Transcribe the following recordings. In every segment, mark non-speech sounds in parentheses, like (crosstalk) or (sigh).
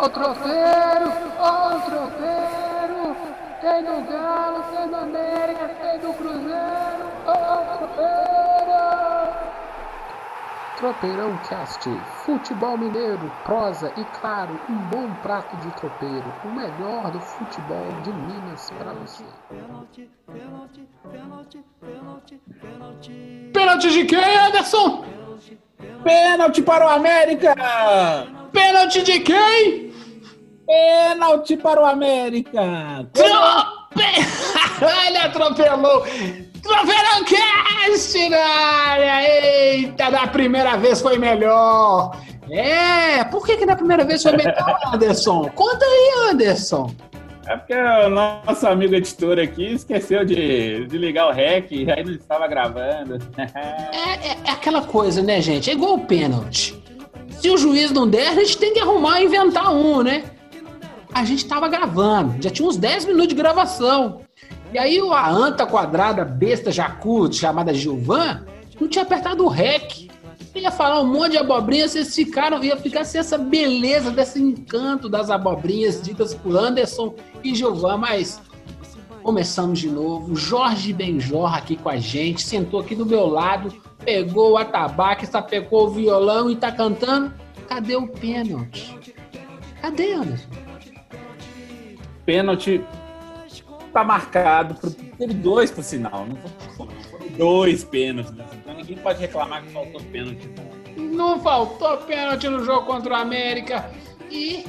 Ó o tropeiro, ó o tropeiro. Tem do Galo, tem do América, tem do Cruzeiro. Ó o. Tropeirão Cast, futebol mineiro, prosa e claro, um bom prato de tropeiro, o melhor do futebol de Minas para você. Pênalti, pênalti, pênalti, pênalti, pênalti. Pênalti de quem, Anderson? Pênalti para o América! Pênalti de quem? Pênalti para o América! (laughs) Ele atropelou! Tropeirão Cast na área! Eita, da primeira vez foi melhor! É, por que, que da primeira vez foi melhor, (laughs) Anderson? Conta aí, Anderson! É porque o nosso amigo editor aqui esqueceu de, de ligar o REC e aí não estava gravando. É, é, é aquela coisa, né, gente? É igual o pênalti. Se o juiz não der, a gente tem que arrumar e inventar um, né? A gente tava gravando, já tinha uns 10 minutos de gravação. E aí a anta quadrada, besta jacu, chamada Gilvan, não tinha apertado o REC. Ia falar um monte de abobrinhas, vocês ficaram, ia ficar sem essa beleza, desse encanto das abobrinhas ditas por Anderson e Gilvan, mas começamos de novo. Jorge Benjor aqui com a gente, sentou aqui do meu lado, pegou o atabaque, sapecou o violão e tá cantando. Cadê o pênalti? Cadê, Anderson? Pênalti tá marcado. Pro, teve dois, por sinal. Não foram, dois pênaltis. né? Então ninguém pode reclamar que faltou pênalti. Não faltou pênalti no jogo contra o América. E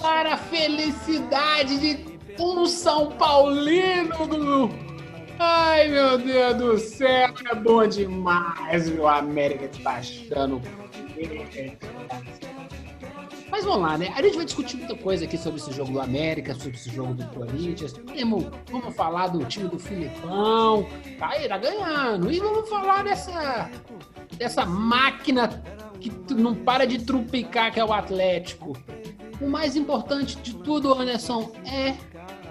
para a felicidade de um São Paulino do. Ai meu Deus do céu, é bom demais, meu América tá achando. Mas vamos lá, né? A gente vai discutir muita coisa aqui sobre esse jogo do América, sobre esse jogo do Corinthians. Vamos, vamos falar do time do Filipão. Tá aí, tá ganhando. E vamos falar dessa, dessa máquina que não para de trupicar, que é o Atlético. O mais importante de tudo, Anderson, é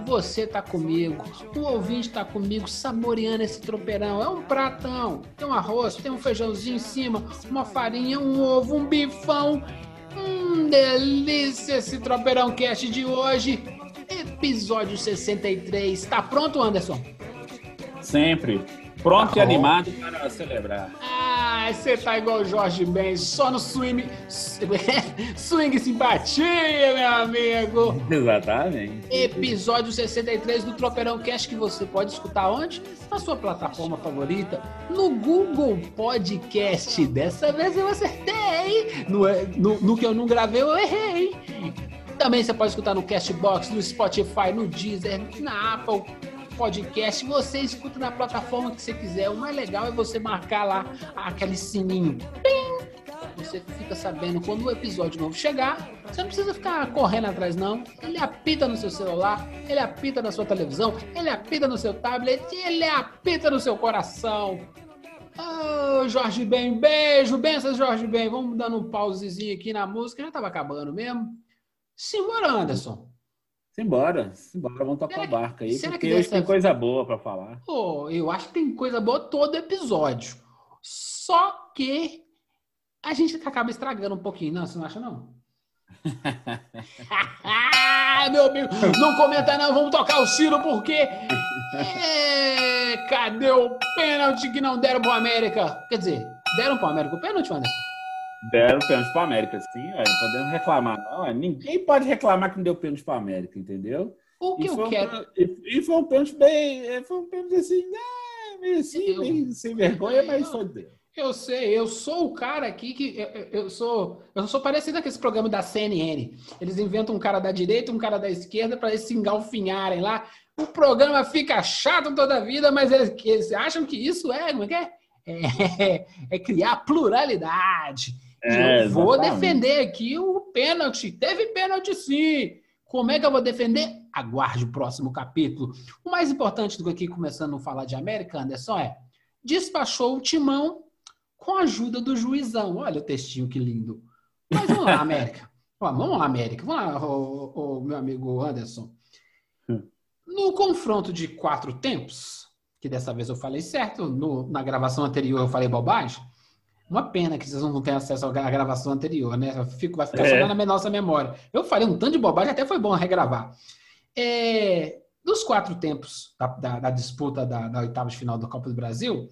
você tá comigo, o ouvinte tá comigo, saboreando esse tropeirão. É um pratão, tem um arroz, tem um feijãozinho em cima, uma farinha, um ovo, um bifão. Hum, delícia esse tropeirão cast de hoje. Episódio 63. Tá pronto, Anderson? Sempre. Pronto Tá e animado para celebrar. Ah, você tá igual o Jorge Ben, só no swing. (laughs) swing simpatia, meu amigo. Exatamente. Episódio 63 do Tropeirão Cast que você pode escutar onde? Na sua plataforma favorita, no Google Podcast. Dessa vez eu acertei. No, no, no que eu não gravei, eu errei. Também você pode escutar no Castbox, no Spotify, no Deezer, na Apple Podcast. Você escuta na plataforma que você quiser. O mais legal é você marcar lá aquele sininho. Você fica sabendo quando o episódio novo chegar. Você não precisa ficar correndo atrás, não. Ele apita no seu celular, ele apita na sua televisão, ele apita no seu tablet, ele apita no seu coração. Ô, Jorge Ben, beijo, benças, Jorge Ben. Vamos dando um pausezinho aqui na música, já tava acabando mesmo. Simbora, Anderson. Simbora, simbora, vamos tocar Será que- barco aí, porque hoje dessa- tem coisa boa para falar. Pô, eu acho que tem coisa boa todo episódio. Só que a gente acaba estragando um pouquinho, não? Você não acha, não? (laughs) (laughs) Meu amigo, não comenta não, vamos tocar o Ciro porque... É, cadê o pênalti que não deram pro América? Quer dizer, deram pro América o pênalti, Anderson? Deram pênalti para América, sim, ué, não podemos reclamar, não. ué. Ninguém pode reclamar que não deu pênalti para América, entendeu? O que E eu um quero... e, e foi um pênalti bem. é, Foi um pênalti assim, né, meio assim, Eu- meio sem vergonha, mas foi deu. Eu sei, eu sou o cara aqui que eu, eu- eu sou, eu sou parecido com esse programa da CNN. Eles inventam um cara da direita, um cara da esquerda para eles se engalfinharem lá. O programa fica chato toda a vida, mas eles, eles acham que isso é, como é que é? É, (laughs) é criar pluralidade. É, eu vou defender aqui o pênalti. Teve pênalti sim. Como é que eu vou defender? Aguarde o próximo capítulo. O mais importante do que aqui, começando a falar de América, Anderson, é despachou o timão com a ajuda do juizão. Olha o textinho que lindo. Mas vamos lá, América. Vamos lá, América. Vamos lá, ô, ô, meu amigo Anderson. Hum. No confronto de quatro tempos, que dessa vez eu falei certo, no- na gravação anterior eu falei bobagem, Uma pena que vocês não têm acesso à gravação anterior, né? Fico, vai ficar É. só na nossa memória. Eu falei um tanto de bobagem, até foi bom regravar. É, dos quatro tempos da, da- da disputa da, da oitava de final da Copa do Brasil,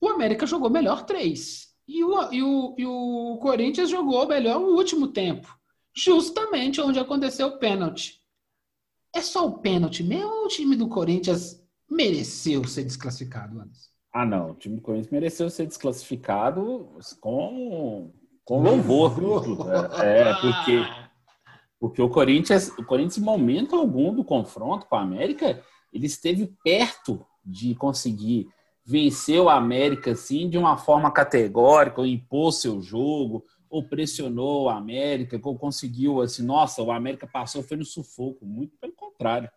o América jogou melhor três. E o, e o, e o Corinthians jogou melhor o último tempo. Justamente onde aconteceu o pênalti. É só o pênalti mesmo ou o time do Corinthians mereceu ser desclassificado, Anderson? Ah, não. O time do Corinthians mereceu ser desclassificado com, com louvor. É, é, porque, porque o Corinthians, o Corinthians, em momento algum do confronto com a América, ele esteve perto de conseguir vencer o América assim, de uma forma categórica, ou impor seu jogo, ou pressionou o América, ou conseguiu assim, nossa, o América passou, foi no sufoco. Muito pelo contrário.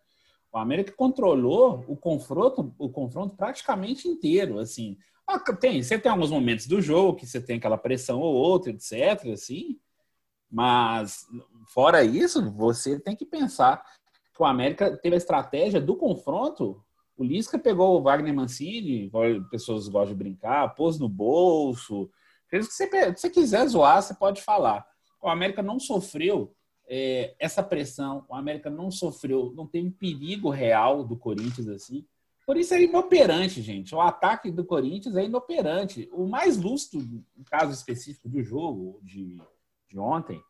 O América controlou o confronto, o confronto praticamente inteiro, assim. Ah, Tem, você tem alguns momentos do jogo que você tem aquela pressão ou outra, etc, assim. Mas fora isso, você tem que pensar que o América teve a estratégia do confronto. O Lisca pegou o Wagner Mancini, pessoas gostam de brincar, pôs no bolso, fez o que você, se você quiser zoar, você pode falar. O América não sofreu é, essa pressão, o América não sofreu, não teve perigo real do Corinthians assim. Por isso é inoperante, gente. O ataque do Corinthians é inoperante. O mais lúcido, no caso específico do jogo de, de ontem,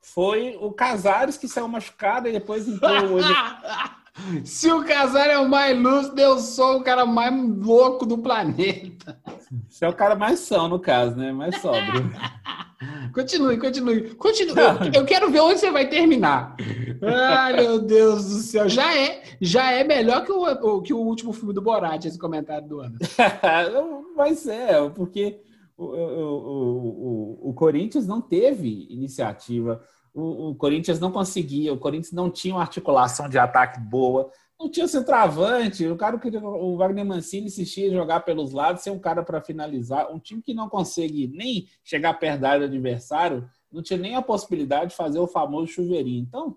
foi o Casares que saiu machucado e depois entrou. (laughs) Se o Casar é o mais lúcido, eu sou o cara mais louco do planeta. Você é o cara mais são, no caso, né? Mais sóbrio. (laughs) Continue, continue. Continue. Eu, (laughs) eu quero ver onde você vai terminar. Ai, meu Deus do céu. Já é, já é melhor que o, que o último filme do Borat, esse comentário do ano. (laughs) Mas é, porque o, o, o, o, o Corinthians não teve iniciativa, o, o Corinthians não conseguia, o Corinthians não tinha uma articulação de ataque boa, não tinha centroavante, o cara queria, o Wagner Mancini insistia em jogar pelos lados, ser um cara para finalizar, um time que não consegue nem chegar perto da área do adversário, não tinha nem a possibilidade de fazer o famoso chuveirinho. Então,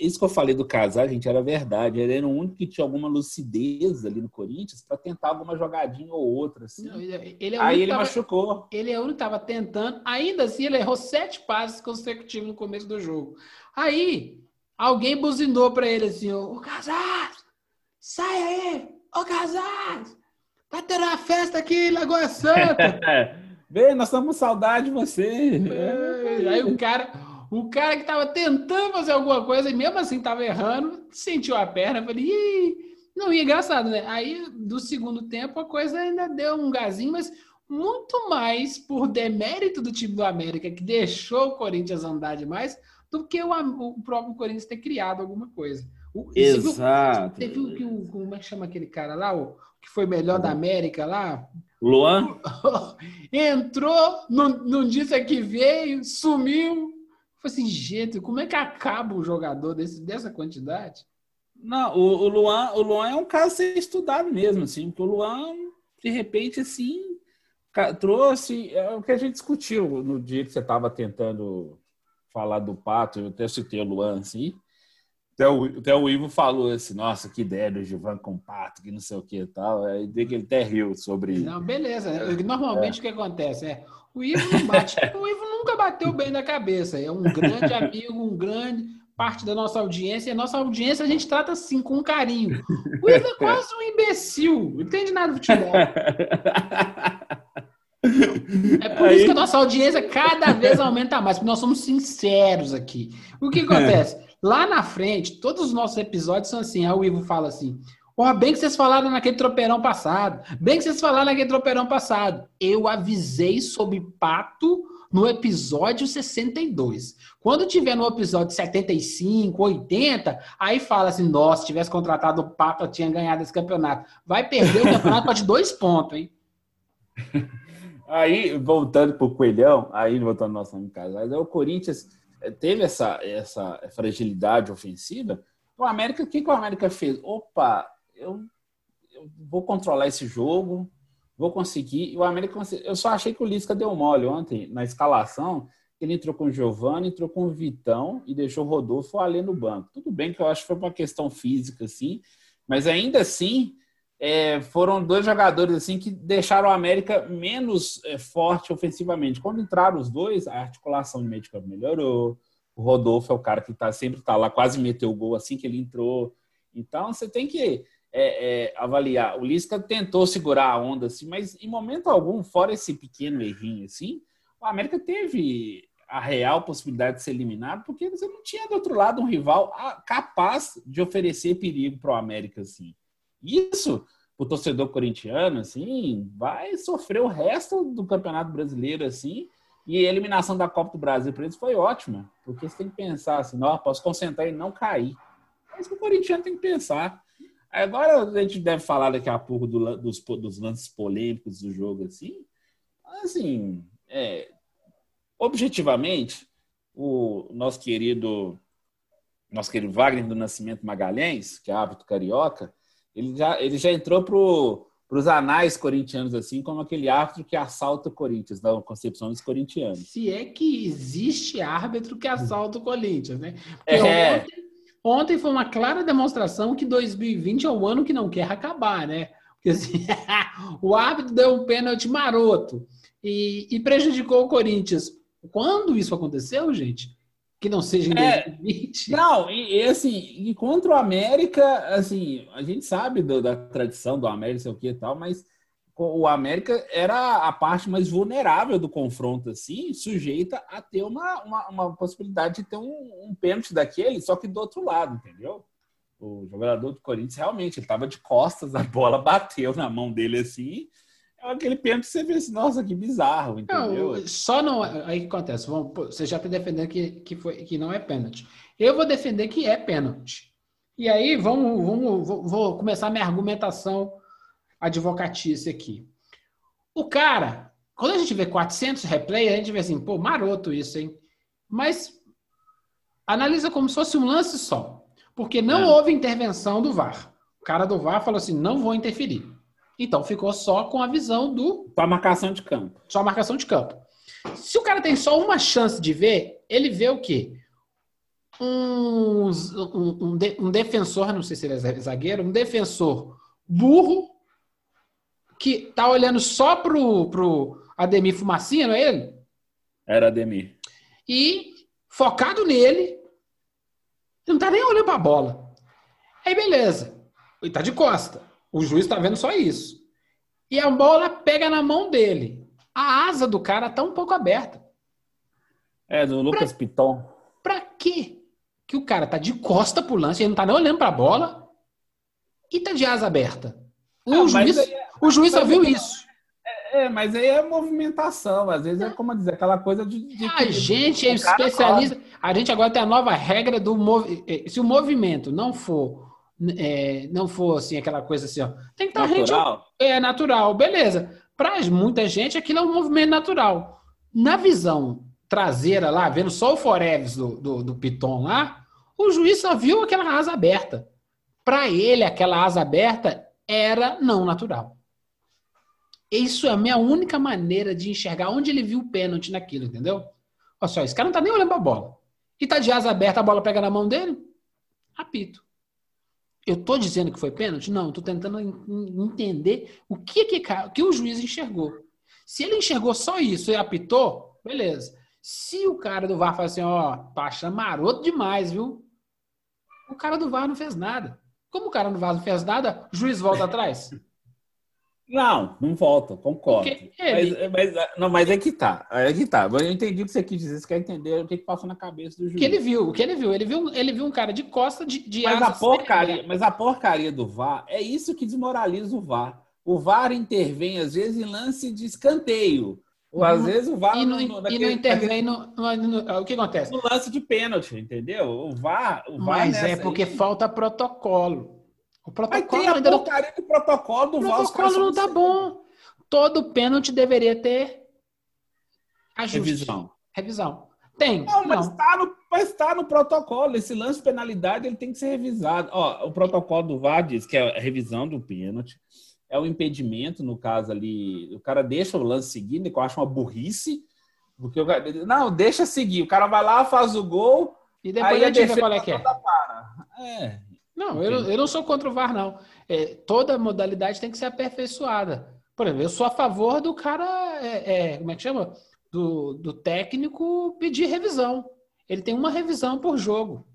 isso que eu falei do Casar, gente, era verdade. Ele era o único que tinha alguma lucidez ali no Corinthians para tentar alguma jogadinha ou outra. Assim. Não, ele- ele é o Aí ele tava- machucou. Ele é o único que estava tentando. Ainda assim, ele errou sete passes consecutivos no começo do jogo. Aí, alguém buzinou para ele assim: Ô Casares, sai aí! Ô Casares, tá tendo uma festa aqui em Lagoa Santa. (laughs) Vê, nós estamos com saudade de você. É, aí o cara, o cara que tava tentando fazer alguma coisa e mesmo assim tava errando, sentiu a perna, falei, Ih! não, e é engraçado, né? Aí do segundo tempo a coisa ainda deu um gazinho, mas muito mais por demérito do time do América, que deixou o Corinthians andar demais, do que o, o próprio Corinthians ter criado alguma coisa. O- você viu- Exato. Você viu que o, como é que chama aquele cara lá, o que foi melhor da América lá? Luan? (laughs) Entrou, não, não disse a que veio, sumiu. Falei assim, gente, como é que acaba um jogador desse, dessa quantidade? Não, o, o Luan, o Luan é um caso a ser estudado mesmo, assim, porque o Luan, de repente, assim, trouxe é o que a gente discutiu no dia que você estava tentando falar do Pato, eu até citei o Luan, assim. Até o, até o Ivo falou assim, nossa, que ideia do Gilvan com o Pato, que não sei o que e tal. Aí que ele até riu sobre. Não, beleza. Normalmente o que acontece é o Ivo não bate. (laughs) O Ivo nunca bateu bem na cabeça. É um grande amigo, um grande parte da nossa audiência. E a nossa audiência a gente trata assim, com carinho. O Ivo é quase um imbecil. Não entende nada de futebol. (laughs) É por isso que a nossa audiência cada vez aumenta mais, porque nós somos sinceros aqui. O que acontece? Lá na frente, todos os nossos episódios são assim. Aí o Ivo fala assim: Ó, bem que vocês falaram naquele tropeirão passado. Bem que vocês falaram naquele tropeirão passado. Eu avisei sobre pato no episódio 62. Quando tiver no episódio 75, 80, aí fala assim: nossa, se tivesse contratado o pato, eu tinha ganhado esse campeonato. Vai perder o campeonato de dois pontos, hein? (laughs) Aí, voltando pro Coelhão, aí voltando ao nosso amigo Casais, o Corinthians eh, teve essa, essa fragilidade ofensiva. O América, o que, que o América fez? Opa, eu, eu vou controlar esse jogo, vou conseguir. O América, eu só achei que o Lisca deu mole ontem na escalação. Ele entrou com o Giovanni, entrou com o Vitão e deixou o Rodolfo ali no banco. Tudo bem que eu acho que foi uma questão física, assim, mas ainda assim é, foram dois jogadores assim que deixaram a América menos é, forte ofensivamente. Quando entraram os dois, a articulação de meio de campo melhorou. O Rodolfo é o cara que tá, sempre está lá, quase meteu o gol assim que ele entrou. Então você tem que é, é, avaliar. O Lisca tentou segurar a onda, assim, mas em momento algum, fora esse pequeno errinho assim, o América teve a real possibilidade de ser eliminado, porque você não tinha do outro lado um rival capaz de oferecer perigo para o América assim. Isso, o torcedor corintiano, assim, vai sofrer o resto do Campeonato Brasileiro, assim, e a eliminação da Copa do Brasil para eles foi ótima, porque você tem que pensar assim, não, posso concentrar e não cair. É isso que o corintiano tem que pensar. Agora a gente deve falar daqui a pouco do, dos, dos lances polêmicos do jogo, assim. Assim, é, objetivamente, o nosso querido nosso querido Wagner do Nascimento Magalhães, que é hábito carioca, ele já, ele já entrou para os anais corintianos, assim, como aquele árbitro que assalta o Corinthians, na concepção dos corintianos. Se é que existe árbitro que assalta o Corinthians, né? Porque É. ontem, ontem foi uma clara demonstração que 2020 é o ano que não quer acabar, né? Porque assim, (laughs) o árbitro deu um pênalti maroto e, e prejudicou o Corinthians. Quando isso aconteceu, gente? Que não seja em É. 2020. Não, e, e, assim, e contra o América, assim, a gente sabe do- da tradição do América, sei o que e tal, mas o América era a parte mais vulnerável do confronto, assim, sujeita a ter uma, uma, uma possibilidade de ter um, um pênalti daquele, só que do outro lado, entendeu? O jogador do Corinthians realmente, estava de costas, a bola bateu na mão dele assim, aquele pênalti que você vê assim, nossa, que bizarro, entendeu? Não, só não. Aí o que acontece? Vamos, você já está defendendo que, que, foi, que não é pênalti. Eu vou defender que é pênalti. E aí, vamos, vamos, vou, vou começar minha argumentação advocatícia aqui. O cara, quando a gente vê 400 replay, a gente vê assim, pô, maroto isso, hein? Mas analisa como se fosse um lance só. Porque não É. houve intervenção do VAR. O cara do VAR falou assim: não vou interferir. Então ficou só com a visão do Só a marcação de campo. só marcação de campo. Se o cara tem só uma chance de ver, ele vê o quê? Um, um, um de- um defensor, não sei se ele é zagueiro, um defensor burro que tá olhando só pro, pro Ademir Fumacinha, não é ele? Era Ademir. E focado nele, não tá nem olhando pra bola. Aí beleza, ele tá de costa. O juiz tá vendo só isso. E a bola pega na mão dele. A asa do cara tá um pouco aberta. É, do Lucas Piton. Pra quê? Que o cara tá de costa pro lance, ele não tá nem olhando pra bola e tá de asa aberta. O Ah, juiz, é- o juiz só viu aí- isso. É, mas aí é movimentação. Às vezes é como dizer, aquela coisa de. de- A gente é especialista. A gente agora tem a nova regra do movi- eh, se o movimento não for eh, não for assim aquela coisa assim, ó, tem que estar rente ao Natural. é natural, beleza. Para muita gente, aquilo é um movimento natural. Na visão traseira lá, vendo só o Foreves do, do, do Piton lá, o juiz só viu aquela asa aberta. Para ele, aquela asa aberta era não natural. Isso é a minha única maneira de enxergar onde ele viu o pênalti naquilo, entendeu? Olha só, esse cara não tá nem olhando pra bola. E tá de asa aberta, a bola pega na mão dele, apito. Eu tô dizendo que foi pênalti? Não, tô tentando en- en- entender o que, que, que o juiz enxergou. Se ele enxergou só isso e apitou, beleza. Se o cara do VAR fala assim, ó, tá maroto demais, viu? O cara do VAR não fez nada. Como o cara do VAR não fez nada, o juiz volta atrás. Não, não volta, concordo. Porque ele- Mas, mas- não, mas é que tá. É que tá. Eu entendi o que você quis dizer. Você quer entender o que, que passou na cabeça do O juiz. que ele viu? O que ele viu? Ele viu, ele viu um cara de costa de, de Mas a porcaria, mas a porcaria do VAR é isso que desmoraliza o VAR. O VAR intervém, às vezes, em lance de escanteio. Ou às Uhum. vezes o VAR E não, no- e no- não naquele- intervém no, no- no- O que acontece? no lance de pênalti, entendeu? O VAR, o VAR Mas é nessa porque aí- falta protocolo. O Mas protocolo tem a ainda não do protocolo do O protocolo não tá bom. Todo pênalti deveria ter ajuste. Revisão. Revisão. Tem. Não, mas está no, mas tá no protocolo. Esse lance de penalidade ele tem que ser revisado. Ó, o protocolo do VAR diz que é a revisão do pênalti, é o impedimento, no caso ali. O cara deixa o lance seguindo, que eu acho uma burrice. Porque o cara, não, deixa seguir. O cara vai lá, faz o gol. E depois aí a gente vê qual é que é. para. É. Não, eu, não- eu não sou contra o VAR, não. É, toda modalidade tem que ser aperfeiçoada. Por exemplo, eu sou a favor do cara, é, é, como é que chama? Do, do técnico pedir revisão. Ele tem uma revisão por jogo.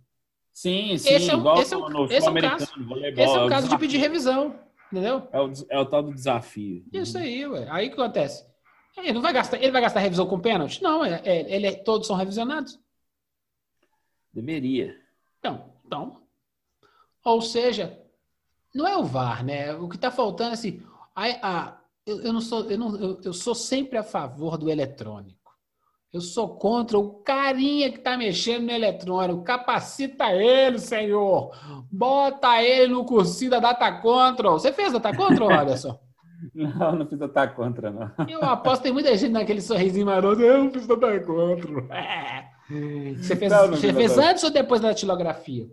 Sim, sim, Esse é um- igual esse é um- no esse é um sul-americano, caso- voleibol, Esse é é o o caso de pedir revisão. Entendeu? É o, é o tal do desafio. Isso aí, ué. Aí o que acontece? Ele não vai gastar, ele vai gastar revisão com pênalti? Não, é, é- ele é- todos são revisionados. Deveria. Então, então. Ou seja, não é o VAR, né? O que está faltando é assim. A, a- eu, eu não sou, eu, não, eu, eu sou sempre a favor do eletrônico. Eu sou contra o carinha que está mexendo no eletrônico. Capacita ele, senhor. Bota ele no cursinho da Data Control. Você fez Data Control, (laughs) Anderson? Não, não fiz ataque contra, não. Eu aposto tem muita gente naquele sorrisinho maroto. Eu não fiz Data Control. É. Você fez, Não, não você fez Data- antes ou depois da datilografia?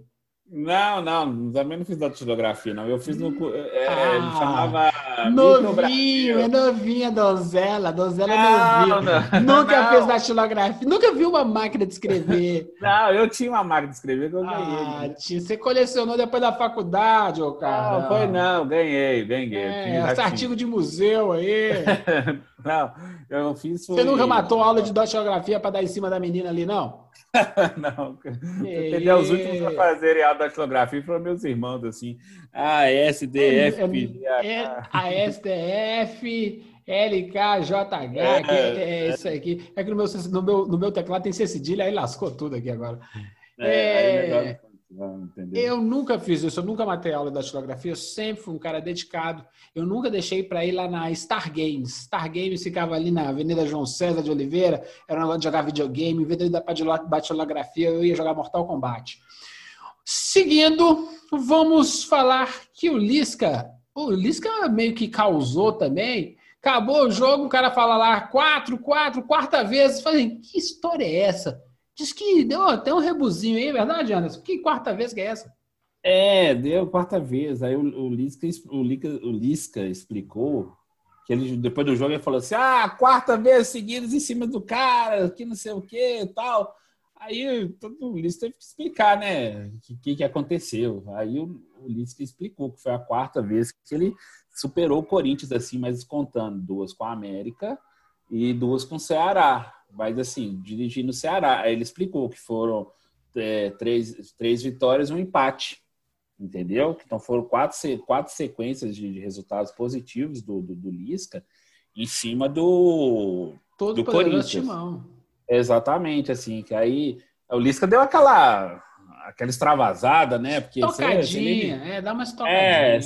Não, não, também não fiz datilografia, não. Eu fiz no. cu- É, Ah, ele chamava. Novinho, é novinha, donzela. Donzela Não, novinha. não, Nunca não. fez datilografia. Nunca viu uma máquina de escrever. Não, eu tinha uma máquina de escrever que eu Ah, ganhei. tio, você colecionou depois da faculdade, ô cara. Não, foi não, ganhei, ganhei. É, Tinha- esse tinha. artigo de museu aí. (laughs) Não, eu fiz. Você foi- nunca matou aula de datilografia pra dar em cima da menina ali, não? (laughs) Não, eu peguei os últimos a fazerem a datilografia foram meus irmãos, assim. A, S, D, F, P, É, H. a STF, LKJH, que é, é isso aqui. É que no meu, no, meu, no meu teclado tem C cedilha, aí lascou tudo aqui agora. É, aí entendeu? Eu nunca fiz isso, eu nunca matei aula de datilografia, eu sempre fui um cara dedicado. Eu nunca deixei para ir lá na Star Games. Star Games ficava ali na Avenida João César de Oliveira, era um negócio de jogar videogame, em vez de ir para datilografia, eu ia jogar Mortal Kombat. Seguindo, vamos falar que o Lisca, o Lisca meio que causou também. Acabou o jogo, o cara fala lá 4, 4, quarta vez. Falei, que história é essa? Diz que deu até um rebuzinho aí, é verdade, Anderson? Que quarta vez que é essa? É, deu quarta vez. Aí o, o, Lisca, o, Lisca, o Lisca explicou que ele, depois do jogo, ele falou assim: ah, quarta vez seguidas em cima do cara, que não sei o que tal. Aí todo o Lisca teve que explicar, né, o que, que, que aconteceu. Aí o, o Lisca explicou que foi a quarta vez que ele superou o Corinthians, assim, mas contando duas com a América e duas com o Ceará. Mas assim, dirigindo o Ceará. Ele explicou que foram é, três, três vitórias e um empate entendeu? Então foram quatro, quatro sequências de, de resultados positivos do, do, do, Lisca em cima do, Todo do Corinthians. Timão. Exatamente, assim, que aí o Lisca deu aquela aquela extravasada, né? Porque tocadinha, você, é, dá uma estocadinha. É,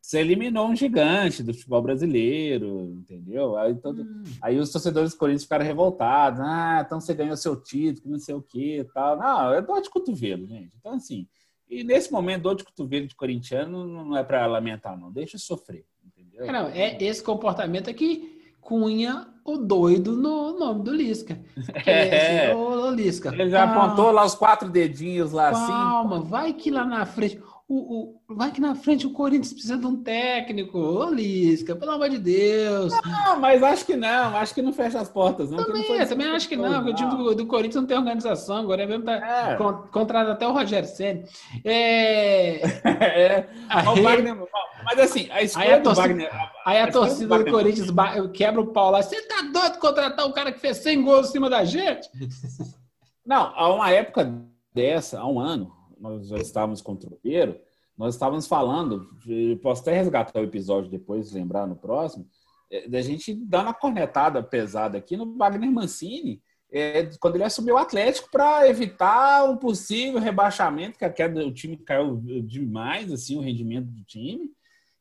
você eliminou um gigante do futebol brasileiro, entendeu? Aí, todo, hum. aí os torcedores do Corinthians ficaram revoltados. Ah, então você ganhou seu título, não sei o que tal. Não, é dor de cotovelo, gente. Então, assim, e nesse momento, dor de cotovelo de corintiano não é para lamentar, não. Deixa sofrer, entendeu? É, não, é esse comportamento que cunha o doido no nome do Lisca. (laughs) É, assim, ô, Lisca. Ele já apontou lá os quatro dedinhos lá calma, assim. Calma, vai que lá na frente. O, o, vai que na frente o Corinthians precisa de um técnico. Ô, Lisca, pelo amor de Deus. Não, mas acho que não. Acho que não fecha as portas, não. Também, não também acho que não, porque o time do, do, Corinthians não tem organização. Agora mesmo tá é. contrata até o Rogério Senna. É... (laughs) é. Aí, Wagner, mas assim, a escolha aí a do torcida, Wagner... Aí a, a torcida do, do Corinthians quebra o pau lá. Você tá doido de contratar um cara que fez 100 gols em cima da gente? Não, há uma época dessa, há um ano, nós já estávamos com o tropeiro, nós estávamos falando, posso até resgatar o episódio depois, lembrar no próximo, da gente dando uma cornetada pesada aqui no Wagner Mancini, é, quando ele assumiu o Atlético para evitar um possível rebaixamento, que a queda, o time caiu demais, assim, o rendimento do time,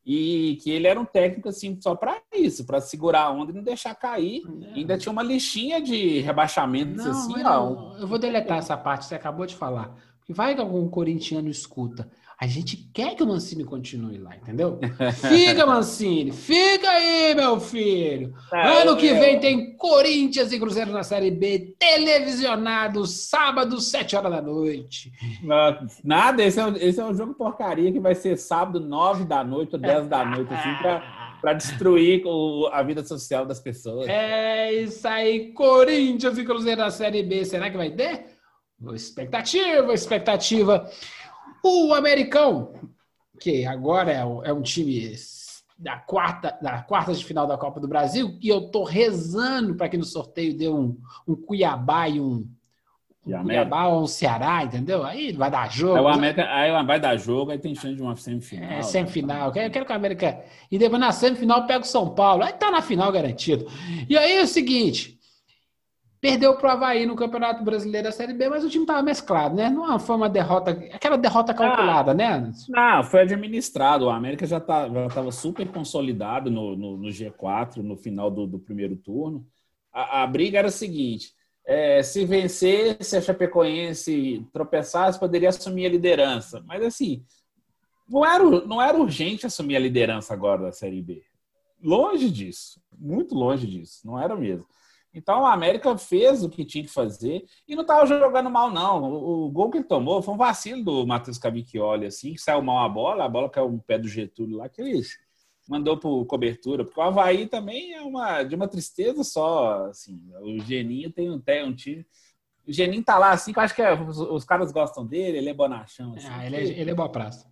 e que ele era um técnico assim só para isso, para segurar a onda e não deixar cair. É. Ainda tinha uma listinha de rebaixamentos não, assim, eu, ó. Eu vou deletar essa parte que você acabou de falar. Porque vai que algum corintiano escuta. A gente quer que o Mancini continue lá, entendeu? (laughs) Fica, Mancini, fica aí, meu filho. É, ano que eu- vem tem Corinthians e Cruzeiro na Série B, televisionado, sábado, 7 horas da noite. Não, Nada, esse é, um, esse é um jogo porcaria que vai ser sábado, 9 da noite ou 10 da noite, assim, para destruir o- a vida social das pessoas. É isso aí, Corinthians e Cruzeiro na Série B. Será que vai ter? Expectativa, expectativa. O Americão que agora é, um- é um time da quarta, da quarta de final da Copa do Brasil, e eu tô rezando para que no sorteio dê um, um Cuiabá e um, E um Cuiabá ou um Ceará, entendeu? Aí vai dar jogo. Aí o América aí vai dar jogo, aí tem chance de uma semifinal. É, semifinal. Eu quero, eu quero que a América. E depois na semifinal pega o São Paulo. Aí tá na final garantido. E aí é o seguinte: perdeu pro Havaí no Campeonato Brasileiro da Série B, mas o time tava mesclado, né? Não foi uma derrota. Aquela derrota calculada, né? Não, foi administrado. O América já tá, já estava super consolidado no, no, no G4 no final do, do primeiro turno. A, a briga era a seguinte: é, se vencer, se a Chapecoense tropeçasse, poderia assumir a liderança. Mas assim, não era, não era urgente assumir a liderança agora da Série B. Longe disso, muito longe disso, não era mesmo. Então a América fez o que tinha que fazer e não estava jogando mal, não. O, o gol que ele tomou foi um vacilo do Matheus Cavicchioli, assim, que saiu mal a bola, a bola caiu no pé do Getúlio lá, que ele mandou por cobertura, porque o Havaí também é uma, de uma tristeza só, assim, o Geninho tem um, tem um time... O Geninho tá lá, assim, que eu acho que é- os, os caras gostam dele, ele é bonachão, assim. Ah, ele, é, ele é boa praça.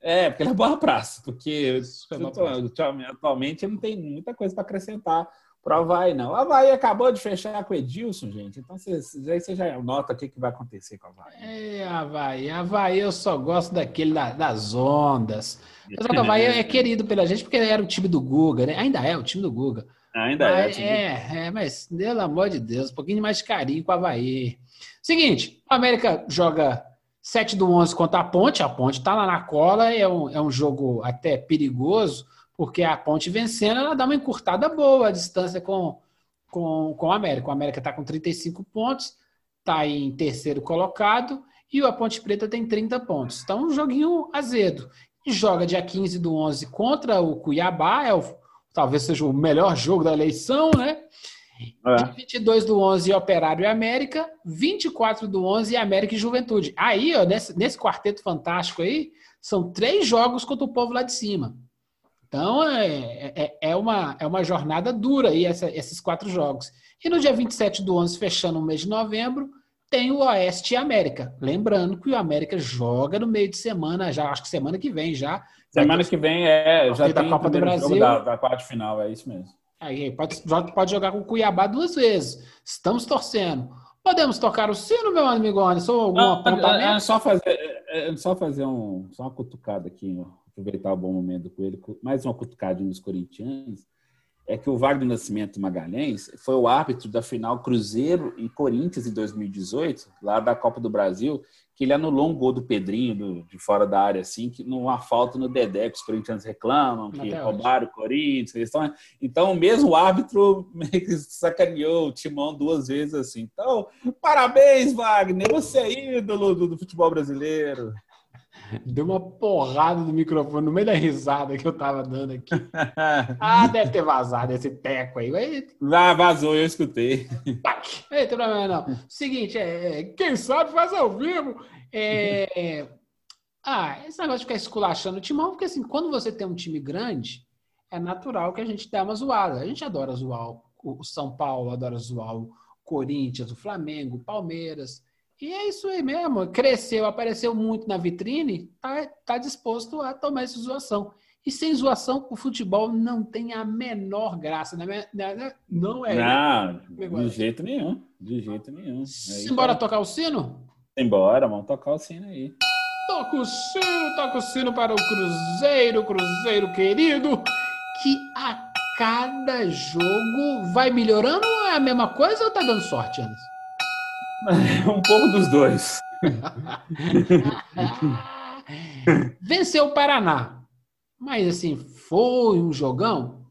É, porque ele é boa praça, porque Super boa praça. atualmente ele não tem muita coisa para acrescentar para o Havaí, não. O Havaí acabou de fechar com o Edilson, gente, então você, aí você já nota o que, que vai acontecer com o Havaí. É, Havaí. Havaí eu só gosto daquele da- das ondas. Mas o Havaí é (laughs) querido pela gente porque era o time do Guga, né? Ainda é o time do Guga. Ainda é. Mas, tipo, é, é, mas pelo amor de Deus, um pouquinho mais de carinho com o Havaí. Seguinte, o América joga 7 do 11 contra a Ponte. A Ponte tá lá na cola, é um, é um jogo até perigoso, porque a Ponte vencendo, ela dá uma encurtada boa a distância com, com, com o América. O América tá com 35 pontos, tá em terceiro colocado, e a Ponte Preta tem 30 pontos. Então, um joguinho azedo. E joga dia 15 do 11 contra o Cuiabá, é o, talvez seja o melhor jogo da eleição, né? é. 22 do 11 Operário e América, 24 do 11 América e Juventude. Aí, ó, nesse, nesse quarteto fantástico aí, são três jogos contra o povo lá de cima. Então, é, é, é uma, é uma jornada dura aí, essa- esses quatro jogos. E no dia 27 do 11, fechando o mês de novembro, tem o Oeste e América. Lembrando que o América joga no meio de semana, já acho que semana que vem já. Semana que vem é, já tem da Copa do Brasil. da, da quarta final, é isso mesmo. Aí pode, pode jogar com o Cuiabá duas vezes. Estamos torcendo. Podemos tocar o sino, meu amigo Anderson? Algum Não, apontamento? é, é só fazer, é, é só fazer um, só uma cutucada aqui, ó, aproveitar o bom momento com ele, mais uma cutucadinha dos corintianos, é que o Wagner Nascimento Magalhães foi o árbitro da final Cruzeiro e Corinthians em 2018, lá da Copa do Brasil, que ele anulou um gol do Pedrinho do- de fora da área, assim, que numa falta no Dedé, que os corintianos reclamam, que Até hoje. roubaram o Corinthians. estão- Então, o mesmo árbitro (laughs) meio que sacaneou o Timão duas vezes, assim. Então, parabéns, Wagner, você é ídolo do, do futebol brasileiro. Deu uma porrada no microfone no meio da risada que eu tava dando aqui. (laughs) Ah, deve ter vazado esse teco aí. Lá vazou, eu escutei. Aí, tem problema não. Seguinte, é, quem sabe faz ao vivo. É, ah, esse negócio de ficar esculachando o timão, porque assim, quando você tem um time grande, é natural que a gente dê uma zoada. A gente adora zoar o o São Paulo, adora zoar o Corinthians, o Flamengo, o Palmeiras. E é isso aí mesmo. Cresceu, apareceu muito na vitrine, tá, tá disposto a tomar essa zoação. E sem zoação, o futebol não tem a menor graça. Né? Não é. né? Não, de jeito nenhum. De jeito nenhum. Aí, Simbora tá. tocar o sino? Embora, vamos tocar o sino aí. Toca o sino, toca o sino para o Cruzeiro, Cruzeiro querido, que a cada jogo vai melhorando ou é a mesma coisa ou tá dando sorte, Anderson? (laughs) um pouco dos dois. (laughs) Venceu o Paraná, mas assim, foi um jogão?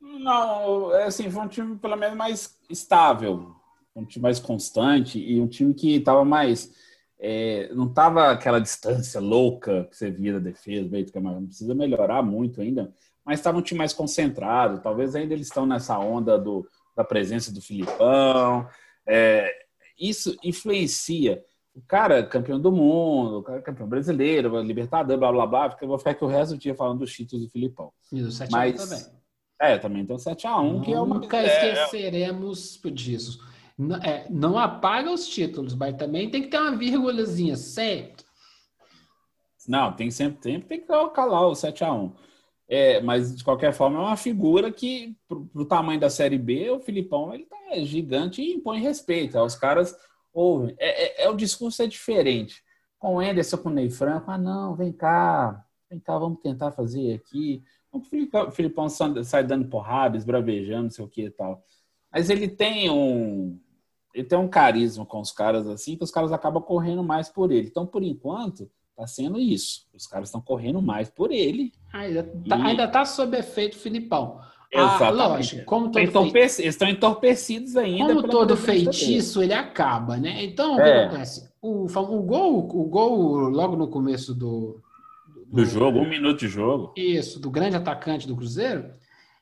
Não, é assim, foi um time pelo menos mais estável, um time mais constante e um time que estava mais. é, não estava aquela distância louca que você via da defesa, bem, que não precisa melhorar muito ainda, mas estava um time mais concentrado. Talvez ainda eles estão nessa onda do, da presença do Filipão. É, isso influencia. O cara campeão do mundo, o cara campeão brasileiro, Libertador, blá blá blá, porque eu vou ficar aqui o resto do dia falando dos títulos do Filipão. E do 7 Mas- também. É, também tem o 7x1, que é uma. Nunca é, esqueceremos disso. N- é, não apaga os títulos, mas também tem que ter uma vírgulazinha sempre. Não, tem sempre tempo, tem que colocar lá o 7x1. É, mas, de qualquer forma, é uma figura que, pro, pro tamanho da Série B, o Filipão ele tá gigante e impõe respeito. Os caras ouvem. É, é, é o discurso é diferente. Com o Anderson, com o Ney Franco, ah, não, vem cá, vem cá, vamos tentar fazer aqui. O Filipão sai dando porrada, esbravejando, não sei o que e tal. Mas ele tem um. Ele tem um carisma com os caras assim, que os caras acabam correndo mais por ele. Então, por enquanto, tá sendo isso. Os caras estão correndo mais por ele. Ainda tá, E- ainda tá sob efeito Filipão. Ah, Exatamente. lógico, como todo, Eles estão fei- perce- eles estão entorpecidos ainda. como todo feitiço, ele acaba, né? Então, o que É. acontece? O, o gol, o gol logo no começo do, Do jogo, um minuto de jogo. Isso, do grande atacante do Cruzeiro,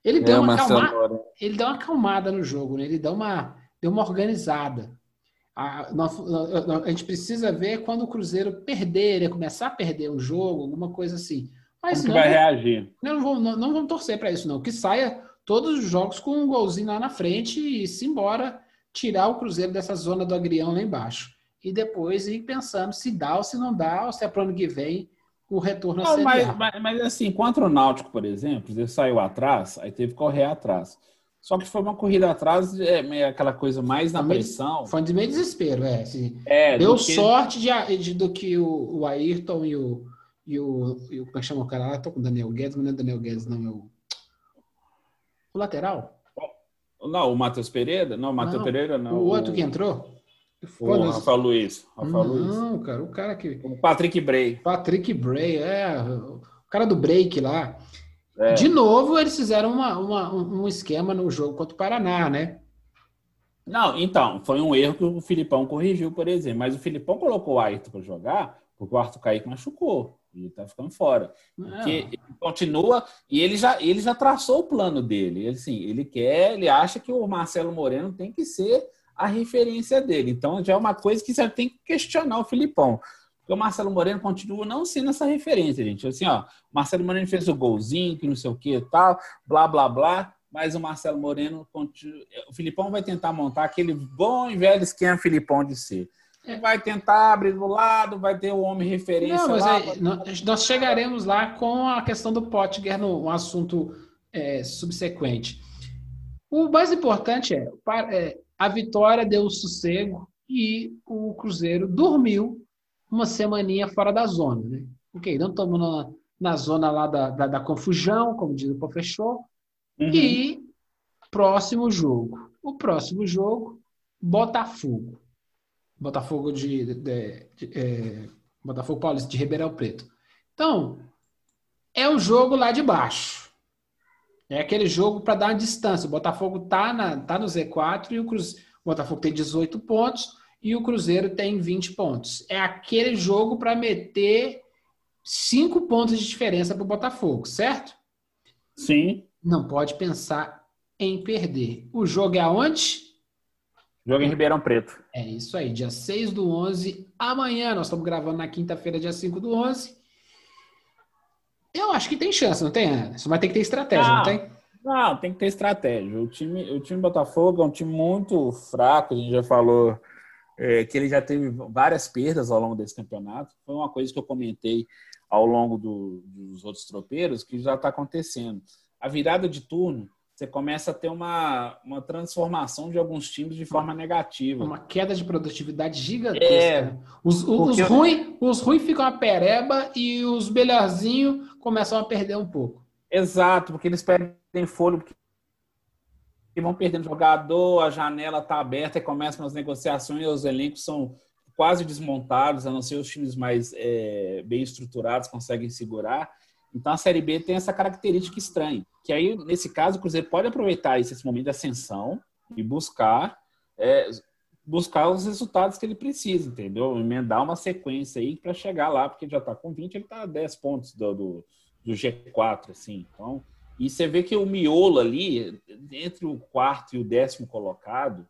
ele É, deu uma acalmada. Ele deu uma acalmada no jogo, né? Ele deu uma, deu uma organizada. A, nós- a gente precisa ver quando o Cruzeiro perder, né? começar a perder um jogo, alguma coisa assim. Mas Como não, vai reagir? não, vamos, não, não vamos torcer para isso, não. Que saia todos os jogos com um golzinho lá na frente e se embora tirar o Cruzeiro dessa zona do agrião lá embaixo. E depois ir pensando se dá ou se não dá, ou se é para o ano que vem o retorno Não, Série mas, A. mas, mas, assim, contra o Náutico, por exemplo, ele saiu atrás, aí teve que correr atrás. Só que foi uma corrida atrás, é, meio aquela coisa mais na Foi meio- pressão. Foi de meio desespero, é. assim. É, Deu que- sorte de, de- do que o, o Ayrton e o, e o, e o. Como é que chama o cara lá? Tô com o Daniel Guedes, mas não é Daniel Guedes, não. É o, o lateral? Não, o Matheus Pereira? Não, o Matheus Pereira não. o outro que entrou? O Foi, mas- Rafael Luiz. Rafael Luiz. Não, cara, o cara que. O Patrick Bray. Patrick Bray, é. O cara do break lá. É. De novo, eles fizeram uma, uma- um esquema no jogo contra o Paraná, né? Não, então, foi um erro que o Filipão corrigiu, por exemplo. Mas o Filipão colocou o Ayrton para jogar porque o Arthur Kaique machucou. E ele tá ficando fora. Porque É. ele continua e ele já, ele já traçou o plano dele. Ele, assim, ele quer, ele acha que o Marcelo Moreno tem que ser a referência dele. Então já é uma coisa que você tem que questionar o Filipão. Porque o Marcelo Moreno continua não sendo essa referência, gente. Assim, ó, o Marcelo Moreno fez o golzinho, que não sei o que e tal, blá, blá, blá. Mas o Marcelo Moreno continua. O Filipão vai tentar montar aquele bom e velho esquema Filipão de ser. Ele vai tentar abrir do lado, vai ter o homem referência Não, mas lá. aí, nós, nós chegaremos lá com a questão do Potker no um assunto é, subsequente. O mais importante é, é, a vitória deu um sossego e o Cruzeiro dormiu uma semaninha fora da zona. Né? Ok, não estamos na, na zona lá da, da, da confusão, como diz o professor, Uhum. e próximo jogo. O próximo jogo, Botafogo. Botafogo de, de- de- é, Botafogo Paulista de Ribeirão Preto. Então, é o jogo lá de baixo. É aquele jogo para dar uma distância. O Botafogo tá, na, tá no Z4 e o Cruzeiro, o Botafogo tem 18 pontos e o Cruzeiro tem 20 pontos. É aquele jogo para meter 5 pontos de diferença para o Botafogo, certo? Sim. Não pode pensar em perder. O jogo é aonde? Jogo em Ribeirão Preto. É isso aí, dia 6 do 11, amanhã. Nós estamos gravando na quinta-feira, dia 5 do 11. Eu acho que tem chance, não tem, Anderson? Mas tem que ter estratégia, não Ah. tem? Não, tem que ter estratégia. O time, o time Botafogo é um time muito fraco, a gente já falou é, que ele já teve várias perdas ao longo desse campeonato. Foi uma coisa que eu comentei ao longo do- dos outros tropeiros que já está acontecendo. A virada de turno, você começa a ter uma, uma transformação de alguns times de forma negativa. Uma queda de produtividade gigantesca. É, né? Os, os, porque- ruins os ruim ficam a pereba e os melhorzinhos começam a perder um pouco. Exato, porque eles perdem fôlego, porque vão perdendo jogador, a janela está aberta e começam as negociações os elencos são quase desmontados, a não ser os times mais é, bem estruturados conseguem segurar. Então a Série B tem essa característica estranha, que aí, nesse caso, o Cruzeiro pode aproveitar esse, esse momento de ascensão e buscar é, buscar os resultados que ele precisa, entendeu? Emendar uma sequência aí para chegar lá, porque já está com 20, ele está a 10 pontos do, do, do G4, assim. Então, e você vê que o miolo ali, entre o quarto e o décimo colocado,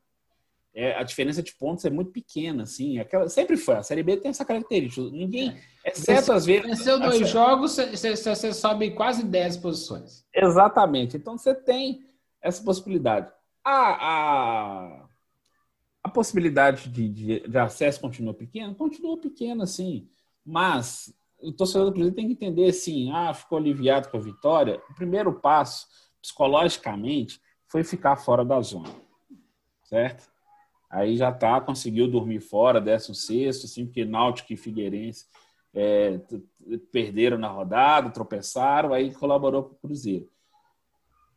é, a diferença de pontos é muito pequena, assim. Aquela, sempre foi. A Série B tem essa característica. Ninguém, exceto às vezes. Venceu dois assim, jogos, você sobe quase 10 posições. Exatamente. Então você tem essa possibilidade. A, a, a possibilidade de, de, de acesso continua pequena? Continua pequena, sim. Mas o torcedor do Cruzeiro tem que entender assim, ah, ficou aliviado com a vitória. O primeiro passo, psicologicamente, foi ficar fora da zona, certo? Aí já tá, conseguiu dormir fora, 16 assim, porque Náutico e Figueirense é, perderam na rodada, tropeçaram, aí colaborou para o Cruzeiro.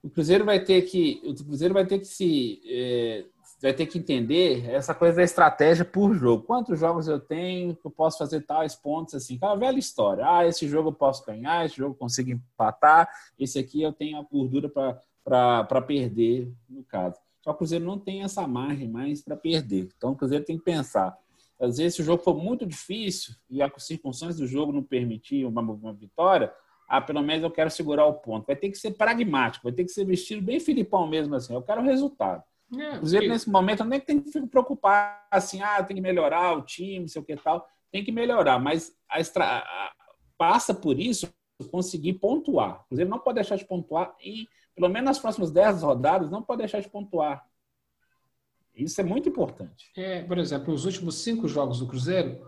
O Cruzeiro vai ter que, o Cruzeiro vai ter que se é, vai ter que entender essa coisa da estratégia por jogo. Quantos jogos eu tenho que eu posso fazer tais pontos assim? Aquela velha história. Ah, esse jogo eu posso ganhar, esse jogo eu consigo empatar, esse aqui eu tenho a gordura para perder, no caso. Só que o Cruzeiro não tem essa margem mais para perder. Então o Cruzeiro tem que pensar. Às vezes, se o jogo for muito difícil e as circunstâncias do jogo não permitir uma, uma vitória, ah, pelo menos eu quero segurar o ponto. Vai ter que ser pragmático, vai ter que ser vestido bem filipão mesmo assim. Eu quero o resultado. É, Cruzeiro, nesse momento, nem tem que preocupar assim, ah, tem que melhorar o time, sei o que tal. Tem que melhorar, mas a extra... a... passa por isso conseguir pontuar. O Cruzeiro não pode deixar de pontuar e, pelo menos nas próximas 10 rodadas, não pode deixar de pontuar. Isso é muito importante. É, por exemplo, os últimos cinco jogos do Cruzeiro,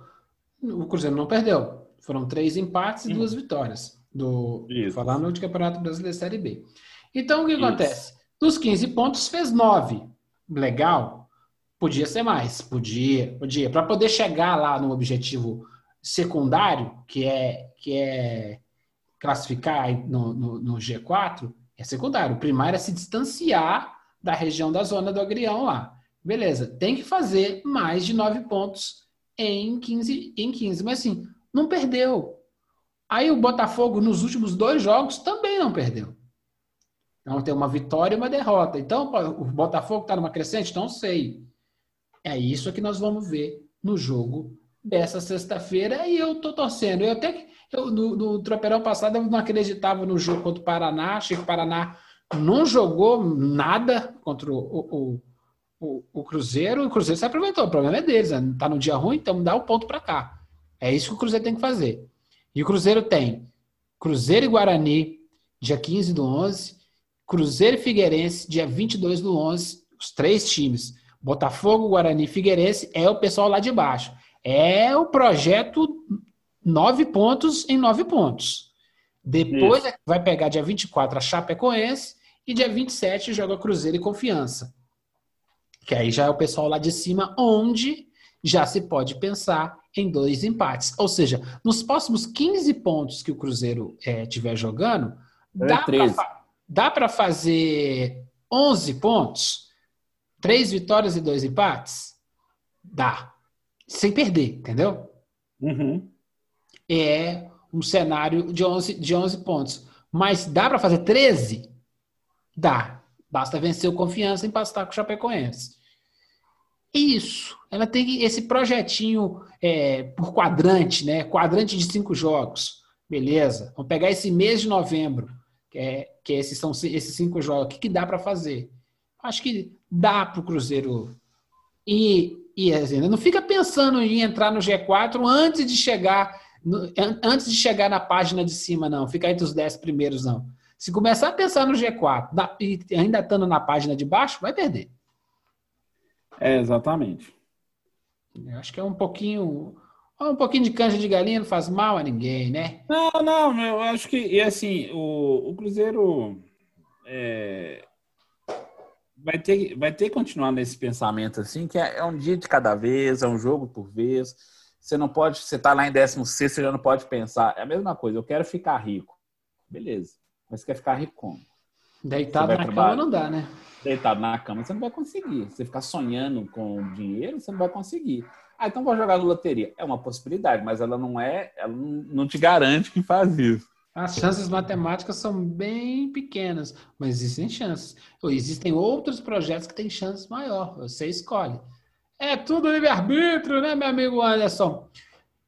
o Cruzeiro não perdeu. Foram três empates e duas vitórias. Do, Isso. falando de Campeonato Brasileiro Série B. Então, o que Isso. acontece? Dos 15 pontos, fez 9 legal, podia ser mais, podia, podia, para poder chegar lá no objetivo secundário, que é que é classificar no, no, no G4, é secundário. O primário é se distanciar da região da zona do agrião lá. Beleza, tem que fazer mais de nove pontos em 15, em 15. Mas assim, não perdeu. Aí o Botafogo, nos últimos dois jogos, também não perdeu. Então tem uma vitória e uma derrota. Então o Botafogo está numa crescente? Não sei. É isso que nós vamos ver no jogo dessa sexta-feira e eu tô torcendo. Eu até que eu, no, no tropeirão passado eu não acreditava no jogo contra o Paraná. Achei que o Paraná não jogou nada contra o, o, o, o Cruzeiro. O Cruzeiro se aproveitou. O problema é deles. Né? Tá no dia ruim, então dá o ponto para cá. É isso que o Cruzeiro tem que fazer. E o Cruzeiro tem Cruzeiro e Guarani, dia 15 do 11, Cruzeiro e Figueirense, dia 22 do 11, os três times. Botafogo, Guarani e Figueirense é o pessoal lá de baixo. É o projeto nove pontos em nove pontos. Depois Isso. vai pegar dia 24 a Chapecoense e dia 27 joga Cruzeiro e Confiança. Que aí já é o pessoal lá de cima, onde já se pode pensar em dois empates. Ou seja, nos próximos 15 pontos que o Cruzeiro é, tiver jogando, é dá para Dá para fazer 11 pontos? Três vitórias e dois empates? Dá. Sem perder, entendeu? Uhum. É um cenário de 11, de 11 pontos. Mas dá para fazer 13? Dá. Basta vencer o confiança e empatar com o Chapecoense. Isso. Ela tem esse projetinho é, por quadrante, né? Quadrante de cinco jogos. Beleza. Vamos pegar esse mês de novembro é, que esses são esses cinco jogos. O que, que dá para fazer? Acho que dá para o Cruzeiro e, e assim, não fica pensando em entrar no G4 antes de chegar no, antes de chegar na página de cima, não. Fica entre os dez primeiros, não. Se começar a pensar no G4 e ainda estando na página de baixo, vai perder. É, exatamente. Eu acho que é um pouquinho um pouquinho de canja de galinha não faz mal a ninguém, né? Não, não, eu acho que, e assim, o, o Cruzeiro é, vai, ter, vai ter que continuar nesse pensamento, assim, que é, é, um dia de cada vez, é um jogo por vez. Você não pode, você tá lá em 16, você já não pode pensar. É a mesma coisa, eu quero ficar rico. Beleza, mas você quer ficar rico como? Deitado na cama não dá, né? Deitado na cama você não vai conseguir. Você ficar sonhando com dinheiro, você não vai conseguir. Ah, então vou jogar no loteria. É uma possibilidade, mas ela não é, ela não te garante que faz isso. As chances matemáticas são bem pequenas, mas existem chances. Existem outros projetos que têm chances maior. Você escolhe. É tudo livre-arbítrio, né, meu amigo Anderson?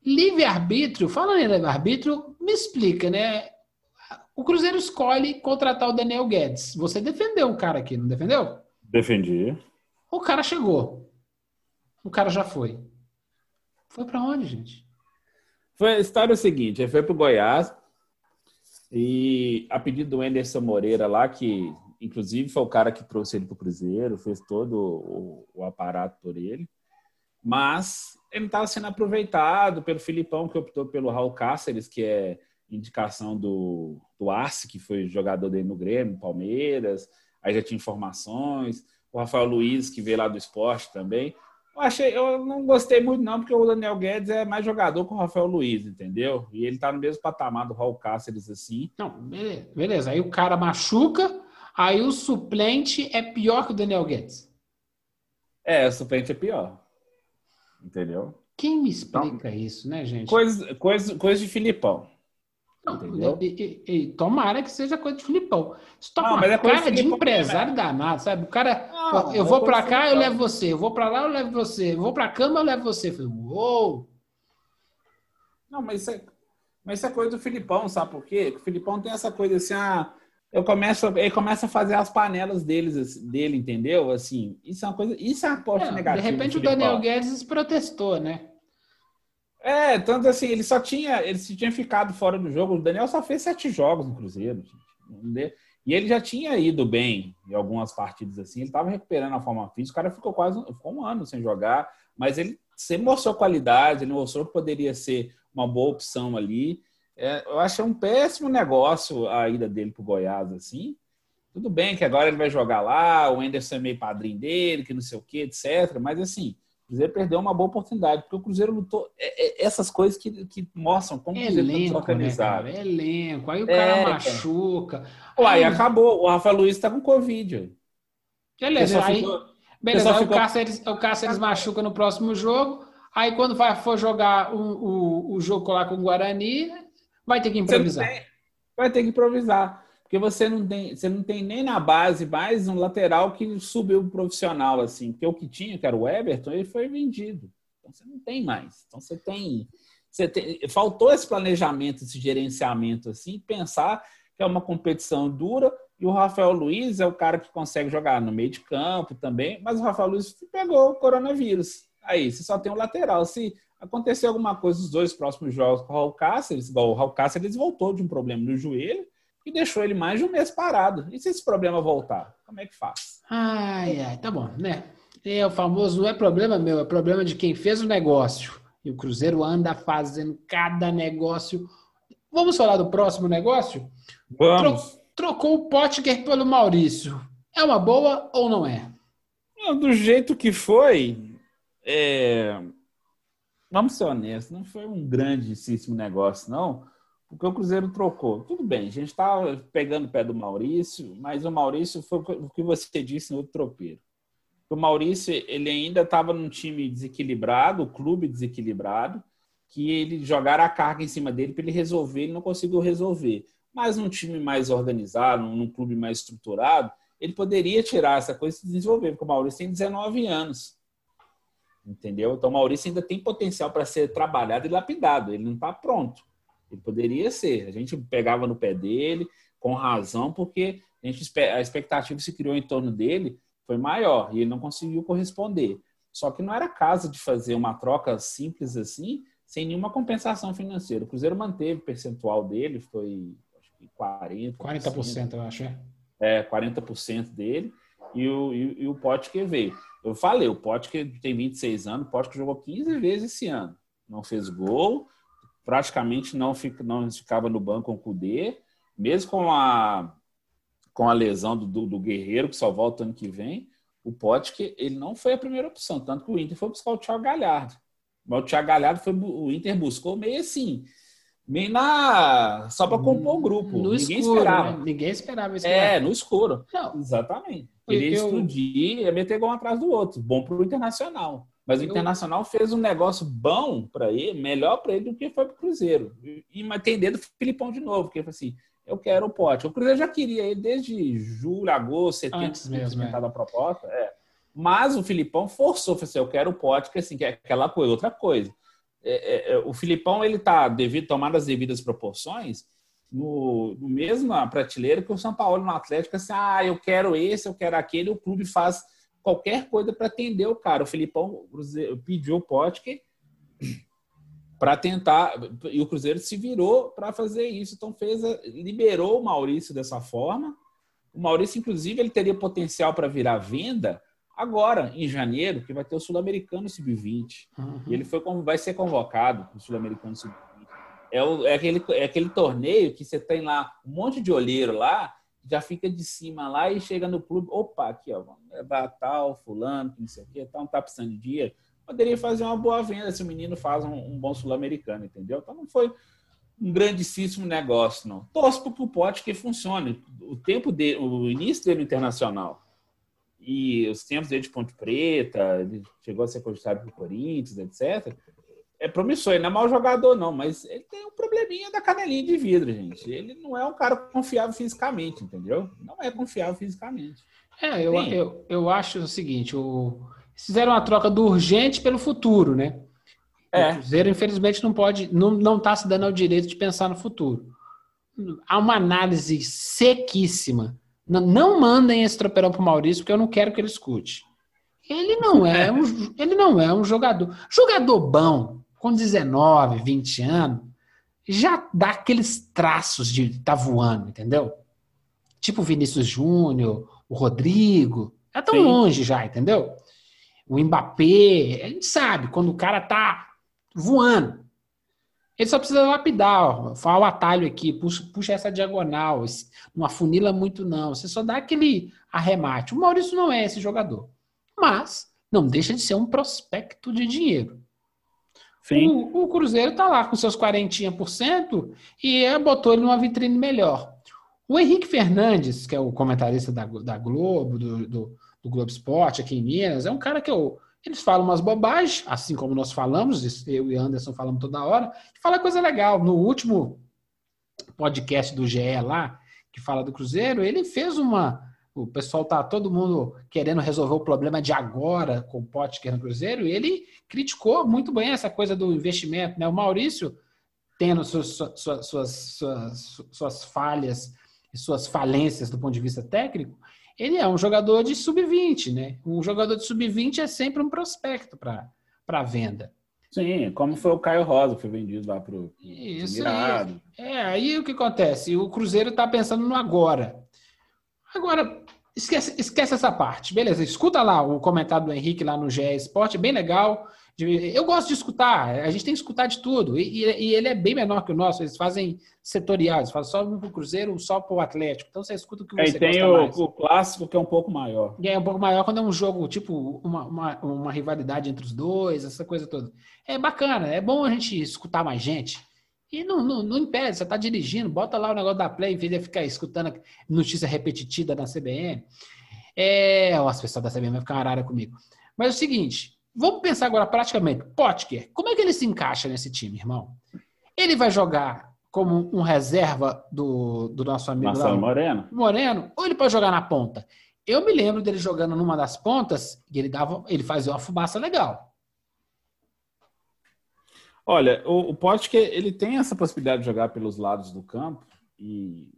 Livre-arbítrio, falando em livre-arbítrio, me explica, né? O Cruzeiro escolhe contratar o Daniel Guedes. Você defendeu o cara aqui, não defendeu? Defendi. O cara chegou. O cara já foi. Foi para onde, gente? Foi a história é o seguinte: ele foi para o Goiás e a pedido do Anderson Moreira lá, que inclusive foi o cara que trouxe ele para o Cruzeiro, fez todo o, o, aparato por ele. Mas ele estava sendo aproveitado pelo Filipão, que optou pelo Raul Cáceres, que é indicação do, do Arce, que foi jogador dele no Grêmio, Palmeiras, aí já tinha informações, o Rafael Luiz, que veio lá do esporte também. Eu achei, eu não gostei muito, não, porque o Daniel Guedes é mais jogador que o Rafael Luiz, entendeu? E ele tá no mesmo patamar do Raul Cáceres, assim. Não, beleza, beleza. Aí o cara machuca, aí o suplente é pior que o Daniel Guedes. É, o suplente é pior. Entendeu? Quem me explica isso, né, gente? Coisa, coisa, coisa de Filipão. Não, entendeu? e- e- e tomara que seja coisa de Filipão. Isso tá Não, mas é cara de empresário danado, sabe? O cara, Não, eu é vou pra de cá, eu levo você. Eu vou pra lá, eu levo você. Eu vou pra cama, eu levo você. Eu falei, uou! Não, mas isso, é, mas isso é coisa do Filipão, sabe por quê? O Filipão tem essa coisa assim, ah, eu começo, ele começa a fazer as panelas deles, assim, dele, entendeu? Assim, isso é uma coisa, isso é uma parte É, negativa. de repente o Daniel. Guedes protestou, né? É, tanto assim, ele só tinha, ele se tinha ficado fora do jogo. O Daniel só fez sete jogos no Cruzeiro, gente. E ele já tinha ido bem em algumas partidas assim. Ele estava recuperando a forma física. O cara ficou quase ficou um ano sem jogar, mas ele sempre mostrou qualidade. Ele mostrou que poderia ser uma boa opção ali. É, eu achei um péssimo negócio a ida dele para o Goiás assim. Tudo bem que agora ele vai jogar lá, o Anderson é meio padrinho dele, que não sei o que, etc. Mas assim, o Cruzeiro perdeu uma boa oportunidade, porque o Cruzeiro lutou. é- é essas coisas que, que mostram como o Cruzeiro está Elenco, né, desorganizado. cara? Elenco. Aí o É, cara cara. machuca. Uai, Aí, acabou. O Rafa Luiz está com Covid. beleza, aí, ficou- beleza, aí ficou- o Cáceres, o Cáceres machuca no próximo jogo. Aí quando vai, for jogar o, o, o jogo lá com o Guarani, vai ter que improvisar. vai ter que improvisar. Porque você não tem, você não tem nem na base mais um lateral que subiu pro profissional, assim. Porque o que tinha, que era o Everton, ele foi vendido. Então você não tem mais. Então você tem. Você tem faltou esse planejamento, esse gerenciamento, assim, pensar que é uma competição dura. E o Rafael Luiz é o cara que consegue jogar no meio de campo também, mas o Rafael Luiz pegou o coronavírus. Aí, você só tem o lateral. Se acontecer alguma coisa nos dois próximos jogos com o Raul Cáceres, igual o Raul Cáceres voltou de um problema no joelho e deixou ele mais de um mês parado. E se esse problema voltar? Como é que faz? Ai, ai, tá bom, né? É o famoso, não é problema meu, é problema de quem fez o negócio. E o Cruzeiro anda fazendo cada negócio. Vamos falar do próximo negócio? Vamos. Trocou o Potker pelo Maurício. É uma boa ou não é? Do jeito que foi, é, vamos ser honestos, não foi um grandíssimo negócio, não, porque o Cruzeiro trocou. Tudo bem, a gente está pegando o pé do Maurício, mas o Maurício foi o que você disse no outro tropeiro. O Maurício, ele ainda estava num time desequilibrado, o clube desequilibrado, que ele jogaram a carga em cima dele para ele resolver, ele não conseguiu resolver. Mas num time mais organizado, num clube mais estruturado, ele poderia tirar essa coisa e se desenvolver, porque o Maurício tem 19 anos. Entendeu? Então o Maurício ainda tem potencial para ser trabalhado e lapidado. Ele não está pronto. Ele poderia ser. A gente pegava no pé dele, com razão, porque a, gente, a expectativa que se criou em torno dele foi maior e ele não conseguiu corresponder. Só que não era caso de fazer uma troca simples assim, sem nenhuma compensação financeira. O Cruzeiro manteve o percentual dele, foi acho que 40%. 40%, eu acho, é. é, 40% dele, e o, e, e o Potker veio. Eu falei, o Potker tem 26 anos, o Potker jogou 15 vezes esse ano. Não fez gol, praticamente não, fica, não ficava no banco com o Cudê, mesmo com a, com a lesão do, do, do Guerreiro, que só volta ano que vem, o Potker, ele não foi a primeira opção, tanto que o Inter foi buscar o Thiago Galhardo. Mas o Thiago Galhardo foi, o Inter buscou meio assim, meio na. só para compor o grupo. No Ninguém escuro, esperava. né? Ninguém esperava isso. É, no escuro. Não, Exatamente. Ele ia eu- explodir, ia meter gol um atrás do outro. Bom para o Internacional. Mas o Internacional fez um negócio bom para ele, melhor para ele do que foi para o Cruzeiro. E, dedo do Filipão de novo, porque ele falou assim: eu quero o pote. O Cruzeiro já queria ele desde julho, agosto, setembro, Antes mesmo, é. da proposta. É. Mas o Filipão forçou, falou assim: eu quero o pote, que assim, que é aquela coisa, outra coisa. É, é, é, o Filipão, ele tá devido tomar as devidas proporções no, no mesma prateleira que o São Paulo no Atlético, assim, ah, eu quero esse, eu quero aquele, o clube faz qualquer coisa para atender o cara. O Filipão pediu o Potker para tentar, e o Cruzeiro se virou para fazer isso, então fez, a- liberou o Maurício dessa forma. O Maurício, inclusive, ele teria potencial para virar venda agora, em janeiro, que vai ter o Sul-Americano Sub-20. Uhum. E ele foi, vai ser convocado para o Sul-Americano Sub-20. É, o- é aquele, é aquele torneio que você tem lá um monte de olheiro lá, já fica de cima lá e chega no clube, opa, aqui, ó, vamos levar tal, fulano, não sei o quê, tá precisando de dinheiro. Poderia fazer uma boa venda se o menino faz um, um bom sul-americano, entendeu? Então não foi um grandíssimo negócio, não. Torço para o pote que funcione. O tempo dele, o início dele internacional e os tempos dele de Ponte Preta, ele chegou a ser cogitado por Corinthians, etc. É promissor, ele não é mau jogador, não, mas ele tem um probleminha da canelinha de vidro, gente. Ele não é um cara confiável fisicamente, entendeu? Não é confiável fisicamente. É, eu, Sim. eu, eu acho o seguinte: o... fizeram uma troca do urgente pelo futuro, né? É. O Cruzeiro, infelizmente, não pode, não, não está se dando ao direito de pensar no futuro. Há uma análise sequíssima. Não, não mandem esse tropeirão para o Maurício, porque eu não quero que ele escute. Ele não (laughs) é um, ele não é um jogador. Jogador bom, com 19, 20 anos, já dá aqueles traços de tá voando, entendeu? Tipo o Vinícius Júnior, o Rodrigo. Já tão Sim. longe já, entendeu? O Mbappé, a gente sabe, quando o cara tá voando. Ele só precisa lapidar, ó. Fala o atalho aqui, puxa, puxa essa diagonal, não afunila muito, não. Você só dá aquele arremate. O Maurício não é esse jogador. Mas não deixa de ser um prospecto de dinheiro. Sim. O, o Cruzeiro tá lá com seus 40% e é, botou ele numa vitrine melhor. O Henrique Fernandes, que é o comentarista da, da Globo, do, do, do Globo Esporte aqui em Minas, é um cara que eu. Eles falam umas bobagens, assim como nós falamos, eu e Anderson falamos toda hora, e fala coisa legal. No último podcast do GE lá, que fala do Cruzeiro, ele fez uma. O pessoal tá todo mundo querendo resolver o problema de agora com o Potker no Cruzeiro, e ele criticou muito bem essa coisa do investimento, né? O Maurício tendo suas, suas, suas, suas, falhas e suas falências do ponto de vista técnico, ele é um jogador de sub-20, né? Um jogador de sub-20 é sempre um prospecto para venda. Sim, como foi o Caio Rosa, que foi vendido lá pro Isso Mirado. É, aí o que acontece? O Cruzeiro está pensando no agora. Agora, esquece, esquece essa parte. Beleza, escuta lá o comentário do Henrique lá no GE Esporte, bem legal. Eu gosto de escutar, a gente tem que escutar de tudo. E, e- e ele é bem menor que o nosso, eles fazem setorial, eles fazem só um pro Cruzeiro, um só pro Atlético. Então você escuta o que Aí você tem gosta o, o clássico, que é um pouco maior. E é um pouco maior quando é um jogo, tipo, uma, uma, uma rivalidade entre os dois, essa coisa toda. É bacana, é bom a gente escutar mais gente. E não, não, não impede, você tá dirigindo, bota lá o negócio da Play, em vez de ficar escutando notícia repetitiva da CBN. É, ó, as pessoas da CBN vão ficar arara comigo. Mas é o seguinte, vamos pensar agora praticamente, Potker, como é que ele se encaixa nesse time, irmão? Ele vai jogar como um reserva do, do nosso amigo lá, Marcelo o- Moreno. Moreno, ou ele pode jogar na ponta. Eu me lembro dele jogando numa das pontas e ele dava, ele fazia uma fumaça legal. Olha, o, o Potker, ele tem essa possibilidade de jogar pelos lados do campo e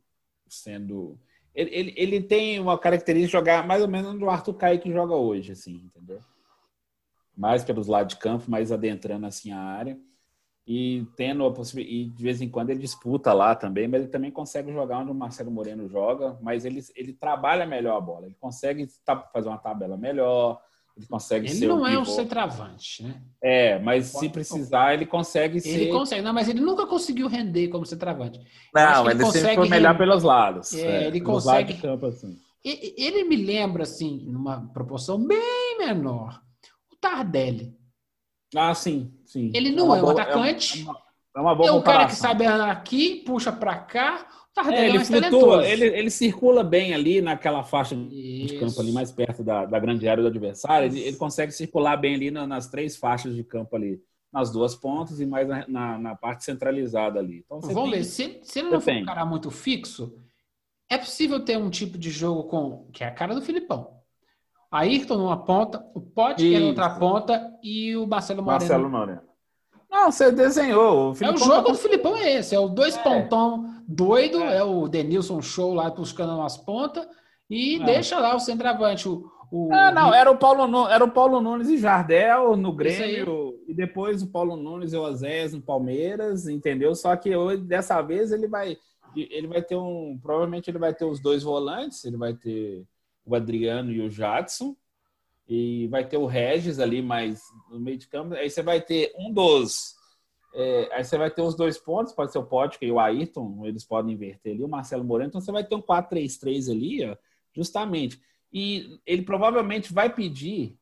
sendo... Ele, ele, ele tem uma característica de jogar mais ou menos onde o Arthur Kaique joga hoje, assim, entendeu? Mais pelos lados de campo, mais adentrando assim a área e tendo a possibilidade... E de vez em quando ele disputa lá também, mas ele também consegue jogar onde o Marcelo Moreno joga, mas ele, ele trabalha melhor a bola. Ele consegue fazer uma tabela melhor, ele consegue Ele ser não o é um centroavante, né? É, mas se Pode- precisar, ele consegue ser... Ele consegue, não, mas ele nunca conseguiu render como centroavante. Não, ele, ele sempre consegue foi melhor pelos lados. É, ele pelos consegue- lados de campo, assim. Ele me lembra, assim, numa proporção bem menor, o Tardelli. Ah, sim, sim. Ele não uma é um boa- atacante. É uma, é uma boa É o cara que sabe aqui, puxa pra cá. É, é, ele mais flutua, ele, ele circula bem ali naquela faixa de Isso. campo ali mais perto da, da grande área do adversário. Ele, ele consegue circular bem ali na- nas três faixas de campo ali, nas duas pontas e mais na, na, na parte centralizada ali. Então, você Vamos tem- ver, se, se ele não for um Depende. cara muito fixo, é possível ter um tipo de jogo com que é a cara do Filipão. Ayrton numa ponta, o Potker na Isso. outra ponta e o Marcelo Moreno. Marcelo Moreno. Não, você desenhou. é o jogo tá do Filipão é esse, é o dois É. pontão doido, é. É. o Denilson Show lá buscando umas pontas e É. deixa lá o centroavante, o, o Ah, não, era o Paulo, Nu- era o Paulo Nunes e Jardel no Grêmio, e depois o Paulo Nunes e o Azés no Palmeiras, entendeu? Só que hoje, dessa vez ele vai ele vai ter um, provavelmente ele vai ter os dois volantes, ele vai ter o Adriano e o Jadson, e vai ter o Regis ali, mas no meio de campo, aí você vai ter um dos. É, aí você vai ter os dois pontos, pode ser o Pótica e o Ayrton, eles podem inverter ali, o Marcelo Moreno, então você vai ter um 4-3-3 ali, ó, justamente. E ele provavelmente vai pedir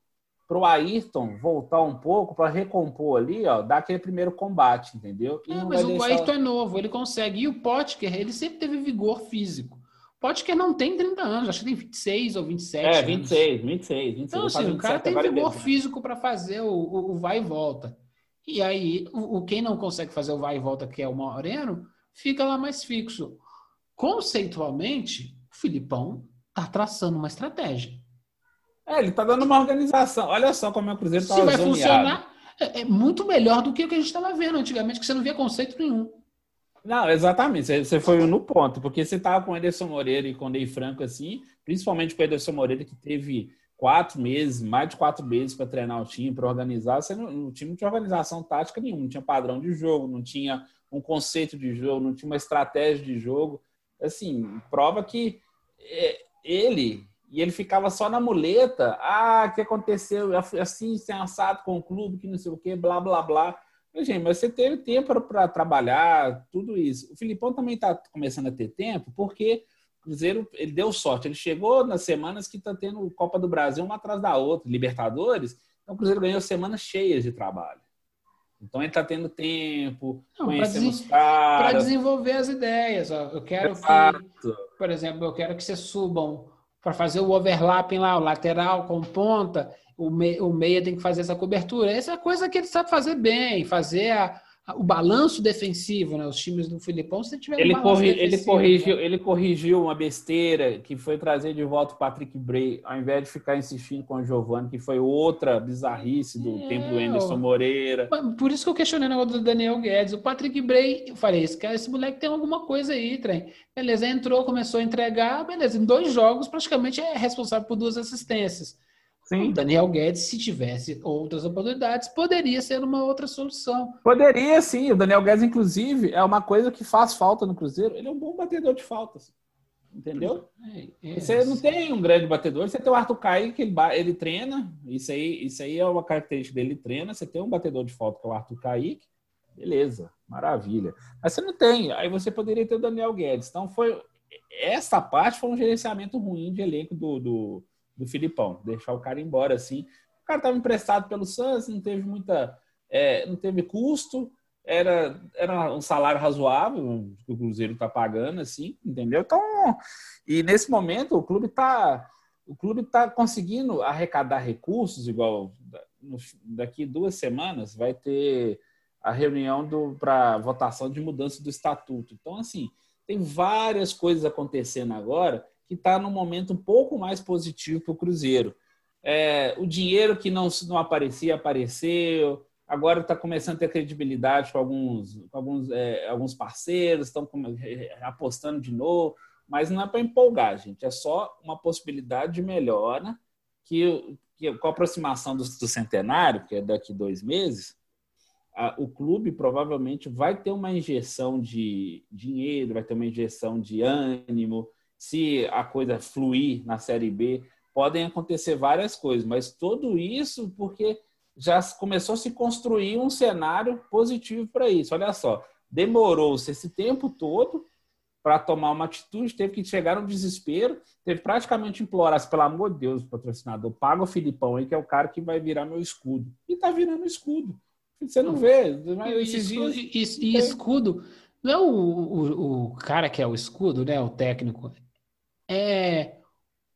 para o Ayrton voltar um pouco para recompor ali, ó, dar aquele primeiro combate, entendeu? É, mas o deixar... Ayrton é novo, ele consegue. E o Potker, ele sempre teve vigor físico. Potker não tem 30 anos, acho que tem 26 ou 27 É, 26, anos. 26, 26. Então, assim, o cara tem vigor vezes, físico né? para fazer o, o, o, vai e volta. E aí, o, o, quem não consegue fazer o vai e volta, que é o Moreno, fica lá mais fixo. Conceitualmente, o Filipão tá traçando uma estratégia. É, ele tá dando uma organização. Olha só como é o Cruzeiro tá Se vai funcionar, é, é, muito melhor do que o que a gente estava vendo antigamente, que você não via conceito nenhum. Não, exatamente. Você foi no ponto, porque você tava com o Ederson Moreira e com o Ney Franco assim, principalmente com o Ederson Moreira, que teve quatro meses, mais de quatro meses para treinar o time, para organizar. Você não, o time não tinha organização tática nenhuma, não tinha padrão de jogo, não tinha um conceito de jogo, não tinha uma estratégia de jogo. Assim, prova que é, ele e ele ficava só na muleta. Ah, o que aconteceu? Assim, sem assado com o clube, que não sei o quê, blá, blá, blá. Mas, gente, mas você teve tempo para trabalhar, tudo isso. O Filipão também está começando a ter tempo, porque o Cruzeiro ele deu sorte. Ele chegou nas semanas que está tendo Copa do Brasil uma atrás da outra, Libertadores. Então o Cruzeiro ganhou semanas cheias de trabalho. Então ele está tendo tempo, conhecendo os caras. Para desenvolver as ideias. Eu quero Exato. que, por exemplo, eu quero que vocês subam para fazer o overlapping lá, o lateral com ponta, o, me, o meia tem que fazer essa cobertura. Essa é coisa que ele sabe fazer bem, fazer a, o balanço defensivo, né? Os times do Filipão, se tiver ele, um corri ele corrigiu, né? ele corrigiu uma besteira que foi trazer de volta o Patrick Bray, ao invés de ficar insistindo com o Giovanni, que foi outra bizarrice do é, tempo do Emerson Moreira. Por isso que eu questionei o negócio do Daniel Guedes. O Patrick Bray, eu falei, esse, cara, esse moleque tem alguma coisa aí, trem. Beleza, entrou, começou a entregar, beleza, em dois jogos praticamente é responsável por duas assistências. Sim. O Daniel Guedes, se tivesse outras oportunidades, poderia ser uma outra solução. Poderia, sim. O Daniel Guedes, inclusive, é uma coisa que faz falta no Cruzeiro. Ele é um bom batedor de faltas. Entendeu? É, é, você não tem um grande batedor, você tem o Arthur Kaique, ele, ele treina, isso aí, isso aí é uma característica dele, ele treina, você tem um batedor de falta que é o Arthur Kaique, beleza, maravilha. Mas você não tem, aí você poderia ter o Daniel Guedes. Então foi, essa parte foi um gerenciamento ruim de elenco do, do do Filipão, deixar o cara embora assim. O cara estava emprestado pelo Santos, não teve muita, é, não teve custo, era, era um salário razoável que o Cruzeiro está pagando, assim, entendeu? Então, e nesse momento o clube está o clube está conseguindo arrecadar recursos, igual daqui duas semanas vai ter a reunião para votação de mudança do estatuto. Então, assim, tem várias coisas acontecendo agora que está num momento um pouco mais positivo para o Cruzeiro. É, o dinheiro que não, não aparecia, apareceu. Agora está começando a ter credibilidade com alguns, com alguns, é, alguns parceiros, estão é, apostando de novo. Mas não é para empolgar, gente. É só uma possibilidade de melhora que, que com a aproximação do, do centenário, que é daqui dois meses, o clube provavelmente vai ter uma injeção de dinheiro, vai ter uma injeção de ânimo, se a coisa fluir na Série B, podem acontecer várias coisas, mas tudo isso porque já começou a se construir um cenário positivo para isso. Olha só, demorou-se esse tempo todo para tomar uma atitude, teve que chegar no desespero, teve praticamente implorar, pelo amor de Deus, patrocinador, paga o Filipão aí, que é o cara que vai virar meu escudo. E está virando escudo. Você não vê. Mas esses dias, e, e escudo, não é o, o, o cara que é o escudo, né? O técnico é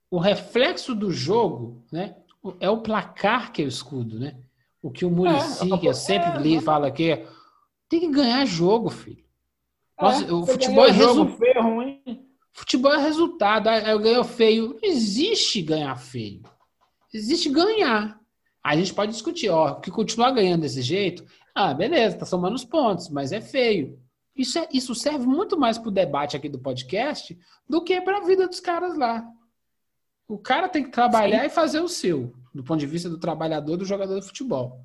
o reflexo do jogo, né? É o placar que é o escudo, né? O que o Murici, é, que eu sempre é, fala aqui, é, tem que ganhar jogo, filho. É, Nossa, o futebol é resultado. Futebol é resultado. Eu ganho feio. Não existe ganhar feio. Existe ganhar. A gente pode discutir, ó, que continuar ganhando desse jeito, ah, beleza, tá somando os pontos, mas é feio. Isso, é, isso serve muito mais para o debate aqui do podcast do que para a vida dos caras lá. O cara tem que trabalhar Sim. e fazer o seu, do ponto de vista do trabalhador do jogador de futebol.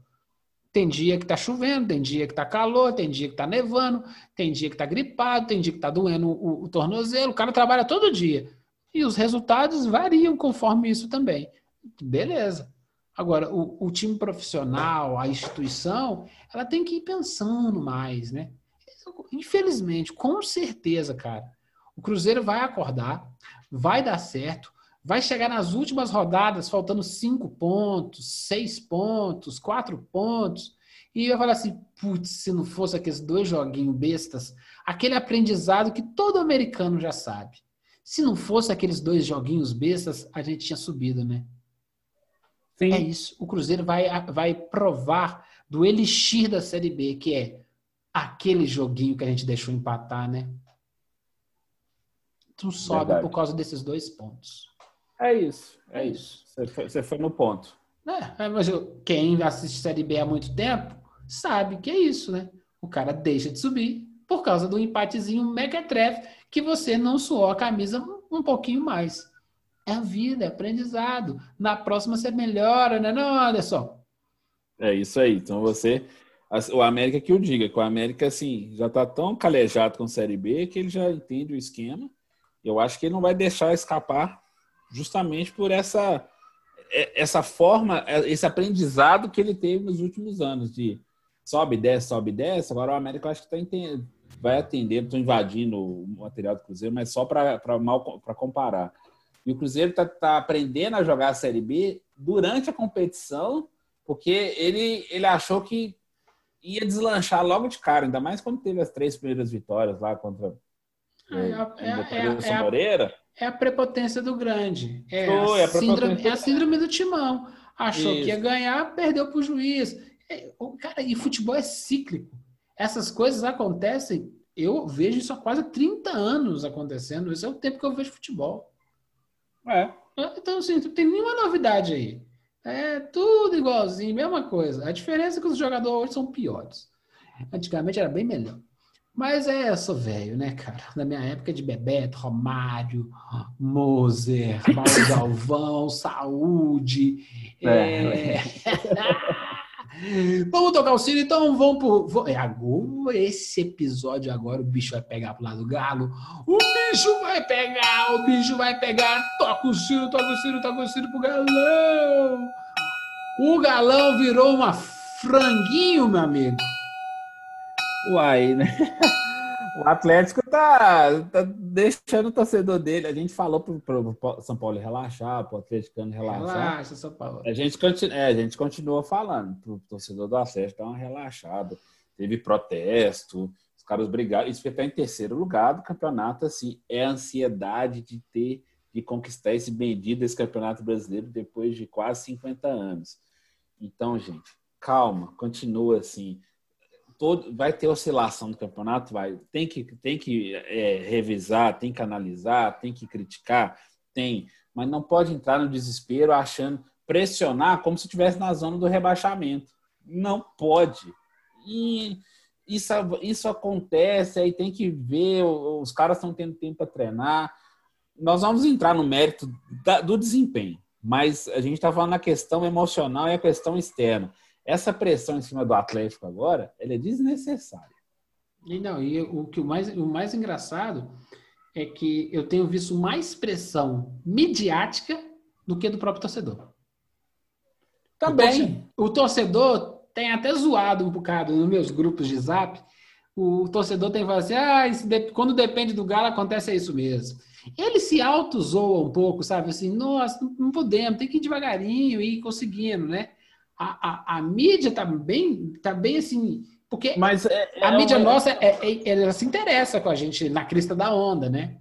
Tem dia que tá chovendo, tem dia que tá calor, tem dia que tá nevando, tem dia que tá gripado, tem dia que tá doendo o, o tornozelo. O cara trabalha todo dia. E os resultados variam conforme isso também. Beleza. Agora, o, o, time profissional, a instituição, ela tem que ir pensando mais, né? Infelizmente, com certeza, cara, o Cruzeiro vai acordar, vai dar certo, vai chegar nas últimas rodadas faltando cinco pontos, seis pontos, quatro pontos, e vai falar assim: putz, se não fosse aqueles dois joguinhos bestas, aquele aprendizado que todo americano já sabe. Se não fosse aqueles dois joguinhos bestas, a gente tinha subido, né? Sim. É isso. O Cruzeiro vai, vai provar do elixir da Série B, que é aquele joguinho que a gente deixou empatar, né? Tu sobe Verdade. por causa desses dois pontos. É isso, é isso. Você foi, você foi no ponto. É, mas eu, quem assiste Série B há muito tempo sabe que é isso, né? O cara deixa de subir por causa do empatezinho mequetrefe que você não suou a camisa um pouquinho mais. É a vida, é aprendizado. Na próxima você melhora, né, não, Anderson? É isso aí. Então você. O América que o diga, que o América, assim, já tá tão calejado com a Série B que ele já entende o esquema. Eu acho que ele não vai deixar escapar justamente por essa é, essa forma, é, esse aprendizado que ele teve nos últimos anos de sobe, desce, sobe, desce. Agora o América acho que tá entendendo, vai atender, estou invadindo o material do Cruzeiro, mas só para comparar. E o Cruzeiro está tá aprendendo a jogar a Série B durante a competição, porque ele, ele achou que ia deslanchar logo de cara, ainda mais quando teve as três primeiras vitórias lá contra é, é, é, é, Moreira. É a prepotência do grande. É, Foi, a, síndrome, é a síndrome do timão. Achou Isso. que ia ganhar, perdeu para o juiz. Cara, e futebol é cíclico. Essas coisas acontecem, eu vejo isso há quase 30 anos acontecendo. Esse é o tempo que eu vejo futebol. É. Então, assim, não tem nenhuma novidade aí. É tudo igualzinho, mesma coisa. A diferença é que os jogadores hoje são piores. Antigamente era bem melhor. Mas é, eu sou velho, né, cara? Na minha época de Bebeto, Romário, Moser, Mauro (laughs) Galvão, Saúde. É. É... (laughs) vamos tocar o sino, então vamos pro. É, agora, esse episódio agora, o bicho vai pegar pro lado do galo. O bicho vai pegar, o bicho vai pegar. Toca o sino, toca o sino, toca o sino pro galão. O galão virou uma franguinho, meu amigo. Uai, né? (laughs) O Atlético tá, tá deixando o torcedor dele. A gente falou pro, pro, São Paulo relaxar, pro Atlético relaxar. Relaxa, São Paulo. A gente, continua, é, a gente continua falando pro torcedor do Atlético dar uma relaxada. Teve protesto, os caras brigaram. Isso ficar em terceiro lugar do campeonato, assim, é a ansiedade de ter, de conquistar esse bendito desse campeonato brasileiro depois de quase 50 anos. Então, gente, calma, continua assim todo, vai ter oscilação do campeonato, vai. Tem que, tem que é, revisar, tem que analisar, tem que criticar, tem. Mas não pode entrar no desespero achando, pressionar como se estivesse na zona do rebaixamento. Não pode. E isso, isso acontece, aí tem que ver, os caras estão tendo tempo para treinar. Nós vamos entrar no mérito da, do desempenho, mas a gente está falando na questão emocional e a questão externa essa pressão em cima do Atlético agora, ela é desnecessária. E não, e o que o mais, o mais engraçado é que eu tenho visto mais pressão midiática do que do próprio torcedor. Também. O torcedor, o torcedor tem até zoado um bocado nos meus grupos de zap. O torcedor tem falado assim: ah, quando depende do Galo, acontece isso mesmo. Ele se auto-zoa um pouco, sabe? Assim, nossa, não podemos, tem que ir devagarinho e ir conseguindo, né? A, a, a mídia tá bem, tá bem assim. Porque Mas é, é a mídia uma... nossa, é, é, ela se interessa com a gente na crista da onda, né?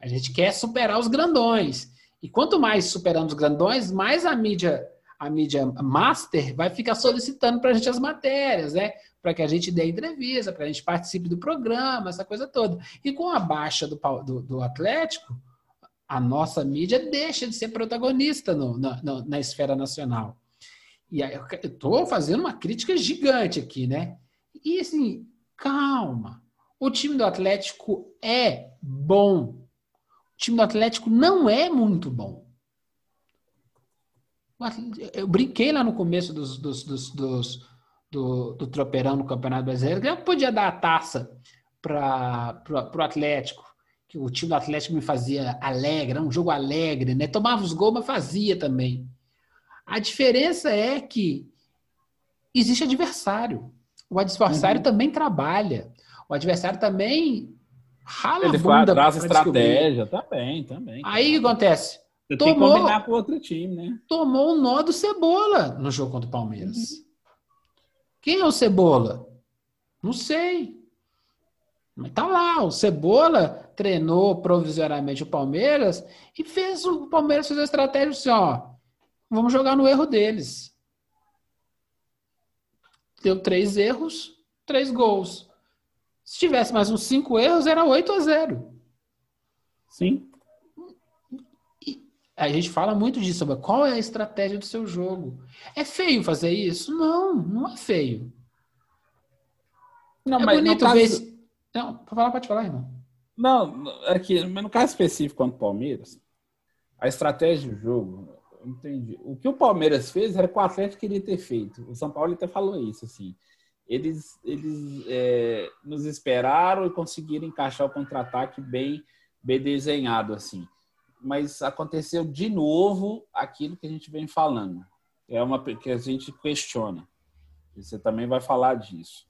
A gente quer superar os grandões. E quanto mais superando os grandões, mais a mídia, a mídia master vai ficar solicitando para a gente as matérias, né? Para que a gente dê entrevista, para a gente participe do programa, essa coisa toda. E com a baixa do, do, do Atlético, a nossa mídia deixa de ser protagonista no, na, na esfera nacional. E aí eu estou fazendo uma crítica gigante aqui, né? E assim, calma. O time do Atlético é bom. O time do Atlético não é muito bom. Eu brinquei lá no começo dos, dos, dos, dos do, do tropeirão no Campeonato Brasileiro, que eu podia dar a taça para o Atlético, que o time do Atlético me fazia alegre, era um jogo alegre, né? Tomava os gols, mas fazia também. A diferença é que existe adversário. O adversário Uhum. também trabalha. O adversário também rala Ele a faz, bunda traz estratégia também, também. Aí o que acontece? Você tem que tomou- combinar com outro time, né? Tomou um nó do Cebola no jogo contra o Palmeiras. Quem é o Cebola? Não sei. Mas tá lá, o Cebola treinou provisoriamente o Palmeiras e fez o Palmeiras fazer a estratégia assim, ó. Vamos jogar no erro deles. Deu três erros, três gols. Se tivesse mais uns cinco erros, era 8 a 0. Sim. A gente fala muito disso, sobre qual é a estratégia do seu jogo. É feio fazer isso? Não, não é feio. Não, é mas bonito caso- ver. esse- Não, pode falar, pode falar, irmão. Não, aqui, mas no caso específico contra o Palmeiras, a estratégia do jogo, entendi. O que o Palmeiras fez era o que o Atlético queria ter feito. O São Paulo até falou isso, assim. Eles, eles é, nos esperaram e conseguiram encaixar o contra-ataque bem, bem desenhado, assim. Mas aconteceu de novo aquilo que a gente vem falando. É uma que a gente questiona. Você também vai falar disso.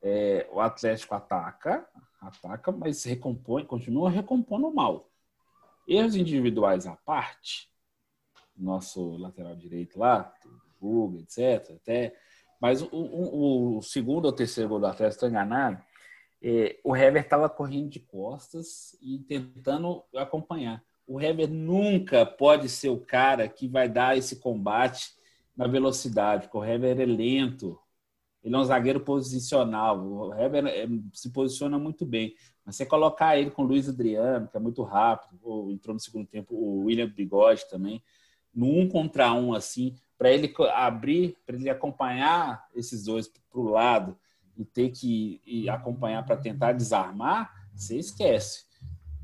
É, o Atlético ataca, ataca, mas recompõe, continua recompondo mal. Erros individuais à parte, nosso lateral direito lá, Guga, etc. Até, mas o, o- o segundo ou terceiro gol do Atlético, estou enganado, é, o Hever estava correndo de costas e tentando acompanhar. O Hever nunca pode ser o cara que vai dar esse combate na velocidade, porque o Hever é lento. Ele é um zagueiro posicional. O Heber é, se posiciona muito bem. Mas você colocar ele com o Luiz Adriano, que é muito rápido, ou entrou no segundo tempo o William Bigode também, no um contra um, assim, para ele abrir, para ele acompanhar esses dois para o lado e ter que acompanhar para tentar desarmar, você esquece.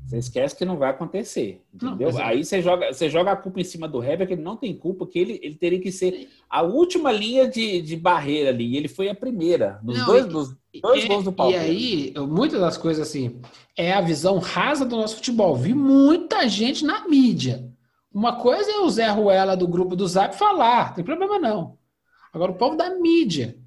Você esquece que não vai acontecer, Não, entendeu? mas é- Aí você joga, você joga a culpa em cima do Heber, que ele não tem culpa, que ele, ele teria que ser a última linha de, de barreira ali. E ele foi a primeira. Nos Não, dois, e- nos dois E- gols do E Palmeiras. aí, eu- muitas das coisas assim, é a visão rasa do nosso futebol. Vi muita gente na mídia. Uma coisa é o Zé Ruela do grupo do Zap falar, não tem problema não. Agora, o povo da mídia,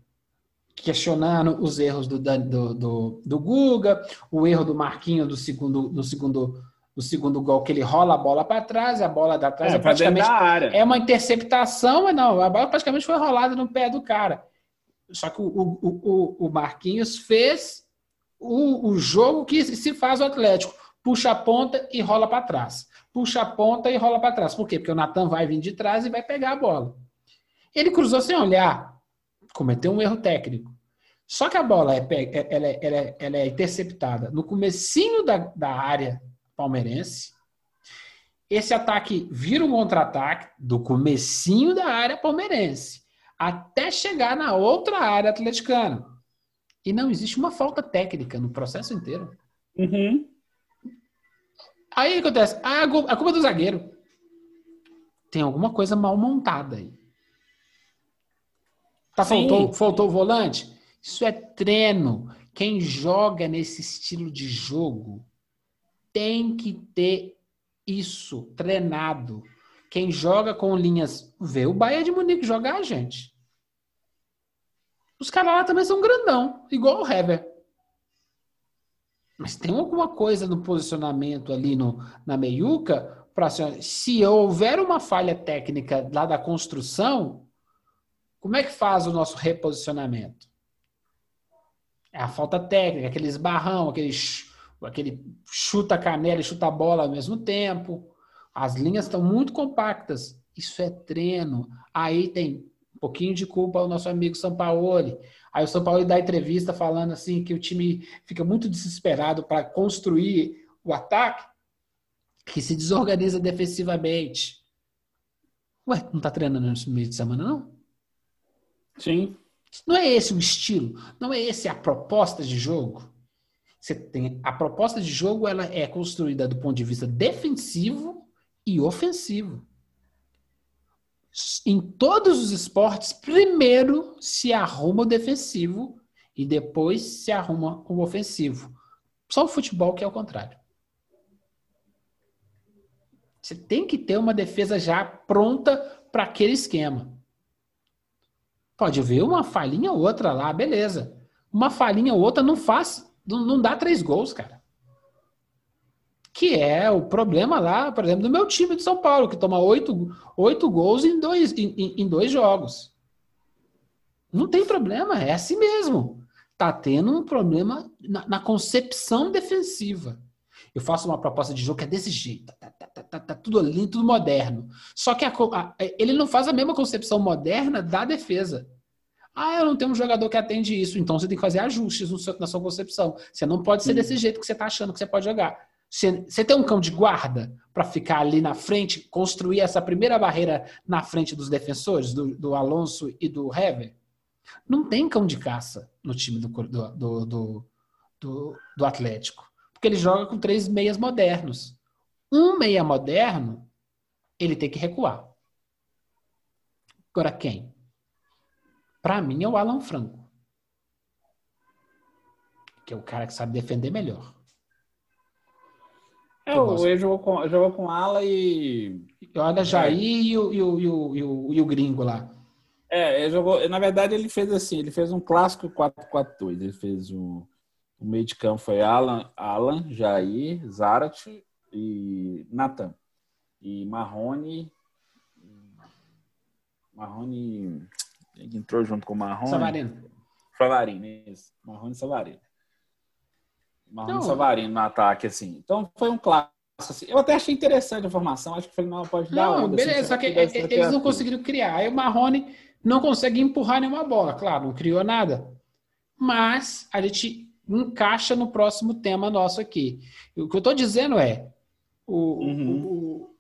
questionando os erros do, do, do, do Guga, o erro do Marquinho do segundo, do segundo, do segundo gol, que ele rola a bola para trás, a bola da trás é, é, praticamente área. é uma interceptação, mas não, a bola praticamente foi rolada no pé do cara. Só que o, o, o, o Marquinhos fez o, o jogo que se faz o Atlético. Puxa a ponta e rola para trás. Puxa a ponta e rola para trás. Por quê? Porque o Natan vai vir de trás e vai pegar a bola. Ele cruzou sem olhar. Cometeu um erro técnico. Só que a bola é, é- ela é, ela é- ela é interceptada no comecinho da, da área palmeirense. Esse ataque vira um contra-ataque do comecinho da área palmeirense até chegar na outra área atleticana. E não existe uma falta técnica no processo inteiro. Uhum. Aí o que acontece? Ah, a gu- a culpa é do zagueiro. Tem alguma coisa mal montada aí. Tá, faltou, faltou o volante? Isso é treino. Quem joga nesse estilo de jogo tem que ter isso treinado. Quem joga com linhas. Vê o Bayern de Munique jogar, gente. Os caras lá também são grandão, igual o Hever. Mas tem alguma coisa no posicionamento ali no, na meiuca para se houver uma falha técnica lá da construção, como é que faz o nosso reposicionamento? É a falta técnica, aquele esbarrão, aquele, aquele chuta a canela e chuta a bola ao mesmo tempo. As linhas estão muito compactas. Isso é treino. Aí tem pouquinho de culpa ao nosso amigo Sampaoli. Aí o Sampaoli dá entrevista falando assim que o time fica muito desesperado para construir o ataque, que se desorganiza defensivamente. Ué, não tá treinando nesse meio de semana, não? Sim. Não é esse o estilo, não é esse a proposta de jogo. Você tem a proposta de jogo, ela é construída do ponto de vista defensivo e ofensivo. Em todos os esportes, primeiro se arruma o defensivo e depois se arruma o ofensivo. Só o futebol que é o contrário. Você tem que ter uma defesa já pronta para aquele esquema. Pode ver uma falhinha ou outra lá, beleza. Uma falhinha ou outra não faz, não, não dá três gols, cara. Que é o problema lá, por exemplo, do meu time de São Paulo, que toma oito, oito gols em dois, em, em dois jogos. Não tem problema, é assim mesmo. Tá tendo um problema na, na concepção defensiva. Eu faço uma proposta de jogo que é desse jeito, tá, tá, tá, tá, tá tudo lindo, tudo moderno. Só que a, a, ele não faz a mesma concepção moderna da defesa. Ah, eu não tenho um jogador que atende isso, então você tem que fazer ajustes no seu, na sua concepção. Você não pode ser desse jeito que você está achando que você pode jogar. Você, tem um cão de guarda para ficar ali na frente, construir essa primeira barreira na frente dos defensores, do, do Alonso e do Hever? Não tem cão de caça no time do, do, do, do, do Atlético. Porque ele joga com três meias modernos. Um meia moderno, ele tem que recuar. Agora quem? Para mim é o Alan Franco. Que é o cara que sabe defender melhor. É, o ele jogou com, jogou com ala e. Olha, Jair e o, e, o, e, o, e, o, e o gringo lá. É, ele jogou. Na verdade, ele fez assim: ele fez um clássico 4-4-2. Ele fez um. O meio de campo foi Alan, Alan Jair, Zarat e Nathan. E Marrone. Marrone. Ele entrou junto com o Marrone. Savarino. Savarino, isso. Marrone e Savarino. Marrone e Savarino no ataque, assim. Então foi um clássico. Assim. Eu até achei interessante a formação. Acho que foi não pode dar Não, onda, beleza, assim, só que deve ser eles não criativo. conseguiram criar. Aí o Marrone não consegue empurrar nenhuma bola, claro, não criou nada. Mas a gente encaixa no próximo tema nosso aqui. O que eu estou dizendo é: o, Uhum. o,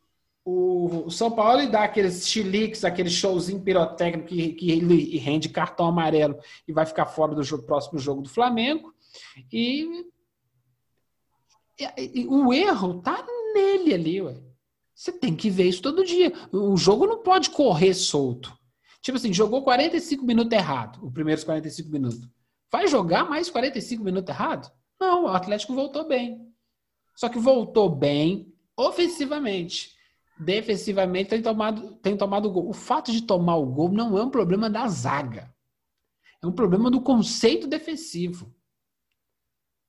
o, o São Paulo dá aqueles chiliques, aquele showzinho pirotécnico que, que ele rende cartão amarelo e vai ficar fora do jogo- próximo jogo do Flamengo. E o erro tá nele ali, ué. Você tem que ver isso todo dia. O jogo não pode correr solto. Tipo assim, jogou 45 minutos errado, os primeiros 45 minutos. Vai jogar mais 45 minutos errado? Não, o Atlético voltou bem. Só que voltou bem ofensivamente. Defensivamente tem tomado, tem tomado gol. O fato de tomar o gol não é um problema da zaga. É um problema do conceito defensivo.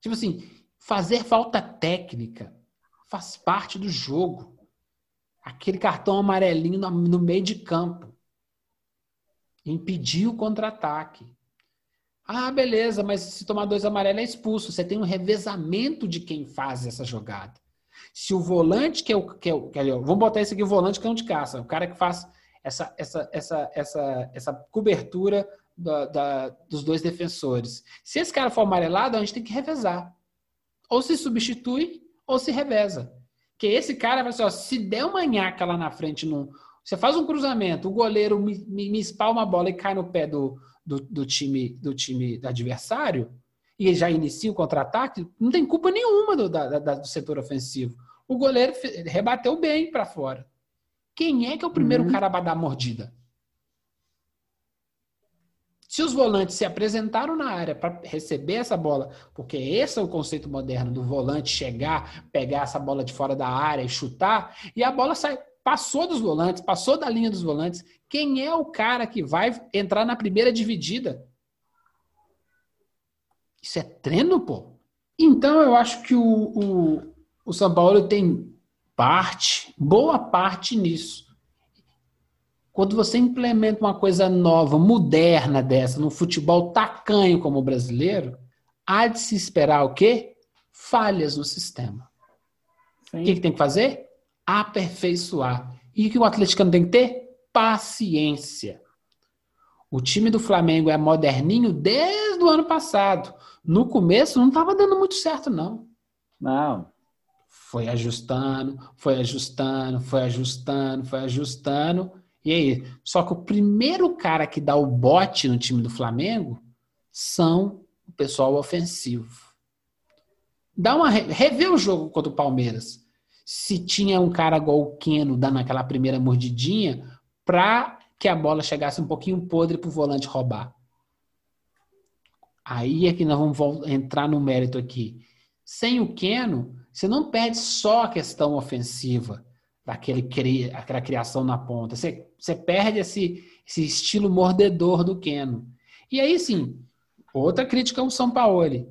Tipo assim, fazer falta técnica faz parte do jogo. Aquele cartão amarelinho no, meio de campo. Impedir o contra-ataque. Ah, beleza, mas se tomar dois amarelos é expulso. Você tem um revezamento de quem faz essa jogada. Se o volante, que é o. Que é o que é, vamos botar esse aqui, o volante cão de caça, o cara que faz essa, essa, essa, essa, essa cobertura da- da- dos dois defensores. Se esse cara for amarelado, a gente tem que revezar. Ou se substitui, ou se reveza. Que esse cara vai assim, ó, se der uma nhaca lá na frente, num, você faz um cruzamento, o goleiro me, me, me espalma a bola e cai no pé do, do, do time do time adversário, e já inicia o contra-ataque, não tem culpa nenhuma do, da- da- do setor ofensivo. O goleiro rebateu bem para fora. Quem é que é o primeiro Uhum. cara a dar a mordida? Se os volantes se apresentaram na área para receber essa bola, porque esse é o conceito moderno do volante chegar, pegar essa bola de fora da área e chutar, e a bola sai, passou dos volantes, passou da linha dos volantes. Quem é o cara que vai entrar na primeira dividida? Isso é treino, pô. Então eu acho que o, o, o São Paulo tem parte, boa parte nisso. Quando você implementa uma coisa nova, moderna dessa, num futebol tacanho como o brasileiro, há de se esperar o quê? Falhas no sistema. Sim. O que, que tem que fazer? Aperfeiçoar. E o que o atleticano tem que ter? Paciência. O time do Flamengo é moderninho desde o ano passado. No começo não estava dando muito certo, não. Não. Foi ajustando, foi ajustando, foi ajustando, foi ajustando. E aí? Só que o primeiro cara que dá o bote no time do Flamengo são o pessoal ofensivo. Dá uma re- revê o jogo contra o Palmeiras. Se tinha um cara igual o Keno dando aquela primeira mordidinha para que a bola chegasse um pouquinho podre pro volante roubar. Aí é que nós vamos entrar no mérito aqui. Sem o Keno, você não perde só a questão ofensiva daquele aquela criação na ponta. Você, você perde esse, esse estilo mordedor do Keno. E aí, sim, outra crítica ao São Paulo.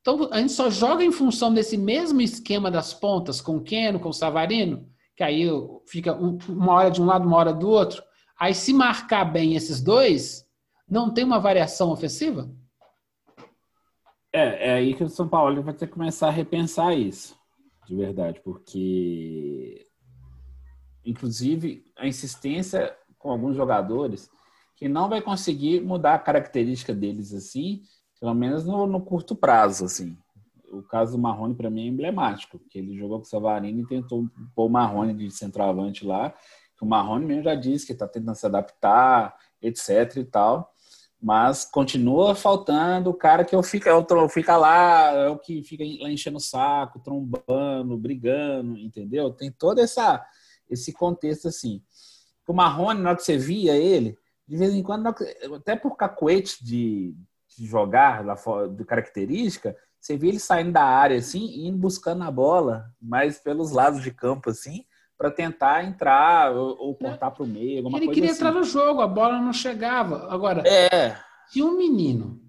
Então, a gente só joga em função desse mesmo esquema das pontas, com o Keno, com o Savarino, que aí fica uma hora de um lado, uma hora do outro. Aí, se marcar bem esses dois, não tem uma variação ofensiva? É, é aí que o São Paulo vai ter que começar a repensar isso, de verdade, porque, inclusive, a insistência com alguns jogadores que não vai conseguir mudar a característica deles assim, pelo menos no, no curto prazo, assim. O caso do Marrone, para mim, é emblemático, porque ele jogou com o Savarino e tentou pôr o Marrone de centroavante lá, o Marrone mesmo já disse que está tentando se adaptar, etc e tal, mas continua faltando o cara que eu fica, eu, fica lá, é o que fica lá enchendo o saco, trombando, brigando, entendeu? Tem todo essa, esse contexto assim. O Marrone, na hora que você via ele, de vez em quando, até por cacuete de, de jogar, de característica, você via ele saindo da área assim, indo buscando a bola, mais pelos lados de campo assim, para tentar entrar ou, ou cortar para o meio. Alguma ele coisa queria assim. entrar no jogo, a bola não chegava. Agora, É, se um menino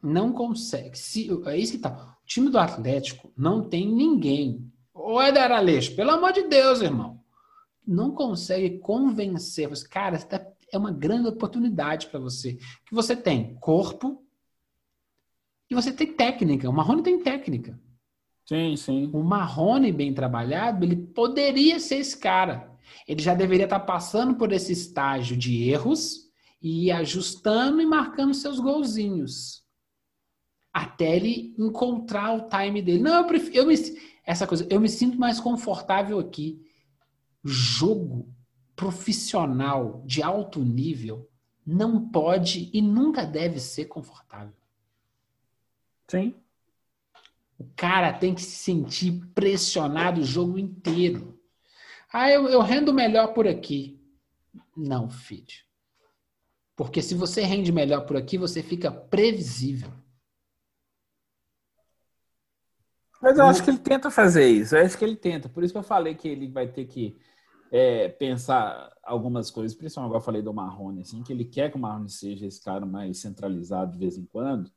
não consegue, se, é isso que tá. O time do Atlético não tem ninguém. Ô, Eder Aleixo, pelo amor de Deus, irmão. Não consegue convencer. Você, cara, essa é uma grande oportunidade para você. Que você tem corpo e você tem técnica. O Marrone tem técnica. sim, sim. O Marrone bem trabalhado, ele poderia ser esse cara. Ele já deveria estar passando por esse estágio de erros e ajustando e marcando seus golzinhos. Até ele encontrar o time dele. Não, eu prefiro. Eu me, essa coisa, eu me sinto mais confortável aqui. Jogo profissional de alto nível não pode e nunca deve ser confortável. Sim. O cara tem que se sentir pressionado o jogo inteiro. Ah, eu, eu rendo melhor por aqui. Não, filho. Porque se você rende melhor por aqui, você fica previsível. Mas eu acho que ele tenta fazer isso. Eu acho que ele tenta. Por isso que eu falei que ele vai ter que é, pensar algumas coisas, principalmente agora eu falei do Marrone, assim, que ele quer que o Marrone seja esse cara mais centralizado de vez em quando,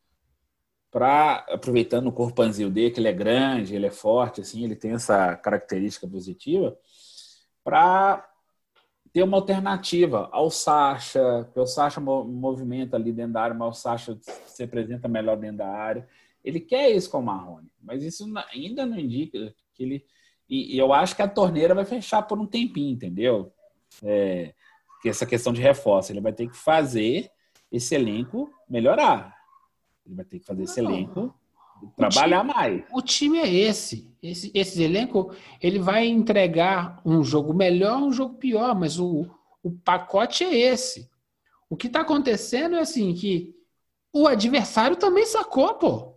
para aproveitando o corpanzil dele, que ele é grande, ele é forte, assim, ele tem essa característica positiva, para ter uma alternativa ao Sacha, que o Sacha mo- movimenta ali dentro da área, mas o Sacha se apresenta melhor dentro da área. Ele quer isso com o Marrone, mas isso ainda não indica que ele. E, e eu acho que a torneira vai fechar por um tempinho, entendeu? É, que essa questão de reforço. Ele vai ter que fazer esse elenco melhorar. Ele vai ter que fazer esse elenco trabalhar mais. O time é esse. Esse, esse elenco, ele vai entregar um jogo melhor, um jogo pior, mas o, o pacote é esse. O que está acontecendo é assim, que o adversário também sacou, pô.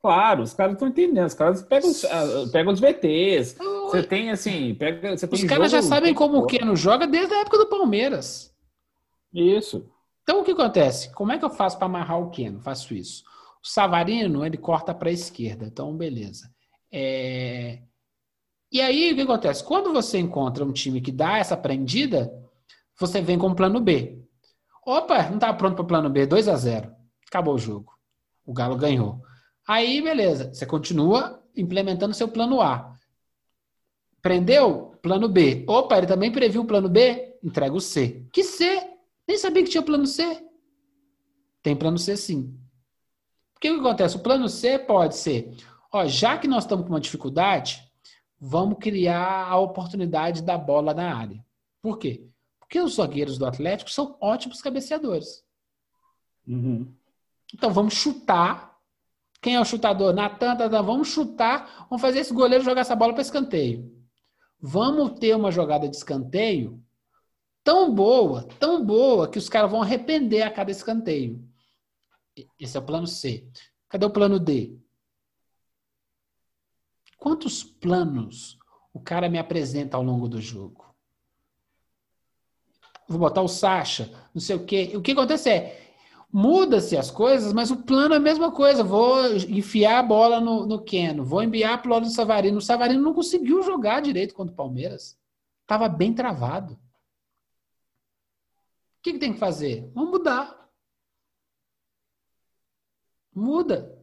Claro, os caras estão entendendo. Os caras pegam os, ah, pegam os VTs. Você tem assim, pega, você Os caras já sabem como o. Keno joga desde a época do Palmeiras. Isso. Então o que acontece? Como é que eu faço para amarrar o Keno? Faço isso. O Savarino, ele corta para a esquerda. Então, beleza. É, E aí, o que acontece? Quando você encontra um time que dá essa prendida, você vem com o plano B. Opa, não estava pronto para o plano B, 2 a 0 Acabou o jogo. O Galo ganhou. Aí, beleza. Você continua implementando seu plano A. Prendeu? Plano B. Opa, ele também previu o plano B? Entrega o C. Que C? Nem sabia que tinha plano C. Tem plano C sim. Porque o que acontece? O plano C pode ser, ó, já que nós estamos com uma dificuldade, vamos criar a oportunidade da bola na área. Por quê? Porque os zagueiros do Atlético são ótimos cabeceadores. Uhum. Então vamos chutar. Quem é o chutador? Natan, Natan, vamos chutar, vamos fazer esse goleiro jogar essa bola para escanteio. Vamos ter uma jogada de escanteio tão boa, tão boa, que os caras vão arrepender a cada escanteio. Esse é o plano C. Cadê o plano D? Quantos planos o cara me apresenta ao longo do jogo? Vou botar o Sacha, não sei o quê. O que acontece é, muda-se as coisas, mas o plano é a mesma coisa. Vou enfiar a bola no, no Keno, vou enviar para o lado do Savarino. O Savarino não conseguiu jogar direito contra o Palmeiras. Estava bem travado. O que, que tem que fazer? Vamos mudar. Muda.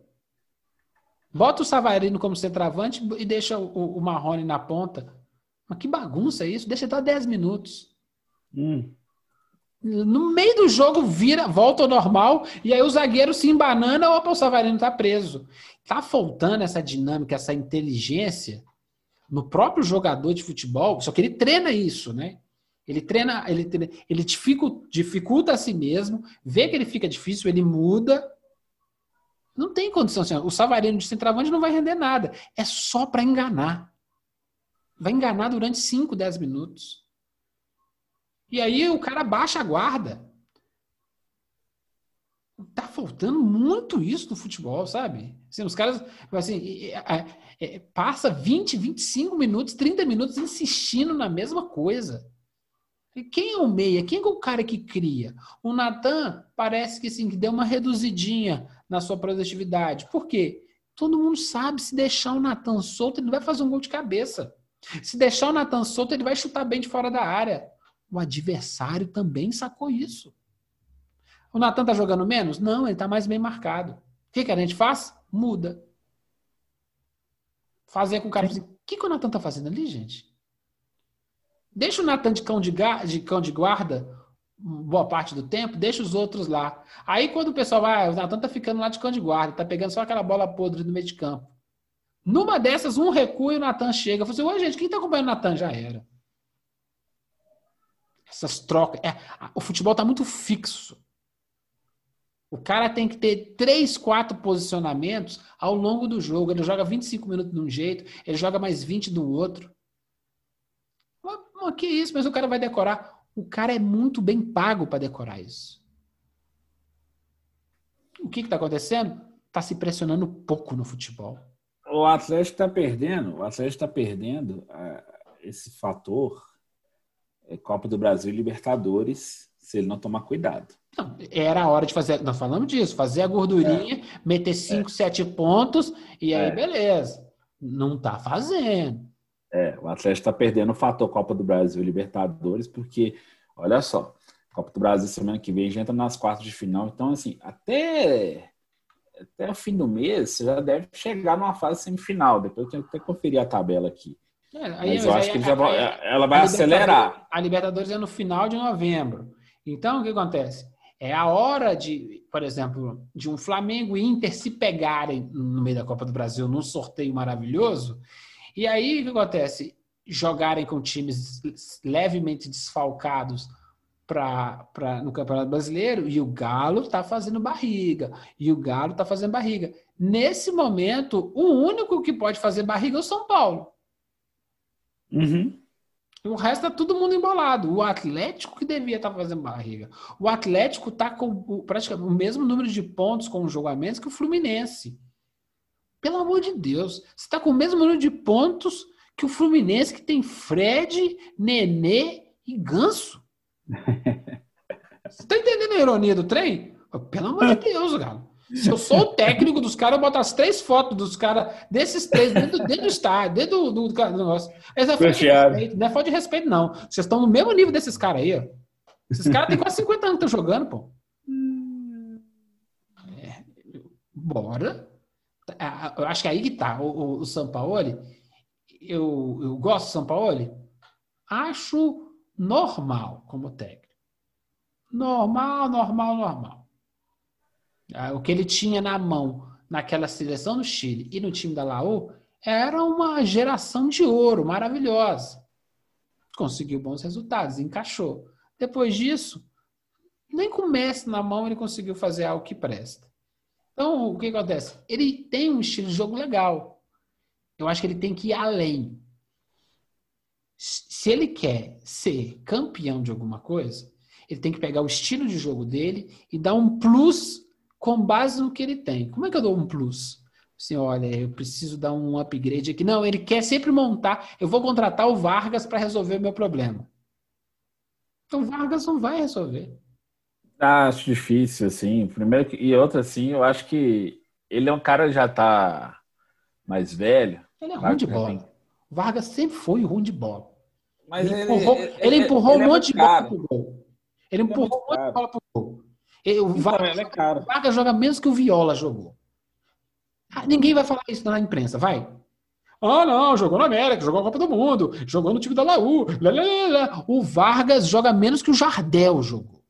Bota o Savarino como centroavante e deixa o, o Marrone na ponta. Mas que bagunça é isso? Deixa até 10 minutos. Hum. No meio do jogo, vira, volta ao normal, e aí o zagueiro se embanana, opa, o Savarino tá preso. Tá faltando essa dinâmica, essa inteligência no próprio jogador de futebol, só que ele treina isso, né? Ele treina, ele, treina, ele dificulta, dificulta a si mesmo, vê que ele fica difícil, ele muda. Não tem condição assim. O Savarino de centroavante não vai render nada. É só para enganar. Vai enganar durante 5, 10 minutos. E aí o cara baixa a guarda. Tá faltando muito isso no futebol, sabe? Assim, os caras, assim, é, é, passa 20, 25 minutos, 30 minutos insistindo na mesma coisa. Quem é o meia? Quem é o cara que cria? O Natan parece que sim, que deu uma reduzidinha na sua produtividade. Por quê? Todo mundo sabe, se deixar o Natan solto, ele vai fazer um gol de cabeça. Se deixar o Natan solto, ele vai chutar bem de fora da área. O adversário também sacou isso. O Natan está jogando menos? Não, ele está mais bem marcado. O que, que a gente faz? Muda. Fazer com o cara. O que, que o Natan está fazendo ali, gente? Deixa o Natan de cão de, de cão de guarda boa parte do tempo, deixa os outros lá. Aí quando o pessoal vai, ah, o Natan tá ficando lá de cão de guarda, tá pegando só aquela bola podre no meio de campo. Numa dessas, um recua e o Natan chega. Fala assim, oi gente, quem tá acompanhando o Natan? Já era. Essas trocas. É, o futebol tá muito fixo. O cara tem que ter três, quatro posicionamentos ao longo do jogo. Ele joga 25 minutos de um jeito, ele joga mais 20 do outro. Que isso? Mas o cara vai decorar. O cara é muito bem pago para decorar isso. O que está acontecendo? Está se pressionando pouco no futebol. O Atlético está perdendo, o Atlético está perdendo uh, esse fator é, Copa do Brasil e Libertadores se ele não tomar cuidado. Não, era a hora de fazer, nós falamos disso, fazer a gordurinha, é. meter 5, 7 é. pontos e aí é. beleza. Não está fazendo. É, o Atlético está perdendo o fator Copa do Brasil e Libertadores, porque, olha só, Copa do Brasil semana que vem já entra nas quartas de final. Então, assim, até, até o fim do mês, você já deve chegar numa fase semifinal. Depois eu tenho que até conferir a tabela aqui. É, aí, Mas eu acho que já vai, ela vai a acelerar. A Libertadores é no final de novembro. Então, o que acontece? É a hora de, por exemplo, de um Flamengo e Inter se pegarem no meio da Copa do Brasil num sorteio maravilhoso e aí o que acontece? Jogarem com times levemente desfalcados pra, pra, no Campeonato Brasileiro e o Galo está fazendo barriga. E o Galo está fazendo barriga. Nesse momento, o único que pode fazer barriga é o São Paulo. Uhum. O resto é todo mundo embolado. O Atlético que devia estar tá fazendo barriga. O Atlético está com praticamente o mesmo número de pontos com os jogamentos que o Fluminense. Pelo amor de Deus, você está com o mesmo número de pontos que o Fluminense, que tem Fred, Nenê e Ganso. (laughs) Você está entendendo a ironia do trem? Pelo amor de Deus, cara. Se eu sou o técnico dos caras, eu boto as três fotos dos caras, desses três, dentro, dentro do estádio, dentro do, do, do negócio. Essa é falta de respeito, não é falta de respeito, não. Vocês estão no mesmo nível desses caras aí, ó. Esses caras têm quase 50 anos que estão jogando, pô. É, bora. Eu acho que aí que tá. O, o Sampaoli, eu, eu gosto do Sampaoli? Acho normal como técnico. Normal, normal, normal. Ah, o que ele tinha na mão naquela seleção do Chile e no time da Laú era uma geração de ouro maravilhosa. Conseguiu bons resultados, encaixou. Depois disso, nem com o Messi na mão ele conseguiu fazer algo que presta. Então, o que acontece? Ele tem um estilo de jogo legal. Eu acho que ele tem que ir além. Se ele quer ser campeão de alguma coisa, ele tem que pegar o estilo de jogo dele e dar um plus com base no que ele tem. Como é que eu dou um plus? Assim, olha, eu preciso dar um upgrade aqui. Não, ele quer sempre montar. Eu vou contratar o Vargas para resolver o meu problema. Então, o Vargas não vai resolver. Ah, acho difícil, assim. Primeiro que, e outra, assim, eu acho que ele é um cara que já tá mais velho. Ele é ruim de bola. O Vargas sempre foi ruim de bola. Mas ele, empurrou, ele, ele empurrou ele um monte de bola pro gol. Ele empurrou um monte de bola pro gol. O, então, Vargas, é o Vargas joga menos que o Viola jogou. Ah, ninguém vai falar isso na imprensa, vai? Ah, não, jogou na América, jogou na Copa do Mundo, jogou no time da Laú. O Vargas joga menos que o Jardel jogou.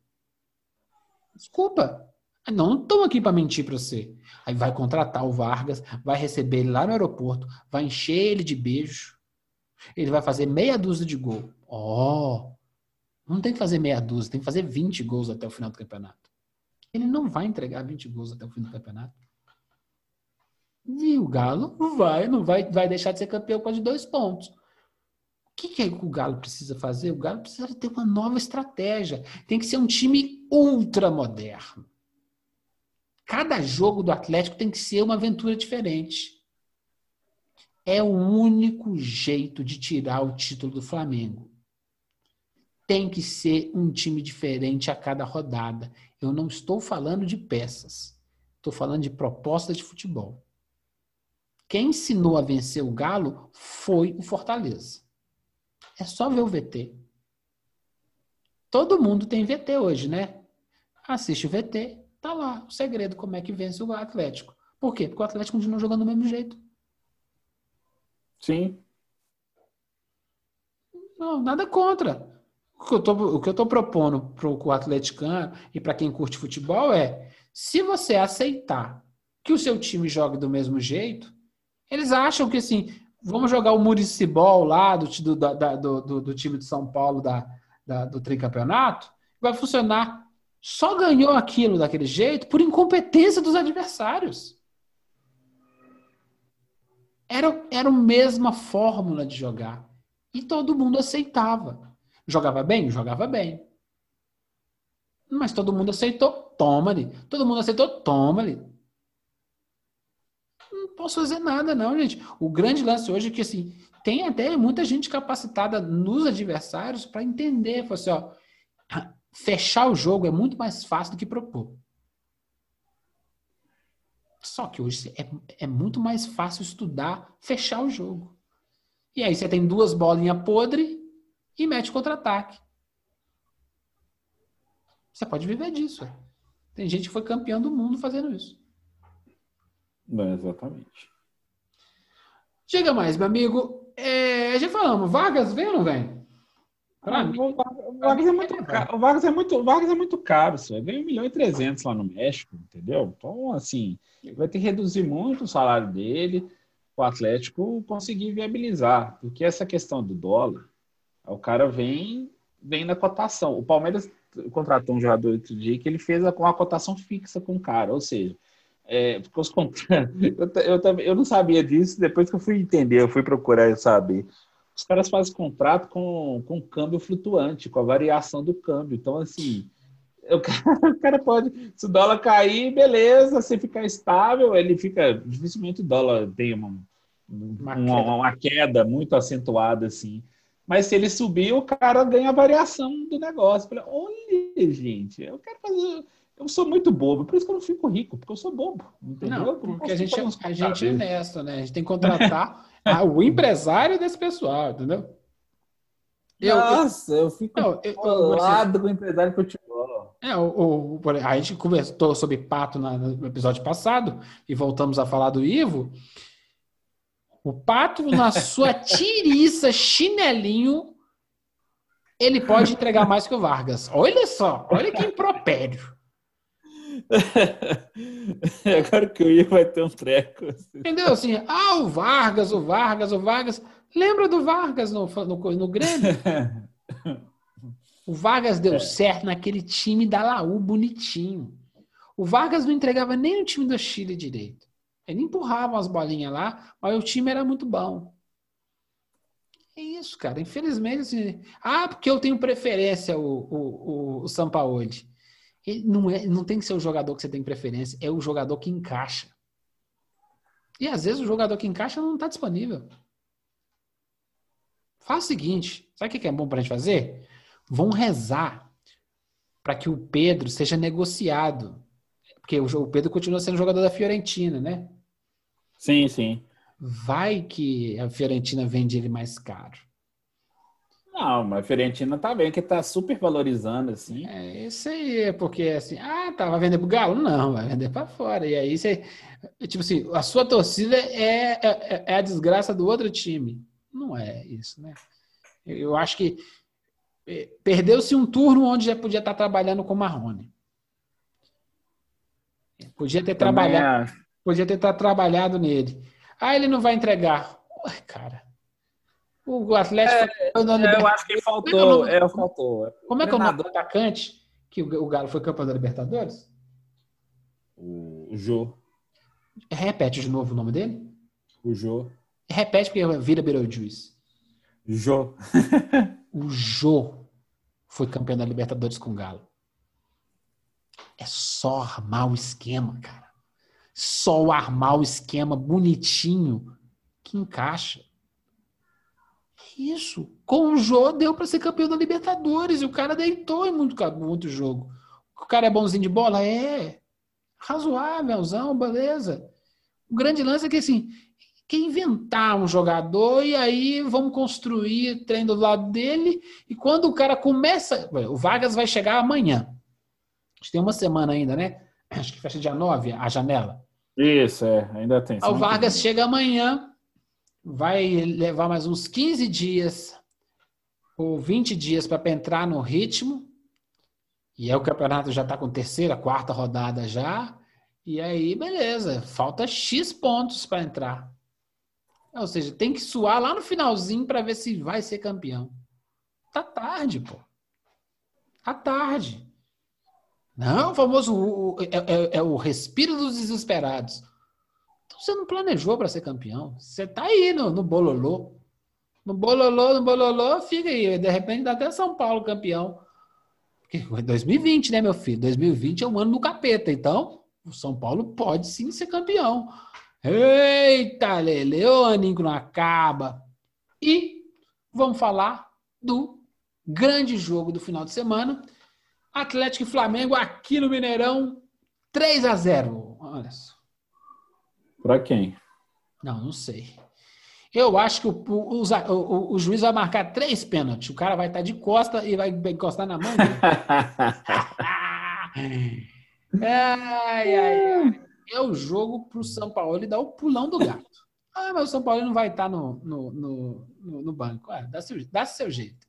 Desculpa. Não, não estamos aqui para mentir para você. Aí vai contratar o Vargas, vai receber ele lá no aeroporto, vai encher ele de beijo. Ele vai fazer meia dúzia de gol. Ó, oh, não tem que fazer meia dúzia, tem que fazer 20 gols até o final do campeonato. Ele não vai entregar 20 gols até o fim do campeonato. E o Galo vai, não vai, vai deixar de ser campeão com de dois pontos. O que, que, é que o Galo precisa fazer? O Galo precisa ter uma nova estratégia. Tem que ser um time ultra moderno. Cada jogo do Atlético tem que ser uma aventura diferente. É o único jeito de tirar o título do Flamengo. Tem que ser um time diferente a cada rodada. Eu não estou falando de peças. Estou falando de proposta de futebol. Quem ensinou a vencer o Galo foi o Fortaleza. É só ver o VT. Todo mundo tem VT hoje, né? Assiste o VT, tá lá o segredo como é que vence o Atlético. Por quê? Porque o Atlético continua jogando do mesmo jeito. Sim. Não, nada contra. O que eu tô propondo para o atleticano e para quem curte futebol é: se você aceitar que o seu time jogue do mesmo jeito, eles acham que assim, vamos jogar o Muricibol lá do, do, da, do, do, time de São Paulo da, da, do tricampeonato, vai funcionar. Só ganhou aquilo daquele jeito por incompetência dos adversários. Era, era a mesma fórmula de jogar. E todo mundo aceitava. Jogava bem? Jogava bem. Mas todo mundo aceitou? Toma-lhe. Todo mundo aceitou? Toma-lhe posso fazer nada, não, gente. O grande lance hoje é que, assim, tem até muita gente capacitada nos adversários para entender, assim, ó, fechar o jogo é muito mais fácil do que propor. Só que hoje é, é muito mais fácil estudar, fechar o jogo. E aí você tem duas bolinhas podres e mete contra-ataque. Você pode viver disso. Tem gente que foi campeão do mundo fazendo isso. Não, exatamente. Chega mais, meu amigo. É, já falamos, Vargas vem ou não vem? Ah, o, Vargas é muito caro. O Vargas é muito, Vargas é muito caro, senhor. Ganha 1 milhão e 300 lá no México, entendeu? Então, assim, vai ter que reduzir muito o salário dele o Atlético conseguir viabilizar. Porque essa questão do dólar, o cara vem, vem na cotação. O Palmeiras contratou um jogador outro dia que ele fez com a cotação fixa com o cara, ou seja, é, porque os (laughs) eu, eu, eu não sabia disso, depois que eu fui entender, eu fui procurar saber. Os caras fazem contrato com, com câmbio flutuante, com a variação do câmbio. Então, assim, o cara, (laughs) o cara pode, se o dólar cair, beleza, se ficar estável, ele fica. Dificilmente o dólar tem uma, uma, uma, uma queda muito acentuada, assim. Mas se ele subir, o cara ganha a variação do negócio. Olha, gente, eu quero fazer. Eu sou muito bobo, por isso que eu não fico rico, porque eu sou bobo. Entendeu? Não, porque a gente, é, a gente é honesto, né? A gente tem que contratar (laughs) o empresário desse pessoal, entendeu? Eu, Nossa, eu, eu fico não, eu, colado com o empresário de futebol. É, o, o, a gente conversou sobre pato no episódio passado e voltamos a falar do Ivo. O pato, na sua tiriça, chinelinho, ele pode entregar mais que o Vargas. Olha só, olha que impropério. (laughs) Agora que eu ia vai ter um treco. Entendeu? Assim, ah, o Vargas, o Vargas, o Vargas. Lembra do Vargas no, no, no Grêmio? O Vargas deu é. certo naquele time da Laú bonitinho. O Vargas não entregava nem o time do Chile direito. Ele empurrava as bolinhas lá, mas o time era muito bom. É isso, cara. Infelizmente, ah, porque eu tenho preferência o, o, o, o Sampaoli. Ele não, é, não tem que ser o jogador que você tem preferência, é o jogador que encaixa. E às vezes o jogador que encaixa não está disponível. Faz o seguinte: sabe o que é bom para a gente fazer? Vão rezar para que o Pedro seja negociado. Porque o Pedro continua sendo jogador da Fiorentina, né? Sim, sim. Vai que a Fiorentina vende ele mais caro. Não, mas a Fiorentina tá bem, que tá super valorizando, assim. É isso aí, é porque assim, ah, tá, vai vender pro Galo? Não, vai vender para fora. E aí você, tipo assim, a sua torcida é, é, é a desgraça do outro time. Não é isso, né? Eu, acho que é, perdeu-se um turno onde já podia estar trabalhando com o Marrone. Podia ter Também trabalhado, acho. Podia ter tra- trabalhado nele. Ah, ele não vai entregar. Ué, cara. O Atlético da É, eu acho que faltou. Como é que é o É, faltou. Como é que é o nome do atacante que o Galo foi campeão da Libertadores? O, Jô. Repete de novo o nome dele. O Jô. Repete porque vira Beetlejuice. Jô. (laughs) O Jô foi campeão da Libertadores com o Galo. É só armar o esquema, cara. Só armar o esquema bonitinho que encaixa. Isso. Com o Jô deu para ser campeão da Libertadores e o cara deitou em muito, muito jogo. O cara é bonzinho de bola? É. Razoávelzão, beleza. O grande lance é que assim, quer inventar um jogador e aí vamos construir treino do lado dele. E quando o cara começa. O Vargas vai chegar amanhã. A gente tem uma semana ainda, né? Acho que fecha dia 9 a janela. Isso, é. Ainda tem. O Vargas chega amanhã, vai levar mais uns 15 dias ou 20 dias para entrar no ritmo. E aí o campeonato já está com terceira, quarta rodada já. E aí, beleza, falta X pontos para entrar. Ou seja, tem que suar lá no finalzinho para ver se vai ser campeão. Tá tarde, pô. Tá tarde. Não, o famoso é, é- é o respiro dos desesperados. Então você não planejou para ser campeão. Você tá aí no, no bololô. No bololô, no bololô, fica aí. De repente dá até São Paulo campeão. Porque foi 2020, né, meu filho? 2020 é um ano do capeta. Então, o São Paulo pode sim ser campeão. Eita, Lele, o aninho não acaba. E vamos falar do grande jogo do final de semana. Atlético e Flamengo aqui no Mineirão, 3 a 0. Olha só. Pra quem? Não, não sei. Eu acho que o, o, o o- juiz vai marcar três pênaltis. O cara vai estar de costa e vai encostar na mão dele. (laughs) ai, ai, ai. É o jogo pro São Paulo e dar o pulão do gato. Ah, mas o São Paulo não vai estar no, no, no, no- no banco. Ah, dá, seu, dá seu jeito.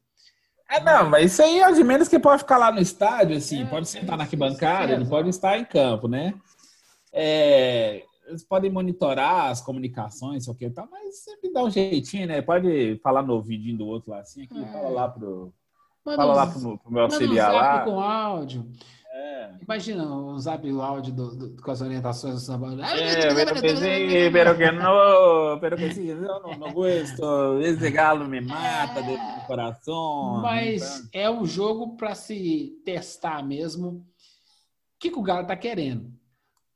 É, não, mas isso aí é de menos que pode ficar lá no estádio, assim, É, pode sentar na arquibancada, ele pode estar em campo, né? É, eles podem monitorar as comunicações, sei o que tal, mas sempre dá um jeitinho, né? Pode falar no ouvidinho do outro lá, assim, aqui, É. fala lá pro, Manda fala lá pro, pro meu um auxiliar lá. com áudio. É. Imagina um zap o áudio do- do- com as orientações do Paulo. Eh, pero que sí, pero que no, pero que sí, yo no, no gosto, esse galo me mata dentro do coração. Mas é um jogo para se testar mesmo o que, que o Galo tá querendo.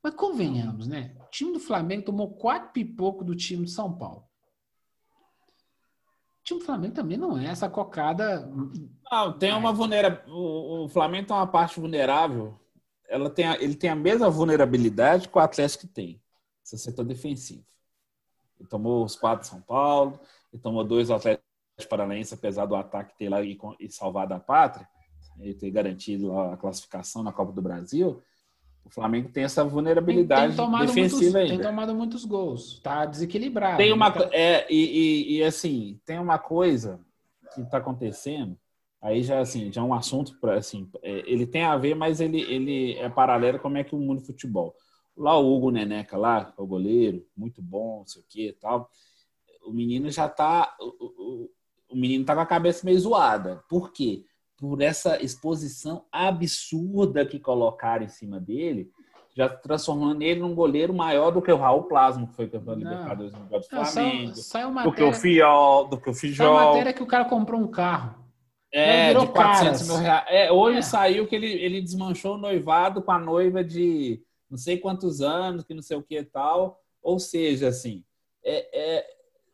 Mas convenhamos, né? O time do Flamengo tomou quatro pipoco do time de São Paulo. O time do Flamengo também não é essa cocada. Não, tem uma vulnerabilidade. O, o Flamengo tem uma parte vulnerável. Ela tem a- ele tem a mesma vulnerabilidade que o Atlético tem. Esse setor defensivo. Ele tomou os quatro de São Paulo, ele tomou dois do Atlético Paranaense, apesar do ataque ter lá e, e salvado a pátria, ele ter garantido a classificação na Copa do Brasil. O Flamengo tem essa Tem, vulnerabilidade tem tomado muitos, defensiva tem ainda. tomado muitos gols. Tá desequilibrado. Tem uma, Tá- é, e, e- e, assim, tem uma coisa que está acontecendo, aí já assim, já é um assunto para assim, é, ele tem a ver, mas ele, ele é paralelo como é que o mundo do futebol. Lá o Hugo Neneca lá, é o goleiro, muito bom, não sei o que e tal. O menino já tá o, o, o menino tá com a cabeça meio zoada. Por quê? Por essa exposição absurda que colocaram em cima dele, já transformando ele num goleiro maior do que o Raul Plasma, que foi campeão da Não. Libertadores no do Flamengo. saiu, saiu Do que o matéria, Fiol, do que o saiu Fijol. matéria que o cara comprou um carro. É, virou de 400 caras. mil reais. É, hoje É. saiu que ele, ele desmanchou o noivado com a noiva de não sei quantos anos, que não sei o que e tal. Ou seja, assim, é, é,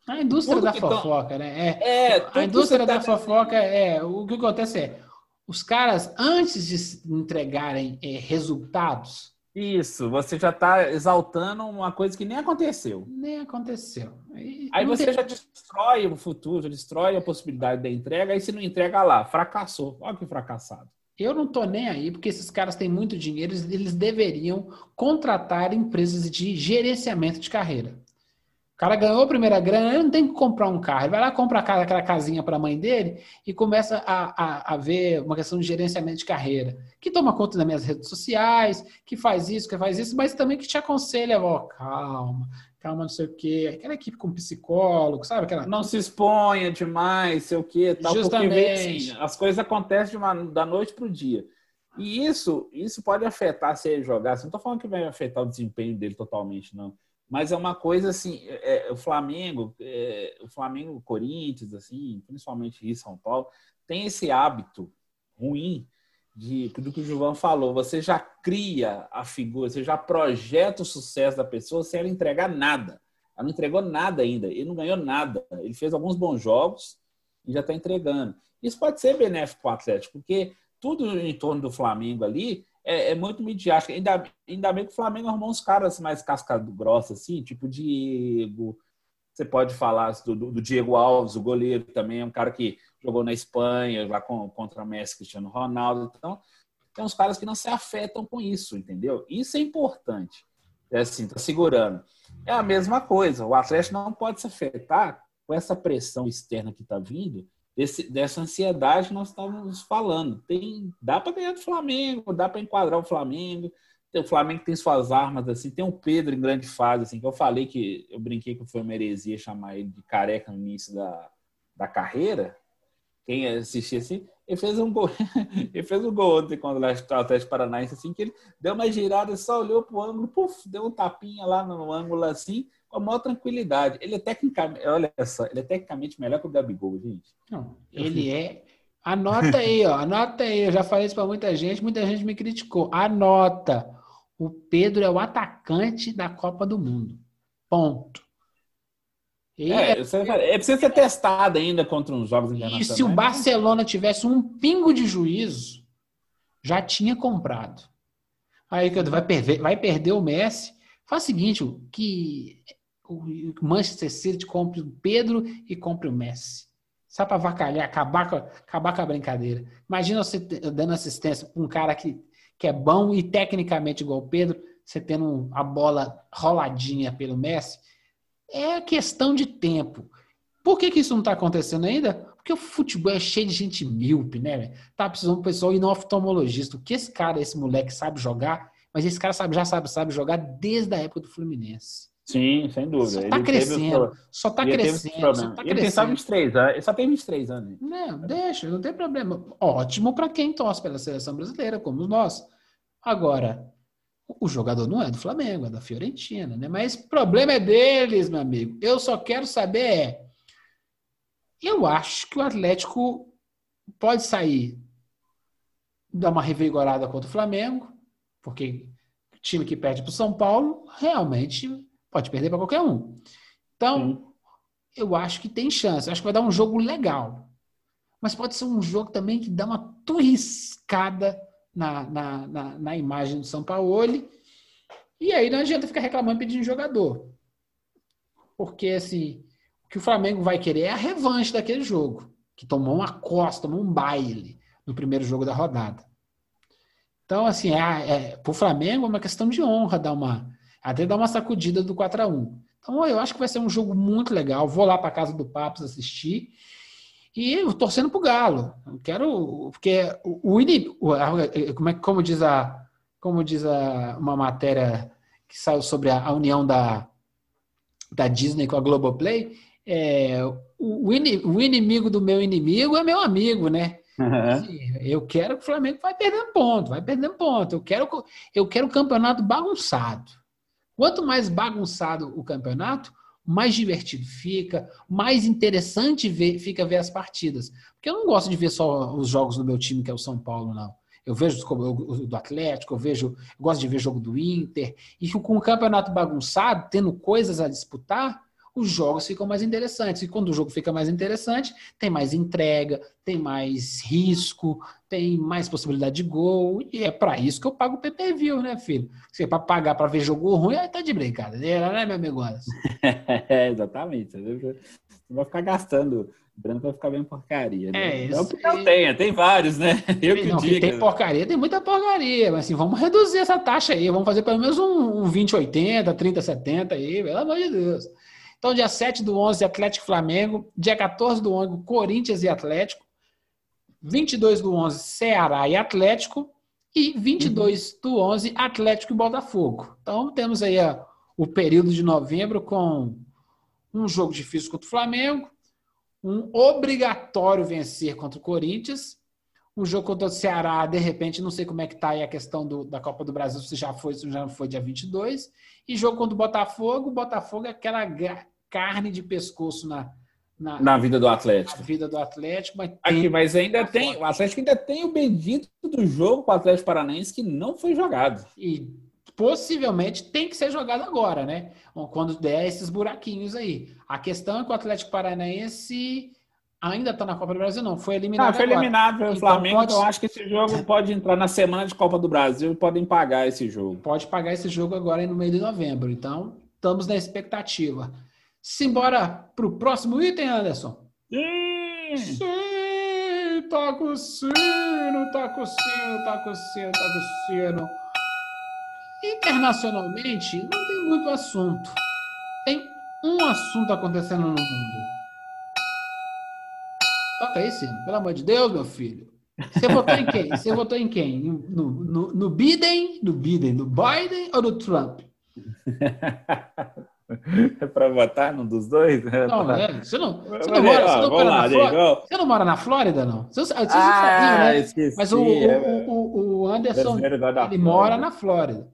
A indústria Tudo da fofoca, né? É, é a indústria você da tá- fofoca é o que acontece é os caras antes de se entregarem eh, resultados Isso, você já está exaltando uma coisa que nem aconteceu. Nem aconteceu. Aí, Aí não você tem- já destrói o futuro, já destrói a possibilidade da entrega, aí se não entrega lá, fracassou. Olha que fracassado. Eu não tô nem aí, porque esses caras têm muito dinheiro, eles, eles deveriam contratar empresas de gerenciamento de carreira. O cara ganhou a primeira grana, ele não tem que comprar um carro. Ele vai lá, compra aquela casinha para a mãe dele e começa a, a, a ver uma questão de gerenciamento de carreira. Que toma conta das minhas redes sociais, que faz isso, que faz isso, mas também que te aconselha, ó, calma, calma, não sei o quê. Aquela equipe com psicólogo, sabe? Aquela... Não se exponha demais, sei o que, tal, porque Justamente. vê, assim, as coisas acontecem de uma, da noite para o dia. E isso, isso pode afetar se ele jogar. Assim, não estou falando que vai afetar o desempenho dele totalmente, não. Mas é uma coisa assim, é, é, o Flamengo, é, o Flamengo, Corinthians, assim, principalmente em São Paulo, tem esse hábito ruim de do que o Gilvan falou. Você já cria a figura, você já projeta o sucesso da pessoa sem ela entregar nada. Ela não entregou nada ainda, ele não ganhou nada. Ele fez alguns bons jogos e já está entregando. Isso pode ser benéfico para o Atlético, porque tudo em torno do Flamengo ali é, é muito midiático. Ainda, ainda bem que o Flamengo arrumou uns caras mais cascado grossa, assim, tipo Diego. Você pode falar do, do, Diego Alves, o goleiro também, é um cara que jogou na Espanha, lá com, contra o Messi, Cristiano Ronaldo. Então, tem uns caras que não se afetam com isso, entendeu? Isso é importante. É assim, tá segurando. É a mesma coisa. O Atlético não pode se afetar com essa pressão externa que está vindo, desse, dessa ansiedade que nós estávamos falando. Tem, dá para ganhar do Flamengo, dá para enquadrar o Flamengo. O Flamengo tem suas armas, assim, tem o Pedro em grande fase, assim, que eu falei que eu brinquei que foi uma heresia chamar ele de careca no início da, da carreira. Quem assistia assim, ele fez um gol, (laughs) ele fez um gol ontem contra o Atlético Paranaense, assim, que ele deu uma girada, só olhou pro ângulo, puf, deu um tapinha lá no ângulo assim, a maior tranquilidade. Ele é tecnicamente, olha só, ele é tecnicamente melhor que o Gabigol, gente. Não, ele é. Anota aí, ó. Anota aí. Eu já falei isso para muita gente, muita gente me criticou. Anota. O Pedro é o atacante da Copa do Mundo. Ponto. Ele É, você, é precisa ser testado ainda contra uns jogos E internacionais. se o Barcelona tivesse um pingo de juízo, já tinha comprado. Aí vai perder, vai perder o Messi. Faz o seguinte, que Manchester City compre o Pedro e compre o Messi. Só para vacalhar, acabar com, acabar com a brincadeira. Imagina você dando assistência para um cara que, que é bom e tecnicamente igual o Pedro, você tendo a bola roladinha pelo Messi. É questão de tempo. Por que, que isso não está acontecendo ainda? Porque o futebol é cheio de gente míope, né? Tá precisando do pessoal ir no oftalmologista. O que esse cara, esse moleque, sabe jogar? Mas esse cara sabe, já sabe, sabe jogar desde a época do Fluminense. Sim, sem dúvida. Só Ele tá teve crescendo. os- Só tá ele teve crescendo. Só tá Ele tem só crescendo. 23 anos. Ele só tem 23 anos. Não, deixa, não tem problema. Ótimo para quem torce pela seleção brasileira, como nós. Agora, o jogador não é do Flamengo, é da Fiorentina, né? Mas o problema é deles, meu amigo. Eu só quero saber é. Eu acho que o Atlético pode sair, dar uma revigorada contra o Flamengo, porque o time que perde para o São Paulo realmente pode perder para qualquer um. Então, Sim. eu acho que tem chance. Eu acho que vai dar um jogo legal. Mas pode ser um jogo também que dá uma turriscada na, na, na, na imagem do São Paulo. E aí não adianta ficar reclamando pedindo jogador. Porque, assim, o que o Flamengo vai querer é a revanche daquele jogo. Que tomou uma costa, tomou um baile no primeiro jogo da rodada. Então, assim, é, é, para o Flamengo é uma questão de honra dar uma, até dar uma sacudida do 4 a 1 Então, eu acho que vai ser um jogo muito legal. Vou lá para casa do Papos assistir. E eu torcendo pro Galo. Eu quero. Porque o, o inimigo. Como, é, como diz, a, como diz a, uma matéria que saiu sobre a, a união da, da Disney com a Globoplay, é, o, ini- o inimigo do meu inimigo é meu amigo, né? Assim, Eu quero que o Flamengo vai perdendo ponto, vai perdendo ponto. Eu quero, eu quero o campeonato bagunçado. Quanto mais bagunçado o campeonato, mais divertido fica, mais interessante ver- fica ver as partidas. Porque eu não gosto de ver só os jogos do meu time, que é o São Paulo, não. Eu vejo do Atlético, eu vejo, eu gosto de ver jogo do Inter. E com o campeonato bagunçado, tendo coisas a disputar, os jogos ficam mais interessantes. E quando o jogo fica mais interessante, tem mais entrega, tem mais risco, tem mais possibilidade de gol. E é para isso que eu pago o PPV, né, filho? Se para pagar para ver jogo ruim, aí tá de brincadeira, né, meu amigo (laughs) é, exatamente. Você vai ficar gastando. Branco vai ficar bem porcaria. Né? É isso. não tem, tem vários, né? (laughs) Eu que Não, diga. tem porcaria, tem muita porcaria. Mas assim, vamos reduzir essa taxa aí. Vamos fazer pelo menos um, um 20-80, 30-70 aí, pelo amor de Deus. Então, dia 7 do 11, Atlético e Flamengo. Dia 14 do 11, Corinthians e Atlético. 22 do 11, Ceará e Atlético. E 22 do 11, Atlético e Botafogo. Então, temos aí ó, o período de novembro com um jogo difícil contra o Flamengo, um obrigatório vencer contra o Corinthians, um jogo contra o Ceará, de repente, não sei como é que tá aí a questão do- da Copa do Brasil, se já foi, se já não foi dia 22, e jogo contra o Botafogo, o Botafogo é aquela carne de pescoço na, na, Na vida do na Atlético. vida do Atlético, mas Aqui, tem- mas ainda tem. O Atlético ainda tem o bendito do jogo com o Atlético Paranaense que não foi jogado. e possivelmente tem que ser jogado agora, né? Quando der esses buraquinhos aí. A questão é que o Atlético Paranaense ainda está na Copa do Brasil, não, foi eliminado Não, foi agora. eliminado pelo Então Flamengo, pode- então eu acho que esse jogo pode entrar na semana de Copa do Brasil e podem pagar esse jogo. pode pagar esse jogo agora no meio de novembro. Então, estamos na expectativa. Simbora para o próximo item, Anderson. Sim, toca o sino, toca o sino, toca o sino, toca o sino. Internacionalmente, não tem muito assunto. Tem um assunto acontecendo no mundo. Toca aí, Sino. Pelo amor de Deus, meu filho. Você votou em quem? Você votou em quem? No, no, no Biden, no Biden, no Biden ou no Trump? (laughs) É para votar num dos dois? Não, é. Você não, você não mora, você não mora lá, na. Flórida? Você não mora na Flórida, não? Você, você Ah, sabia, né? esqueci. Mas o, é, o, o, o Anderson, ele mora na Flórida.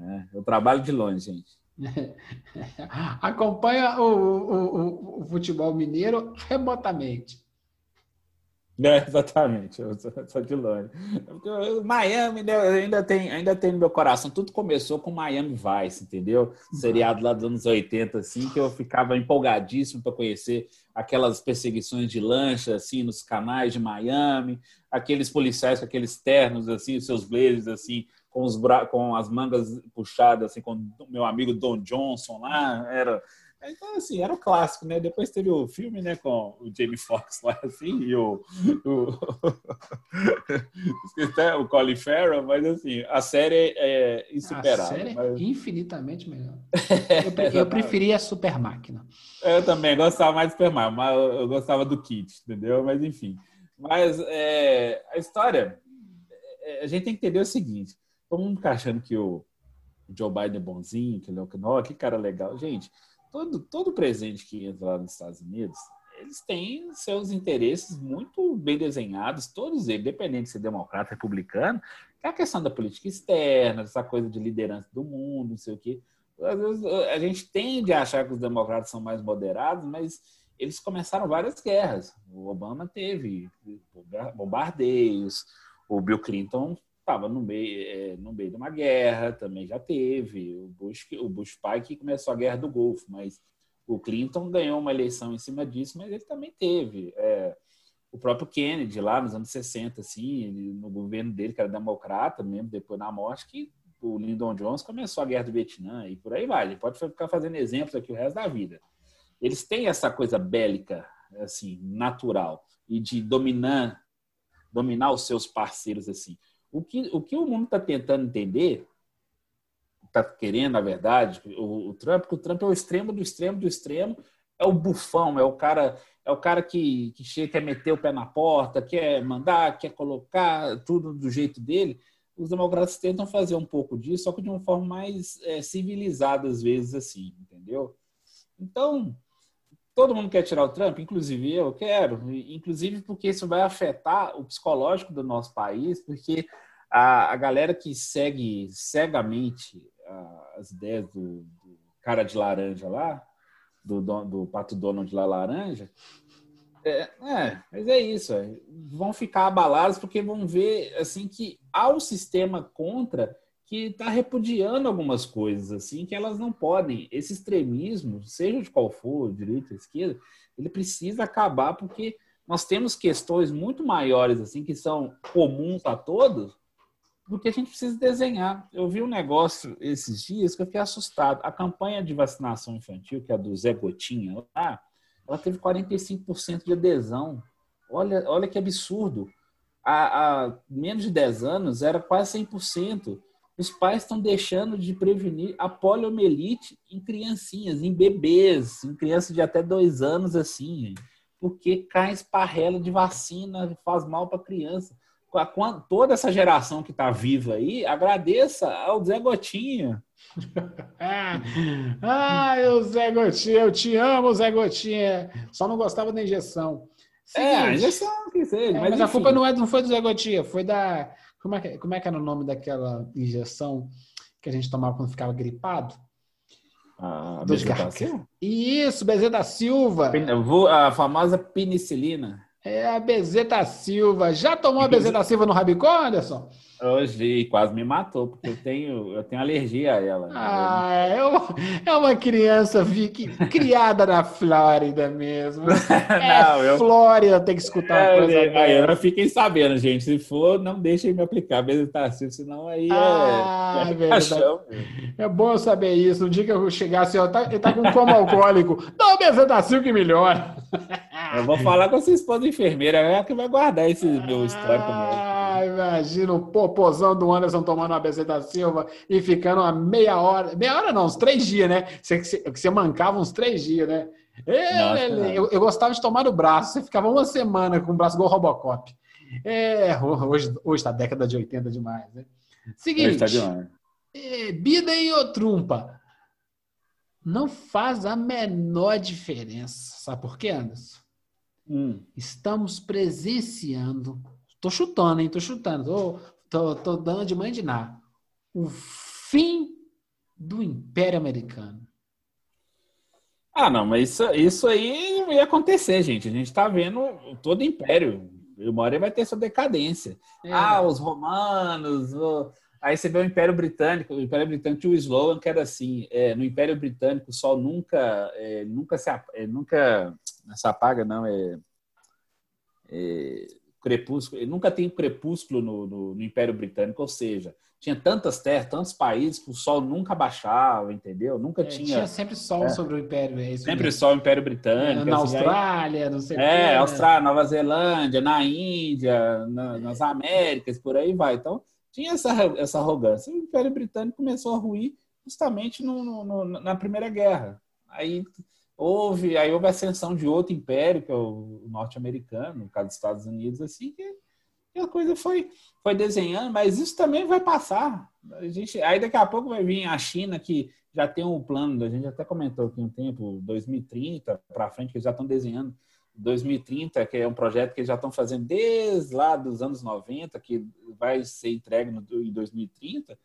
É, eu trabalho de longe, gente. (laughs) Acompanha o, o, o, o futebol mineiro remotamente. É, exatamente, eu sou, sou de longe. O Miami né, ainda tem, ainda tem no meu coração. Tudo começou com Miami Vice, entendeu? Seriado lá dos anos 80, assim, que eu ficava empolgadíssimo para conhecer aquelas perseguições de lancha, assim, nos canais de Miami, aqueles policiais com aqueles ternos, assim, os seus blazers, assim, com, os bra... com as mangas puxadas, assim, com o meu amigo Don Johnson lá, era... Então, assim, era o clássico, né? Depois teve o filme, né, com o Jamie Foxx lá, assim, e o... o... (laughs) Esqueci até o Colin Farrell, mas, assim, a série é A insuperável. série é mas- infinitamente melhor. (laughs) Eu, pre- eu preferia a Super Máquina. Eu também gostava mais do Super Mario, mas eu, eu gostava do Kit, entendeu? Mas enfim. Mas é, a história, é, a gente tem que entender o seguinte: todo mundo fica achando que o Joe Biden é bonzinho, que ele é o não, que cara legal. Gente, todo, todo presidente que entra lá nos Estados Unidos, eles têm seus interesses muito bem desenhados, todos eles, independente de ser democrata, republicano, que é a questão da política externa, essa coisa de liderança do mundo, não sei o quê. Às vezes a gente tende a achar que os democratas são mais moderados, mas eles começaram várias guerras. O Obama teve bombardeios, o Bill Clinton estava no meio, é, no meio de uma guerra, também já teve. O Bush, o Bush pai que começou a guerra do Golfo, mas o Clinton ganhou uma eleição em cima disso, mas ele também teve. É, o próprio Kennedy, lá nos anos 60, assim, ele, no governo dele, que era democrata, mesmo depois da morte, que o Lyndon Johnson começou a guerra do Vietnã e por aí vai. Ele pode ficar fazendo exemplos aqui o resto da vida. Eles têm essa coisa bélica, assim, natural, e de dominar, dominar os seus parceiros, assim. O que o, que o mundo está tentando entender, está querendo, na verdade, o, o Trump, porque o Trump é o extremo do extremo do extremo, é o bufão, é o cara, é o cara que, que chega, quer meter o pé na porta, quer mandar, quer colocar tudo do jeito dele. Os democratas tentam fazer um pouco disso, só que de uma forma mais é, civilizada, às vezes, assim, entendeu? Então, todo mundo quer tirar o Trump, inclusive eu quero, inclusive porque isso vai afetar o psicológico do nosso país, porque a, a galera que segue cegamente a, as ideias do, do, cara de laranja lá, do, do, do Pato Donald lá laranja, é, é, mas é isso, é. vão ficar abalados porque vão ver assim que há um sistema contra que está repudiando algumas coisas, assim, que elas não podem. Esse extremismo, seja de qual for, direita, esquerda, ele precisa acabar porque nós temos questões muito maiores, assim, que são comuns a todos, do que a gente precisa desenhar. Eu vi um negócio esses dias que eu fiquei assustado. A campanha de vacinação infantil, que é a do Zé Gotinha lá, ela teve 45% de adesão. Olha, olha que absurdo. Há, há menos de 10 anos era quase 100%. Os pais estão deixando de prevenir a poliomielite em criancinhas, em bebês, em crianças de até dois anos, assim, porque cai esparrela de vacina, faz mal para a criança. Toda essa geração que está viva aí, agradeça ao Zé Gotinha. (laughs) ah, o Zé Gotinha, eu te amo, Zé Gotinha. Só não gostava da injeção. Seguinte, é, a injeção que seja. É, mas, mas a culpa não, é, não foi do Zé Gotinha, foi da. Como é, que, como é que era o nome daquela injeção que a gente tomava quando ficava gripado? Ah, a Bezerra Isso, Bezerra da Silva. A famosa penicilina. É a Bezerra Silva. Já tomou a Bezerra (laughs) Silva no Rabicó, Anderson? Hoje quase me matou, porque eu tenho, eu tenho alergia a ela. Ah, é uma, é uma criança que, criada na Flórida mesmo. (laughs) É não, eu, Flórida, tem que escutar é, uma coisa aí, eu fiquem sabendo, gente. Se for, não deixem me aplicar Bezetacil, senão aí ah, é, é, verdade. é bom saber isso. No dia que eu chegar assim, ó, tá, ele tá com como alcoólico. Dá o Bezetacil que melhora. Eu vou falar com a sua esposa enfermeira, é que vai guardar esse meu histórico mesmo. Ah, imagina o popozão do Anderson tomando uma BC da Silva e ficando uma meia hora. Meia hora não, uns três dias, né? Você, você mancava uns três dias, né? Nossa, eu, eu, gostava de tomar no braço. Você ficava uma semana com o braço igual Robocop. É, hoje, hoje tá década de 80 demais, né? Seguinte. Tá demais. É, Bida ou Trumpa? Não faz a menor diferença. Sabe por quê, Anderson? Hum. Estamos presenciando Tô chutando, hein? Tô chutando. Tô, tô, tô dando de mãe de ná. O fim do Império Americano. Ah, não, mas isso, isso aí ia acontecer, gente. A gente tá vendo todo o Império. Uma hora vai ter sua decadência. É. Ah, os romanos. O... Aí você vê o Império Britânico. O Império Britânico tinha o slogan que era assim: é, no Império Britânico o sol nunca, é, nunca, se, é, nunca se apaga, não. É, é crepúsculo, ele nunca tem crepúsculo no, no, no, Império Britânico, ou seja, tinha tantas terras, tantos países que o sol nunca baixava, entendeu? Nunca é, tinha. Tinha sempre sol é, sobre o Império. É sempre sol no Império Britânico. É, na assim, Austrália, não sei É, que, Austrália, Nova Zelândia, na Índia, na, nas Américas, por aí vai. Então, tinha essa, essa arrogância. O Império Britânico começou a ruir justamente no, no, na Primeira Guerra. Aí houve aí houve a ascensão de outro império que é o norte-americano no caso dos Estados Unidos assim que a coisa foi foi desenhando mas isso também vai passar. A gente aí daqui a pouco vai vir a China que já tem um plano a gente até comentou aqui um tempo 2030 para frente que eles já estão desenhando 2030 que é um projeto que eles já estão fazendo desde lá dos anos 90 que vai ser entregue no, em 2030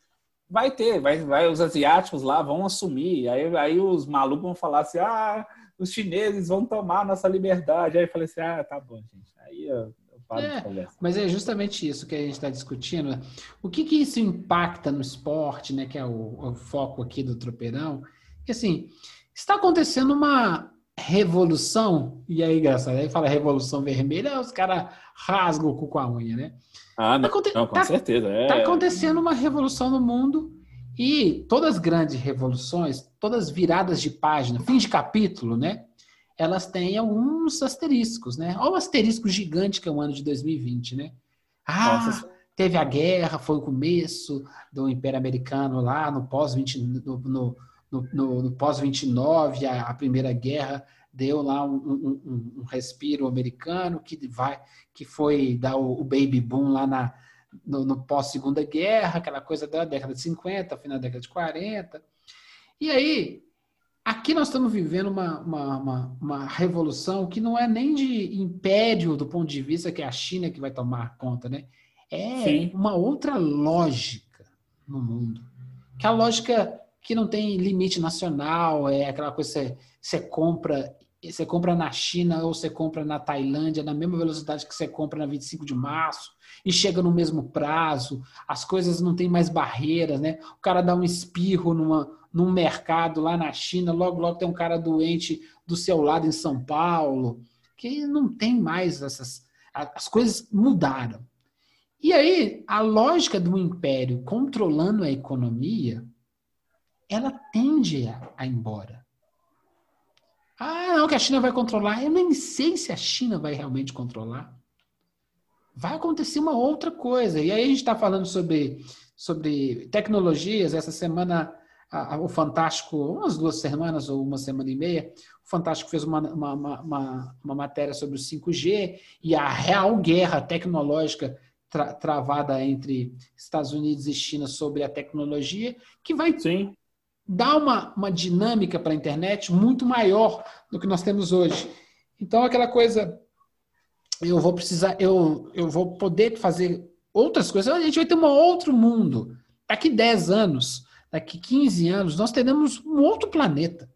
Vai ter, vai, vai, os asiáticos lá vão assumir. Aí, aí os malucos vão falar assim: ah, os chineses vão tomar nossa liberdade. Aí eu falei assim: ah, tá bom, gente. Aí eu, eu paro é, de conversa. Mas é justamente isso que a gente está discutindo. O que, que isso impacta no esporte, né? Que é o, o foco aqui do tropeirão. Que assim, está acontecendo uma revolução, e aí, engraçado, aí fala revolução vermelha, os caras rasgam o cu com a unha, né? Ah, não, tá, não com tá, certeza. É. Tá acontecendo uma revolução no mundo e todas as grandes revoluções, todas viradas de página, fim de capítulo, né? Elas têm alguns asteriscos, né? Olha o asterisco gigante que é o ano de 2020, né? Ah, Nossa. teve a guerra, foi o começo do Império Americano lá no pós-20 no, no, no, no pós-29, a, a Primeira Guerra deu lá um, um, um, respiro americano que vai que foi dar o, o baby boom lá na, no, no pós-segunda guerra, aquela coisa da década de 50, final da década de 40. E aí, aqui nós estamos vivendo uma, uma, uma, uma, revolução que não é nem de império do ponto de vista que é a China que vai tomar conta, né? É Sim. uma outra lógica no mundo. Que é a lógica que não tem limite nacional, é aquela coisa que você, compra você compra na China ou você compra na Tailândia na mesma velocidade que você compra na 25 de março e chega no mesmo prazo, as coisas não tem mais barreiras, né? O cara dá um espirro numa, num mercado lá na China, logo logo tem um cara doente do seu lado em São Paulo, que não tem mais essas as coisas mudaram. E aí, a lógica do império controlando a economia, ela tende a, a ir embora. Ah, não, que a China vai controlar. Eu nem sei se a China vai realmente controlar. Vai acontecer uma outra coisa. E aí a gente está falando sobre, sobre tecnologias. Essa semana, a, a, o Fantástico, umas duas semanas ou uma semana e meia, o Fantástico fez uma, uma, uma, uma matéria sobre o 5G e a real guerra tecnológica tra, travada entre Estados Unidos e China sobre a tecnologia, que vai Sim dá uma, uma dinâmica para a internet muito maior do que nós temos hoje. Então, aquela coisa, eu vou precisar, eu, eu vou poder fazer outras coisas, a gente vai ter um outro mundo. Daqui 10 anos, daqui 15 anos, nós teremos um outro planeta.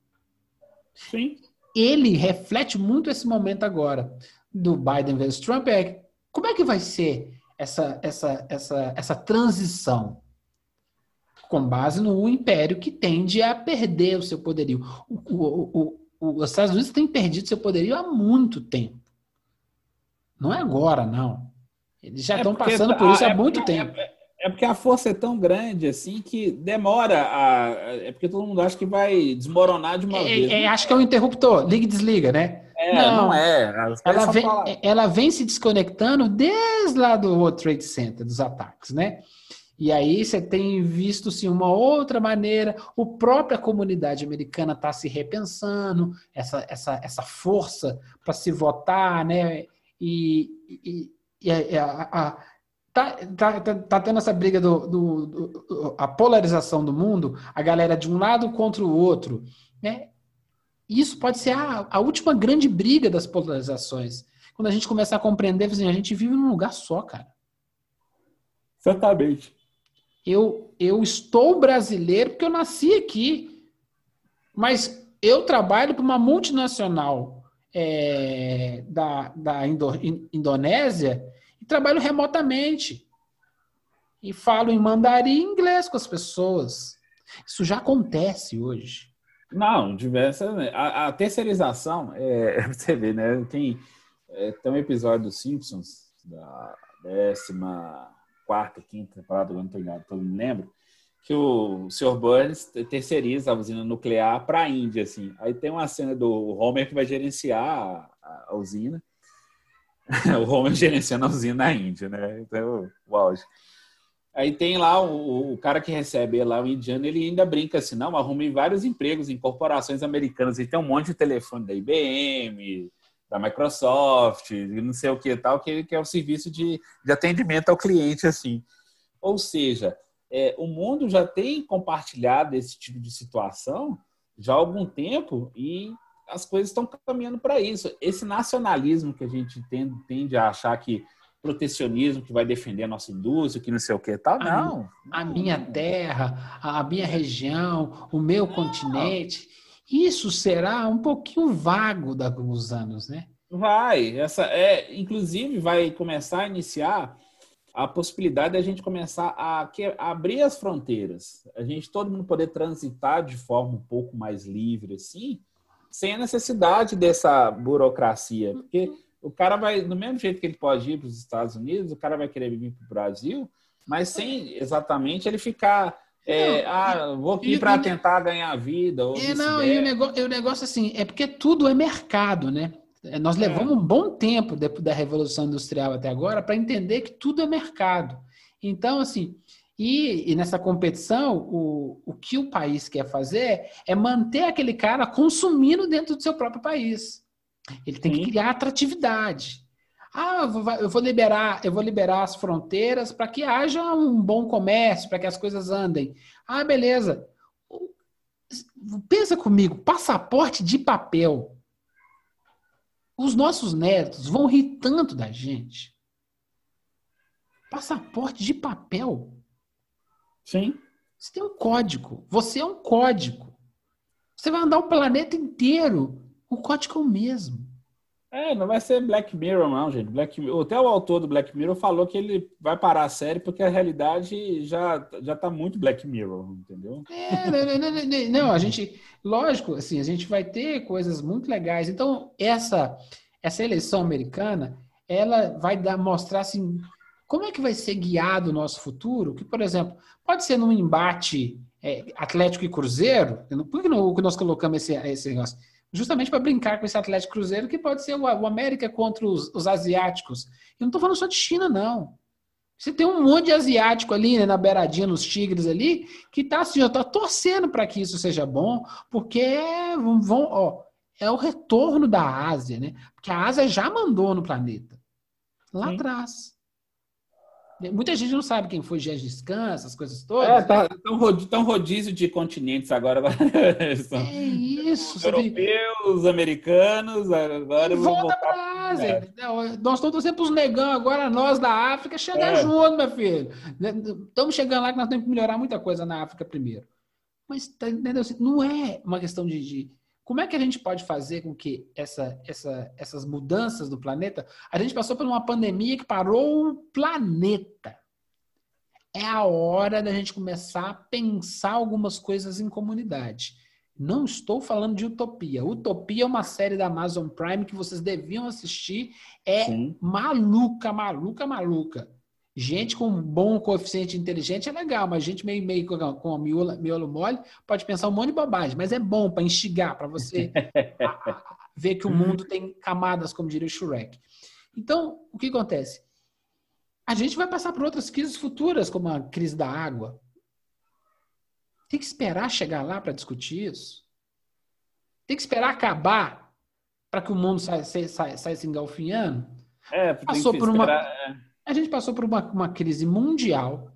Sim. Ele reflete muito esse momento agora do Biden versus Trump. É, como é que vai ser essa, essa, essa, essa transição? Com base no império que tende a perder o seu poderio. O, o, o, os Estados Unidos têm perdido seu poderio há muito tempo. Não é agora, não. Eles já é estão passando por isso há é muito porque, tempo. É, é, porque a força é tão grande assim que demora a. É porque todo mundo acha que vai desmoronar de uma é, vez. É, né? Acho que é um interruptor, liga e desliga, né? É, não, não é. Ela vem, ela vem se desconectando desde lá do World Trade Center, dos ataques, né? E aí você tem visto sim uma outra maneira, a própria comunidade americana está se repensando, essa, essa, essa força para se votar, né? E, e, e a, a, a Tá, tá, tá, tá, tendo essa briga do, do, do, a polarização do mundo, a galera de um lado contra o outro, né? Isso pode ser a, a última grande briga das polarizações. Quando a gente começar a compreender, assim, a gente vive num lugar só, cara. Certamente eu, eu estou brasileiro porque eu nasci aqui, mas eu trabalho para uma multinacional é, da, da Indo, Indonésia e trabalho remotamente. E falo em mandarim e inglês com as pessoas. Isso já acontece hoje. Não, diversas. Né? A, a terceirização, é, (laughs) você vê, né? Tem, é, tem um episódio dos Simpsons, da décima quarta, quinta temporada, não estou não me lembro, que o Sr. Burns terceiriza a usina nuclear para a Índia, assim. Aí tem uma cena do Homer que vai gerenciar a, a usina. (laughs) o Homer gerenciando a usina na Índia, né? Então, o auge. Aí tem lá o, o, cara que recebe lá o indiano, ele ainda brinca assim, não, arrumei vários empregos em corporações americanas e tem um monte de telefone da IBM, da Microsoft, não sei o que tal, que, que é o serviço de, de atendimento ao cliente, assim. Ou seja, é, o mundo já tem compartilhado esse tipo de situação já há algum tempo e as coisas estão caminhando para isso. Esse nacionalismo que a gente tende, tende a achar que protecionismo que vai defender a nossa indústria, que não sei o que tal, não. A minha terra, a minha região, o meu continente isso será um pouquinho vago daqui a anos, né? Vai, essa é, inclusive vai começar a iniciar a possibilidade de a gente começar a, a abrir as fronteiras, a gente todo mundo poder transitar de forma um pouco mais livre assim, sem a necessidade dessa burocracia, porque o cara vai do mesmo jeito que ele pode ir para os Estados Unidos, o cara vai querer vir para o Brasil, mas sem exatamente ele ficar é, ah, vou aqui para tentar ganhar vida. Ou é, não, e o negócio, o negócio assim, é porque tudo é mercado, né? É, nós é. levamos é. um bom tempo depois da Revolução Industrial até agora para entender que tudo é mercado. Então, assim, e, e, nessa competição, o, o que o país quer fazer é manter aquele cara consumindo dentro do seu próprio país. Ele tem Sim. que criar atratividade. Ah, eu vou liberar, eu vou liberar as fronteiras para que haja um bom comércio, para que as coisas andem. Ah, beleza. Pensa comigo, passaporte de papel. Os nossos netos vão rir tanto da gente. Passaporte de papel. Sim. Você tem um código. Você é um código. Você vai andar o planeta inteiro O código é o mesmo. É, não vai ser Black Mirror, não, gente. Black Mirror, até o autor do Black Mirror falou que ele vai parar a série porque a realidade já, já tá muito Black Mirror, entendeu? É, não, não, não, não, a gente, lógico, assim, a gente vai ter coisas muito legais. Então, essa, essa eleição americana, ela vai dar, mostrar assim, como é que vai ser guiado o nosso futuro? Que, por exemplo, pode ser num embate é, Atlético e Cruzeiro. Por que, não, que nós colocamos esse, esse negócio? Justamente para brincar com esse Atlético Cruzeiro, que pode ser o, o América contra os, os asiáticos. Eu não estou falando só de China, não. Você tem um monte de asiático ali, né, na beiradinha, nos tigres ali, que está assim, ó, tá torcendo para que isso seja bom, porque vão, ó, é o retorno da Ásia, né? Porque a Ásia já mandou no planeta. Lá Sim. atrás. Muita gente não sabe quem foi Gengis Khan, essas coisas todas. É, tá, tão, rodízio, tão rodízio de continentes agora. (laughs) é isso. Europeus, americanos, agora volta para a Ásia. Nós estamos sempre os negão agora, nós da África, chegar é. junto, meu filho. Estamos chegando lá que nós temos que melhorar muita coisa na África primeiro. Mas tá, não é uma questão de, de como é que a gente pode fazer com que essa, essa, essas mudanças do planeta. A gente passou por uma pandemia que parou o planeta. É a hora da gente começar a pensar algumas coisas em comunidade. Não estou falando de Utopia. Utopia é uma série da Amazon Prime que vocês deviam assistir. É Sim. maluca, maluca, maluca. Gente com um bom coeficiente inteligente é legal, mas gente meio, meio com, com miolo, miolo mole pode pensar um monte de bobagem, mas é bom para instigar, para você (laughs) ver que o mundo tem camadas, como diria o Shrek. Então, o que acontece? A gente vai passar por outras crises futuras, como a crise da água. Tem que esperar chegar lá para discutir isso. Tem que esperar acabar para que o mundo saia, saia, saia se engalfinhando. É, Passou por uma. É a gente passou por uma, uma crise mundial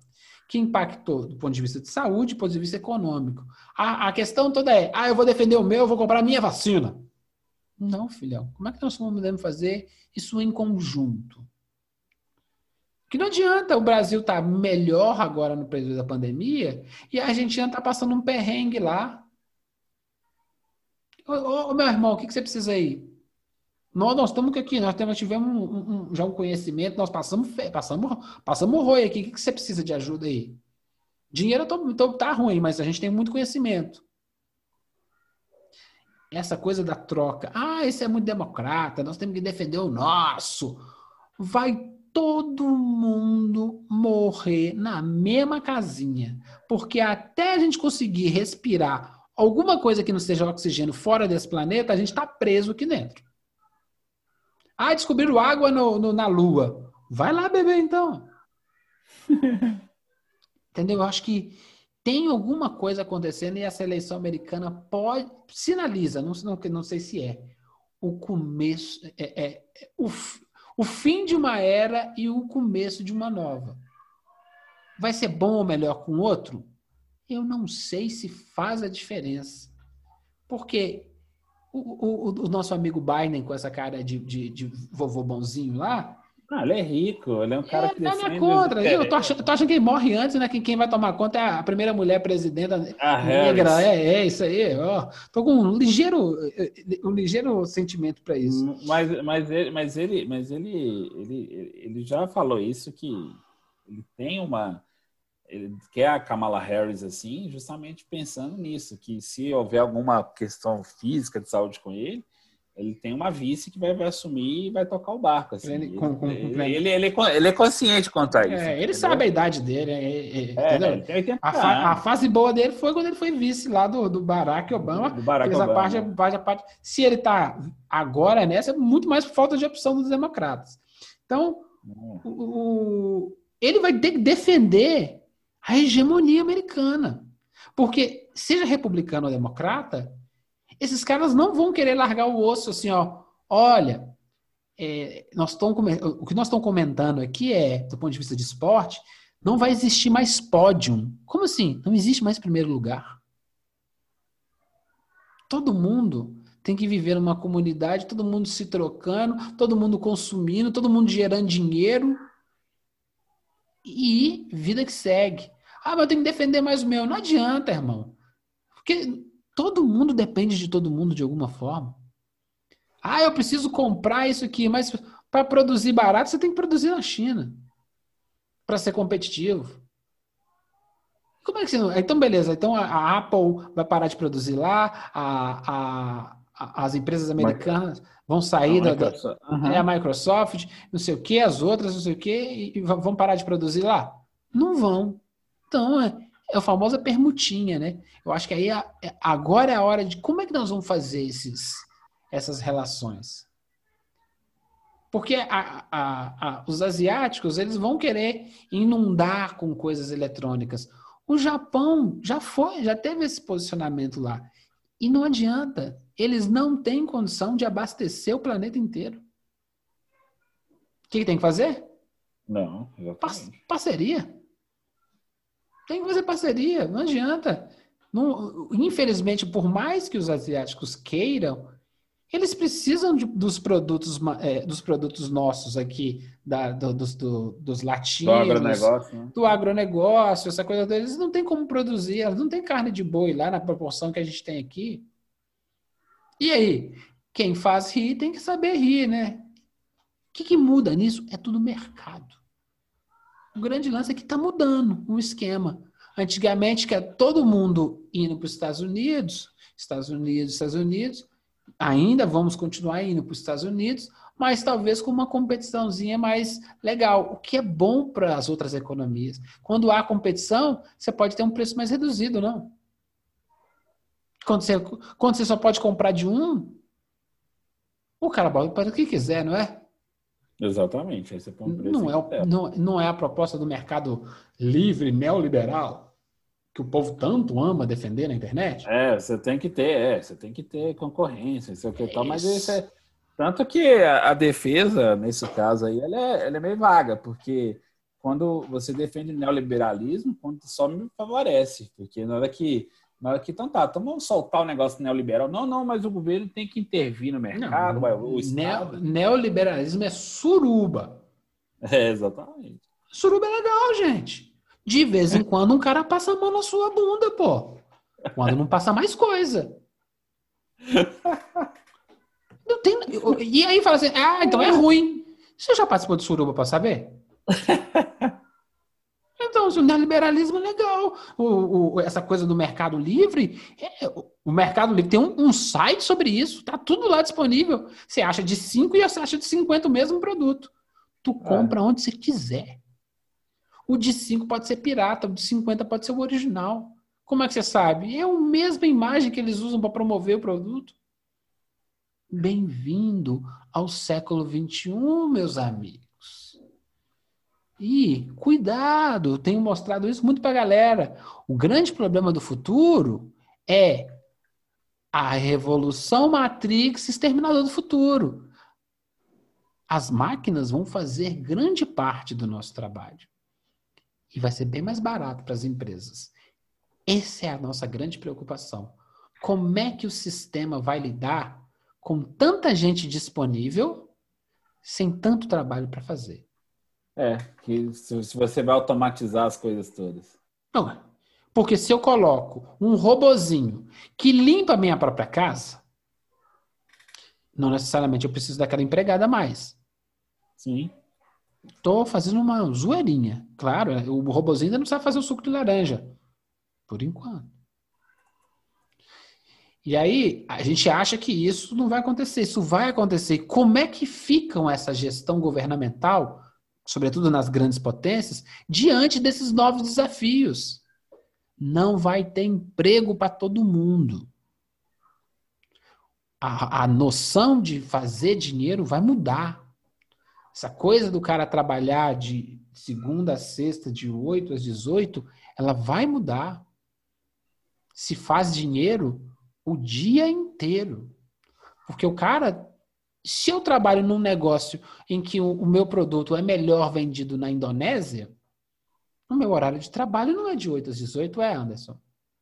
que impactou do ponto de vista de saúde, do ponto de vista econômico. A, a questão toda é, ah, eu vou defender o meu, eu vou comprar a minha vacina. Não, filhão. Como é que nós podemos fazer isso em conjunto? Que não adianta o Brasil estar tá melhor agora no período da pandemia e a Argentina está passando um perrengue lá. Ô, ô, meu irmão, o que, que você precisa aí? Nós, nós estamos aqui, nós temos, tivemos um, um, já um conhecimento, nós passamos, passamos, passamos roi aqui. O que, que você precisa de ajuda aí? Dinheiro tô, tô, tá ruim, mas a gente tem muito conhecimento. Essa coisa da troca. Ah, esse é muito democrata, nós temos que defender o nosso. Vai todo mundo morrer na mesma casinha. Porque até a gente conseguir respirar alguma coisa que não seja oxigênio fora desse planeta, a gente está preso aqui dentro. Ah, descobriram água no, no, na Lua. Vai lá beber então. (laughs) Entendeu? Eu acho que tem alguma coisa acontecendo e essa eleição americana pode sinaliza, não, não, não sei se é, o começo, é, é, é o, o fim de uma era e o começo de uma nova. Vai ser bom ou melhor com o outro? Eu não sei se faz a diferença. Porque o, o, o, nosso amigo Biden, com essa cara de, de, de vovô bonzinho lá. Ah, ele é rico, ele é um cara é, que. É contra. Eu tô achando, tô achando que ele morre antes, né? Quem, quem vai tomar conta é a primeira mulher presidenta negra. É, é isso aí. Ó. Tô com um ligeiro, um ligeiro sentimento para isso. Hum, mas, mas, ele, mas, ele, mas ele, ele, ele já falou isso, que ele tem uma ele quer a Kamala Harris assim, justamente pensando nisso, que se houver alguma questão física de saúde com ele, ele tem uma vice que vai, vai assumir e vai tocar o barco. Assim. Ele, com, com, ele, ele, ele, é, ele, é consciente quanto a isso. É, ele entendeu? sabe a idade dele. É, é, é a, fa, a, fase boa dele foi quando ele foi vice lá do, do Barack Obama. Do Barack Obama. Parte, parte, parte, se ele está agora nessa, é muito mais por falta de opção dos democratas. Então, hum. o, o, ele vai ter que defender a hegemonia americana. Porque, seja republicano ou democrata, esses caras não vão querer largar o osso assim, ó. Olha, é, nós o que nós estamos comentando aqui é, do ponto de vista de esporte, não vai existir mais pódio. Como assim? Não existe mais primeiro lugar. Todo mundo tem que viver numa comunidade, todo mundo se trocando, todo mundo consumindo, todo mundo gerando dinheiro e vida que segue. Ah, mas eu tenho que defender mais o meu. Não adianta, irmão. Porque todo mundo depende de todo mundo de alguma forma. Ah, eu preciso comprar isso aqui, mas para produzir barato, você tem que produzir na China para ser competitivo. Como é que você não... Então, beleza. Então, a, Apple vai parar de produzir lá, a, a, as empresas americanas vão sair da, uhum. é a Microsoft, não sei o que, as outras, não sei o que, e vão parar de produzir lá? Não vão. Então, é, é a famosa permutinha, né? Eu acho que aí é, agora é a hora de como é que nós vamos fazer esses, essas relações. Porque a, a, a, os asiáticos eles vão querer inundar com coisas eletrônicas. O Japão já foi, já teve esse posicionamento lá. E não adianta. Eles não têm condição de abastecer o planeta inteiro. O que, que tem que fazer? Não, exatamente. parceria. Tem que fazer parceria, não adianta. Não, infelizmente, por mais que os asiáticos queiram, eles precisam de, dos produtos é, dos produtos nossos aqui, da, do, dos, do, dos latinos, do agronegócio, né? do agronegócio, essa coisa deles. Não tem como produzir, elas não tem carne de boi lá na proporção que a gente tem aqui. E aí, quem faz rir tem que saber rir, né? O que, que muda nisso? É tudo mercado. O grande lance é que está mudando um esquema. Antigamente, que é todo mundo indo para os Estados Unidos, Estados Unidos, Estados Unidos, ainda vamos continuar indo para os Estados Unidos, mas talvez com uma competiçãozinha mais legal, o que é bom para as outras economias. Quando há competição, você pode ter um preço mais reduzido, não? Quando você, quando você só pode comprar de um, o cara fazer o que quiser, não é? Exatamente. Aí você põe um preço não, é, não, não é a proposta do mercado livre, neoliberal? que o povo tanto ama defender na internet? É, você tem que ter, é, você tem que ter concorrência, sei o que é tal, mas isso é. Tanto que a, a, defesa, nesse caso aí, ela é, ela é meio vaga, porque quando você defende o neoliberalismo, quando só me favorece, porque na hora que na hora que, então tá, então vamos soltar o negócio neoliberal. Não, não, mas o governo tem que intervir no mercado. Não, o Estado... Neoliberalismo é suruba. (laughs) É, exatamente. Suruba é legal, gente. De vez em quando um cara passa a mão na sua bunda, pô. Quando não passa mais coisa. (laughs) Não tem... E aí fala assim, ah, então é ruim. Você já participou de suruba para saber? (laughs) Então, o neoliberalismo é legal. O, o, essa coisa do mercado livre, é, o mercado livre tem um, um, site sobre isso, tá tudo lá disponível. Você acha de 5 e você acha de 50 o mesmo produto. Tu compra é. onde você quiser. O de 5 pode ser pirata, o de 50 pode ser o original. Como é que você sabe? É a mesma imagem que eles usam para promover o produto. Bem-vindo ao século 21, meus amigos. E cuidado, tenho mostrado isso muito para a galera. O grande problema do futuro é a revolução Matrix exterminador do futuro. As máquinas vão fazer grande parte do nosso trabalho e vai ser bem mais barato para as empresas. Essa é a nossa grande preocupação. Como é que o sistema vai lidar com tanta gente disponível sem tanto trabalho para fazer? É, que se você vai automatizar as coisas todas. Não, porque se eu coloco um robozinho que limpa a minha própria casa, não necessariamente eu preciso daquela empregada mais. Sim. Tô fazendo uma zoeirinha. Claro, o robozinho ainda não sabe fazer o suco de laranja. Por enquanto. E aí, a gente acha que isso não vai acontecer. Isso vai acontecer. Como é que ficam essa gestão governamental, sobretudo nas grandes potências, diante desses novos desafios? Não vai ter emprego para todo mundo. A, a noção de fazer dinheiro vai mudar. Essa coisa do cara trabalhar de segunda a sexta, de 8 às 18, ela vai mudar. Se faz dinheiro o dia inteiro. Porque o cara, se eu trabalho num negócio em que o, o meu produto é melhor vendido na Indonésia, o meu horário de trabalho não é de 8 às 18, é, Anderson?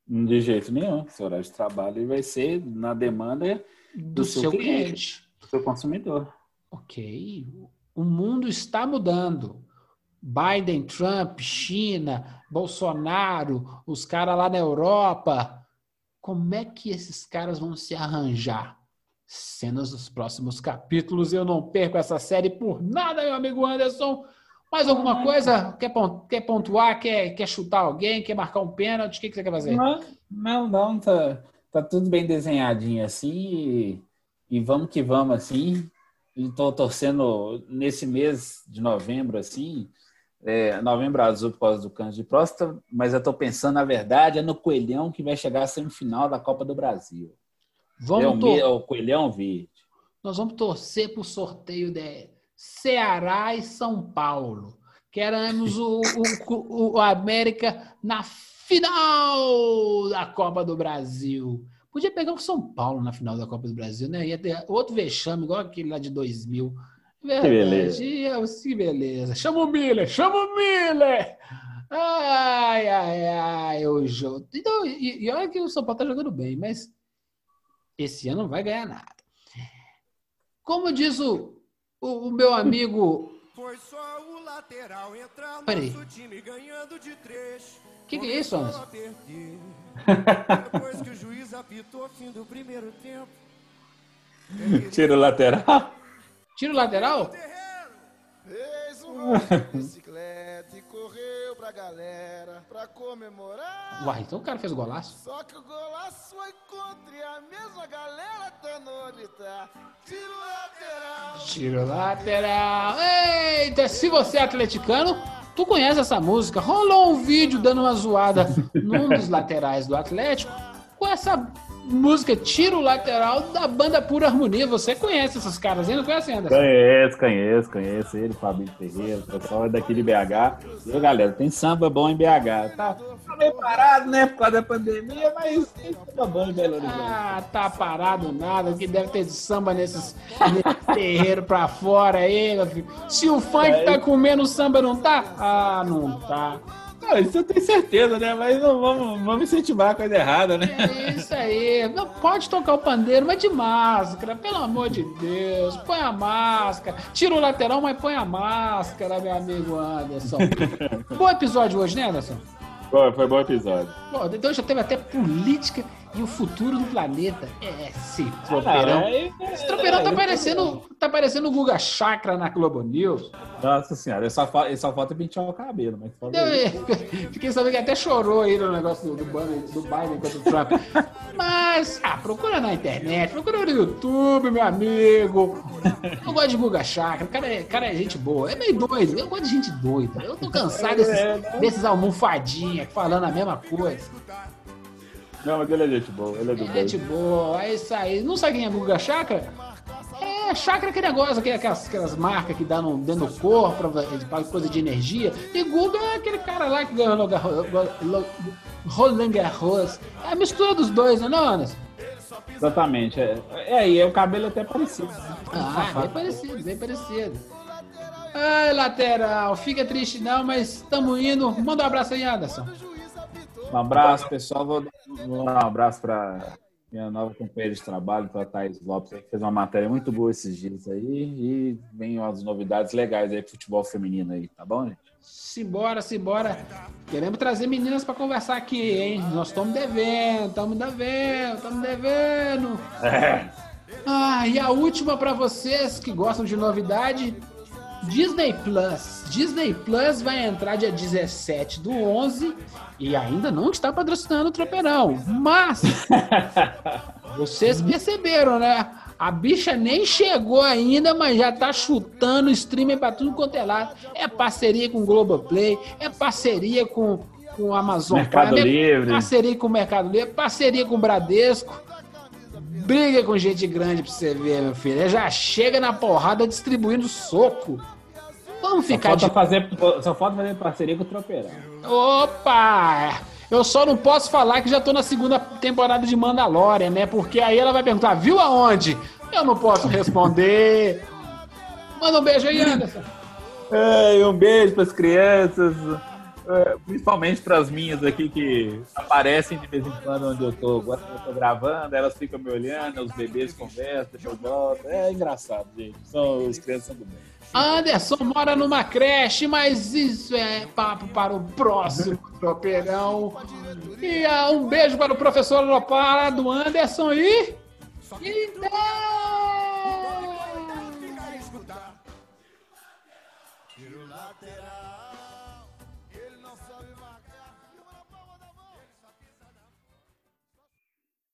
De jeito nenhum. Seu horário de trabalho vai ser na demanda do, do seu, seu cliente, cliente, do seu consumidor. Ok. O mundo está mudando. Biden, Trump, China, Bolsonaro, os caras lá na Europa. Como é que esses caras vão se arranjar cenas dos próximos capítulos. Eu não perco essa série por nada, meu amigo Anderson. Mais alguma coisa? Quer, quer pontuar? Quer, quer chutar alguém? Quer marcar um pênalti? O que, que você quer fazer? Não, não, não, tá, tá tudo bem desenhadinho assim e, e vamos que vamos assim. Estou torcendo nesse mês de novembro assim, é, novembro azul por causa do câncer de próstata, mas eu estou pensando, na verdade, é no Coelhão que vai chegar à semifinal da Copa do Brasil. É, o, Vamos tor- é o Coelhão Verde. Nós vamos torcer para o sorteio de Ceará e São Paulo. Queremos o, o, o América na final da Copa do Brasil. Podia pegar o São Paulo na final da Copa do Brasil, né? Ia ter outro vexame, igual aquele lá de 2000. Verdade. beleza. Ia- Que beleza. Chama o Miller, chama o Miller! Ai, ai, ai, o jogo. Então, e, e olha que o São Paulo tá jogando bem, mas esse ano não vai ganhar nada. Como diz o, o, o meu amigo. Foi só o lateral entrar, Peraí. nosso time ganhando de três. Que que é isso, Anderson? Depois que o juiz apitou fim do primeiro tempo. (laughs) Tira o lateral. Tiro lateral? Fez uma bicicleta e correu pra galera pra comemorar. Uai, então o cara fez golaço. Só que o golaço foi contra e a mesma galera tentou gritar. Tiro lateral. Tiro lateral. Eita, se você é atleticano, tu conhece essa música. Rolou um vídeo dando uma zoada num dos laterais do Atlético com essa música Tiro Lateral da banda Pura Harmonia. Você conhece esses caras aí? Não conhece ainda? Conheço, conheço, conheço ele, Fabinho Ferreira, o pessoal é daqui de BH. E, galera, tem samba bom em BH. Tá, tá meio parado, né, por causa da pandemia, mas tem samba bom em Belo Horizonte. Ah, tá parado nada, que deve ter de samba nesses, nesse terreiro pra fora aí, meu filho. Se o funk tá comendo, o samba não tá? Ah, não tá. Ah, isso eu tenho certeza, né? Mas não vamos, vamos incentivar a coisa errada, né? É isso aí. Não pode tocar o pandeiro, mas de máscara, pelo amor de Deus. Põe a máscara. Tira o lateral, mas põe a máscara, meu amigo Anderson. (laughs) Bom episódio hoje, né, Anderson? Foi, foi bom episódio. Pô, então já teve até política e o futuro do planeta. É, esse tropeirão. é, Esse tropeirão tá parecendo, tá parecendo o Guga Chakra na Globo News. Nossa senhora, ele só, fa- ele só falta pentear o cabelo, mas. (laughs) Fiquei sabendo que até chorou aí no negócio do, do, Biden, do Biden contra o Trump. (laughs) Mas, ah, procura na internet, procura no YouTube, meu amigo. Eu gosto de Guga Chakra, o cara é, cara é gente boa. É meio doido, eu gosto de gente doida. Eu tô cansado desses, desses almofadinha falando a mesma coisa. Não, mas ele é gente boa, ele é do É bem. gente boa, é isso aí. Não sabe quem é Guga Chakra? É, chakra é aquele negócio, aquele- aquelas, aquelas marcas que dá no, dentro do corpo, pra, coisa de energia. E Guga é aquele cara lá que ganhou Roland Garros. É a mistura dos dois, né, não, Anderson? Exatamente. É, é, é o cabelo até parecido. né? Ah, bem parecido, bem parecido. Ai, lateral, fica triste não, mas estamos indo. Manda um abraço aí, Anderson. Um abraço, pessoal. Vou vou dar um abraço para minha nova companheira de trabalho, para a Thaís Lopes, que fez uma matéria muito boa esses dias aí. E vem umas novidades legais aí pro futebol feminino aí, tá bom, gente? Simbora, simbora. Queremos trazer meninas para conversar aqui, hein? Nós estamos devendo, estamos devendo, estamos devendo. Ah, e a última para vocês que gostam de novidade, Disney Plus. Disney Plus vai entrar dia 17 do 11 e ainda não está patrocinando o Tropeirão, mas (laughs) vocês perceberam, né? A bicha nem chegou ainda, mas já tá chutando streaming pra tudo quanto é lado. É parceria com o Globoplay, é parceria com, com Amazon Mercado Prime, é Livre. parceria com o Mercado Livre, parceria com o Bradesco. Briga com gente grande pra você ver, meu filho. Já chega na porrada distribuindo soco. Vamos Só ficar de falta, fazer, só falta fazer parceria com o Tropeirão. Opa! Eu só não posso falar que já tô na segunda temporada de Mandalorian, né? Porque aí ela vai perguntar, viu aonde? Eu não posso responder. Manda um beijo aí, Anderson. É, um beijo para as crianças, principalmente para as minhas aqui que aparecem de vez em quando onde eu tô, eu tô gravando, elas ficam me olhando, os bebês conversam, depois voltam. É engraçado, gente. São os crianças são do bem. Anderson mora numa creche, mas isso é papo para o próximo (laughs) tropeirão. E ah, um beijo para o professor Lopara do Anderson e. Então!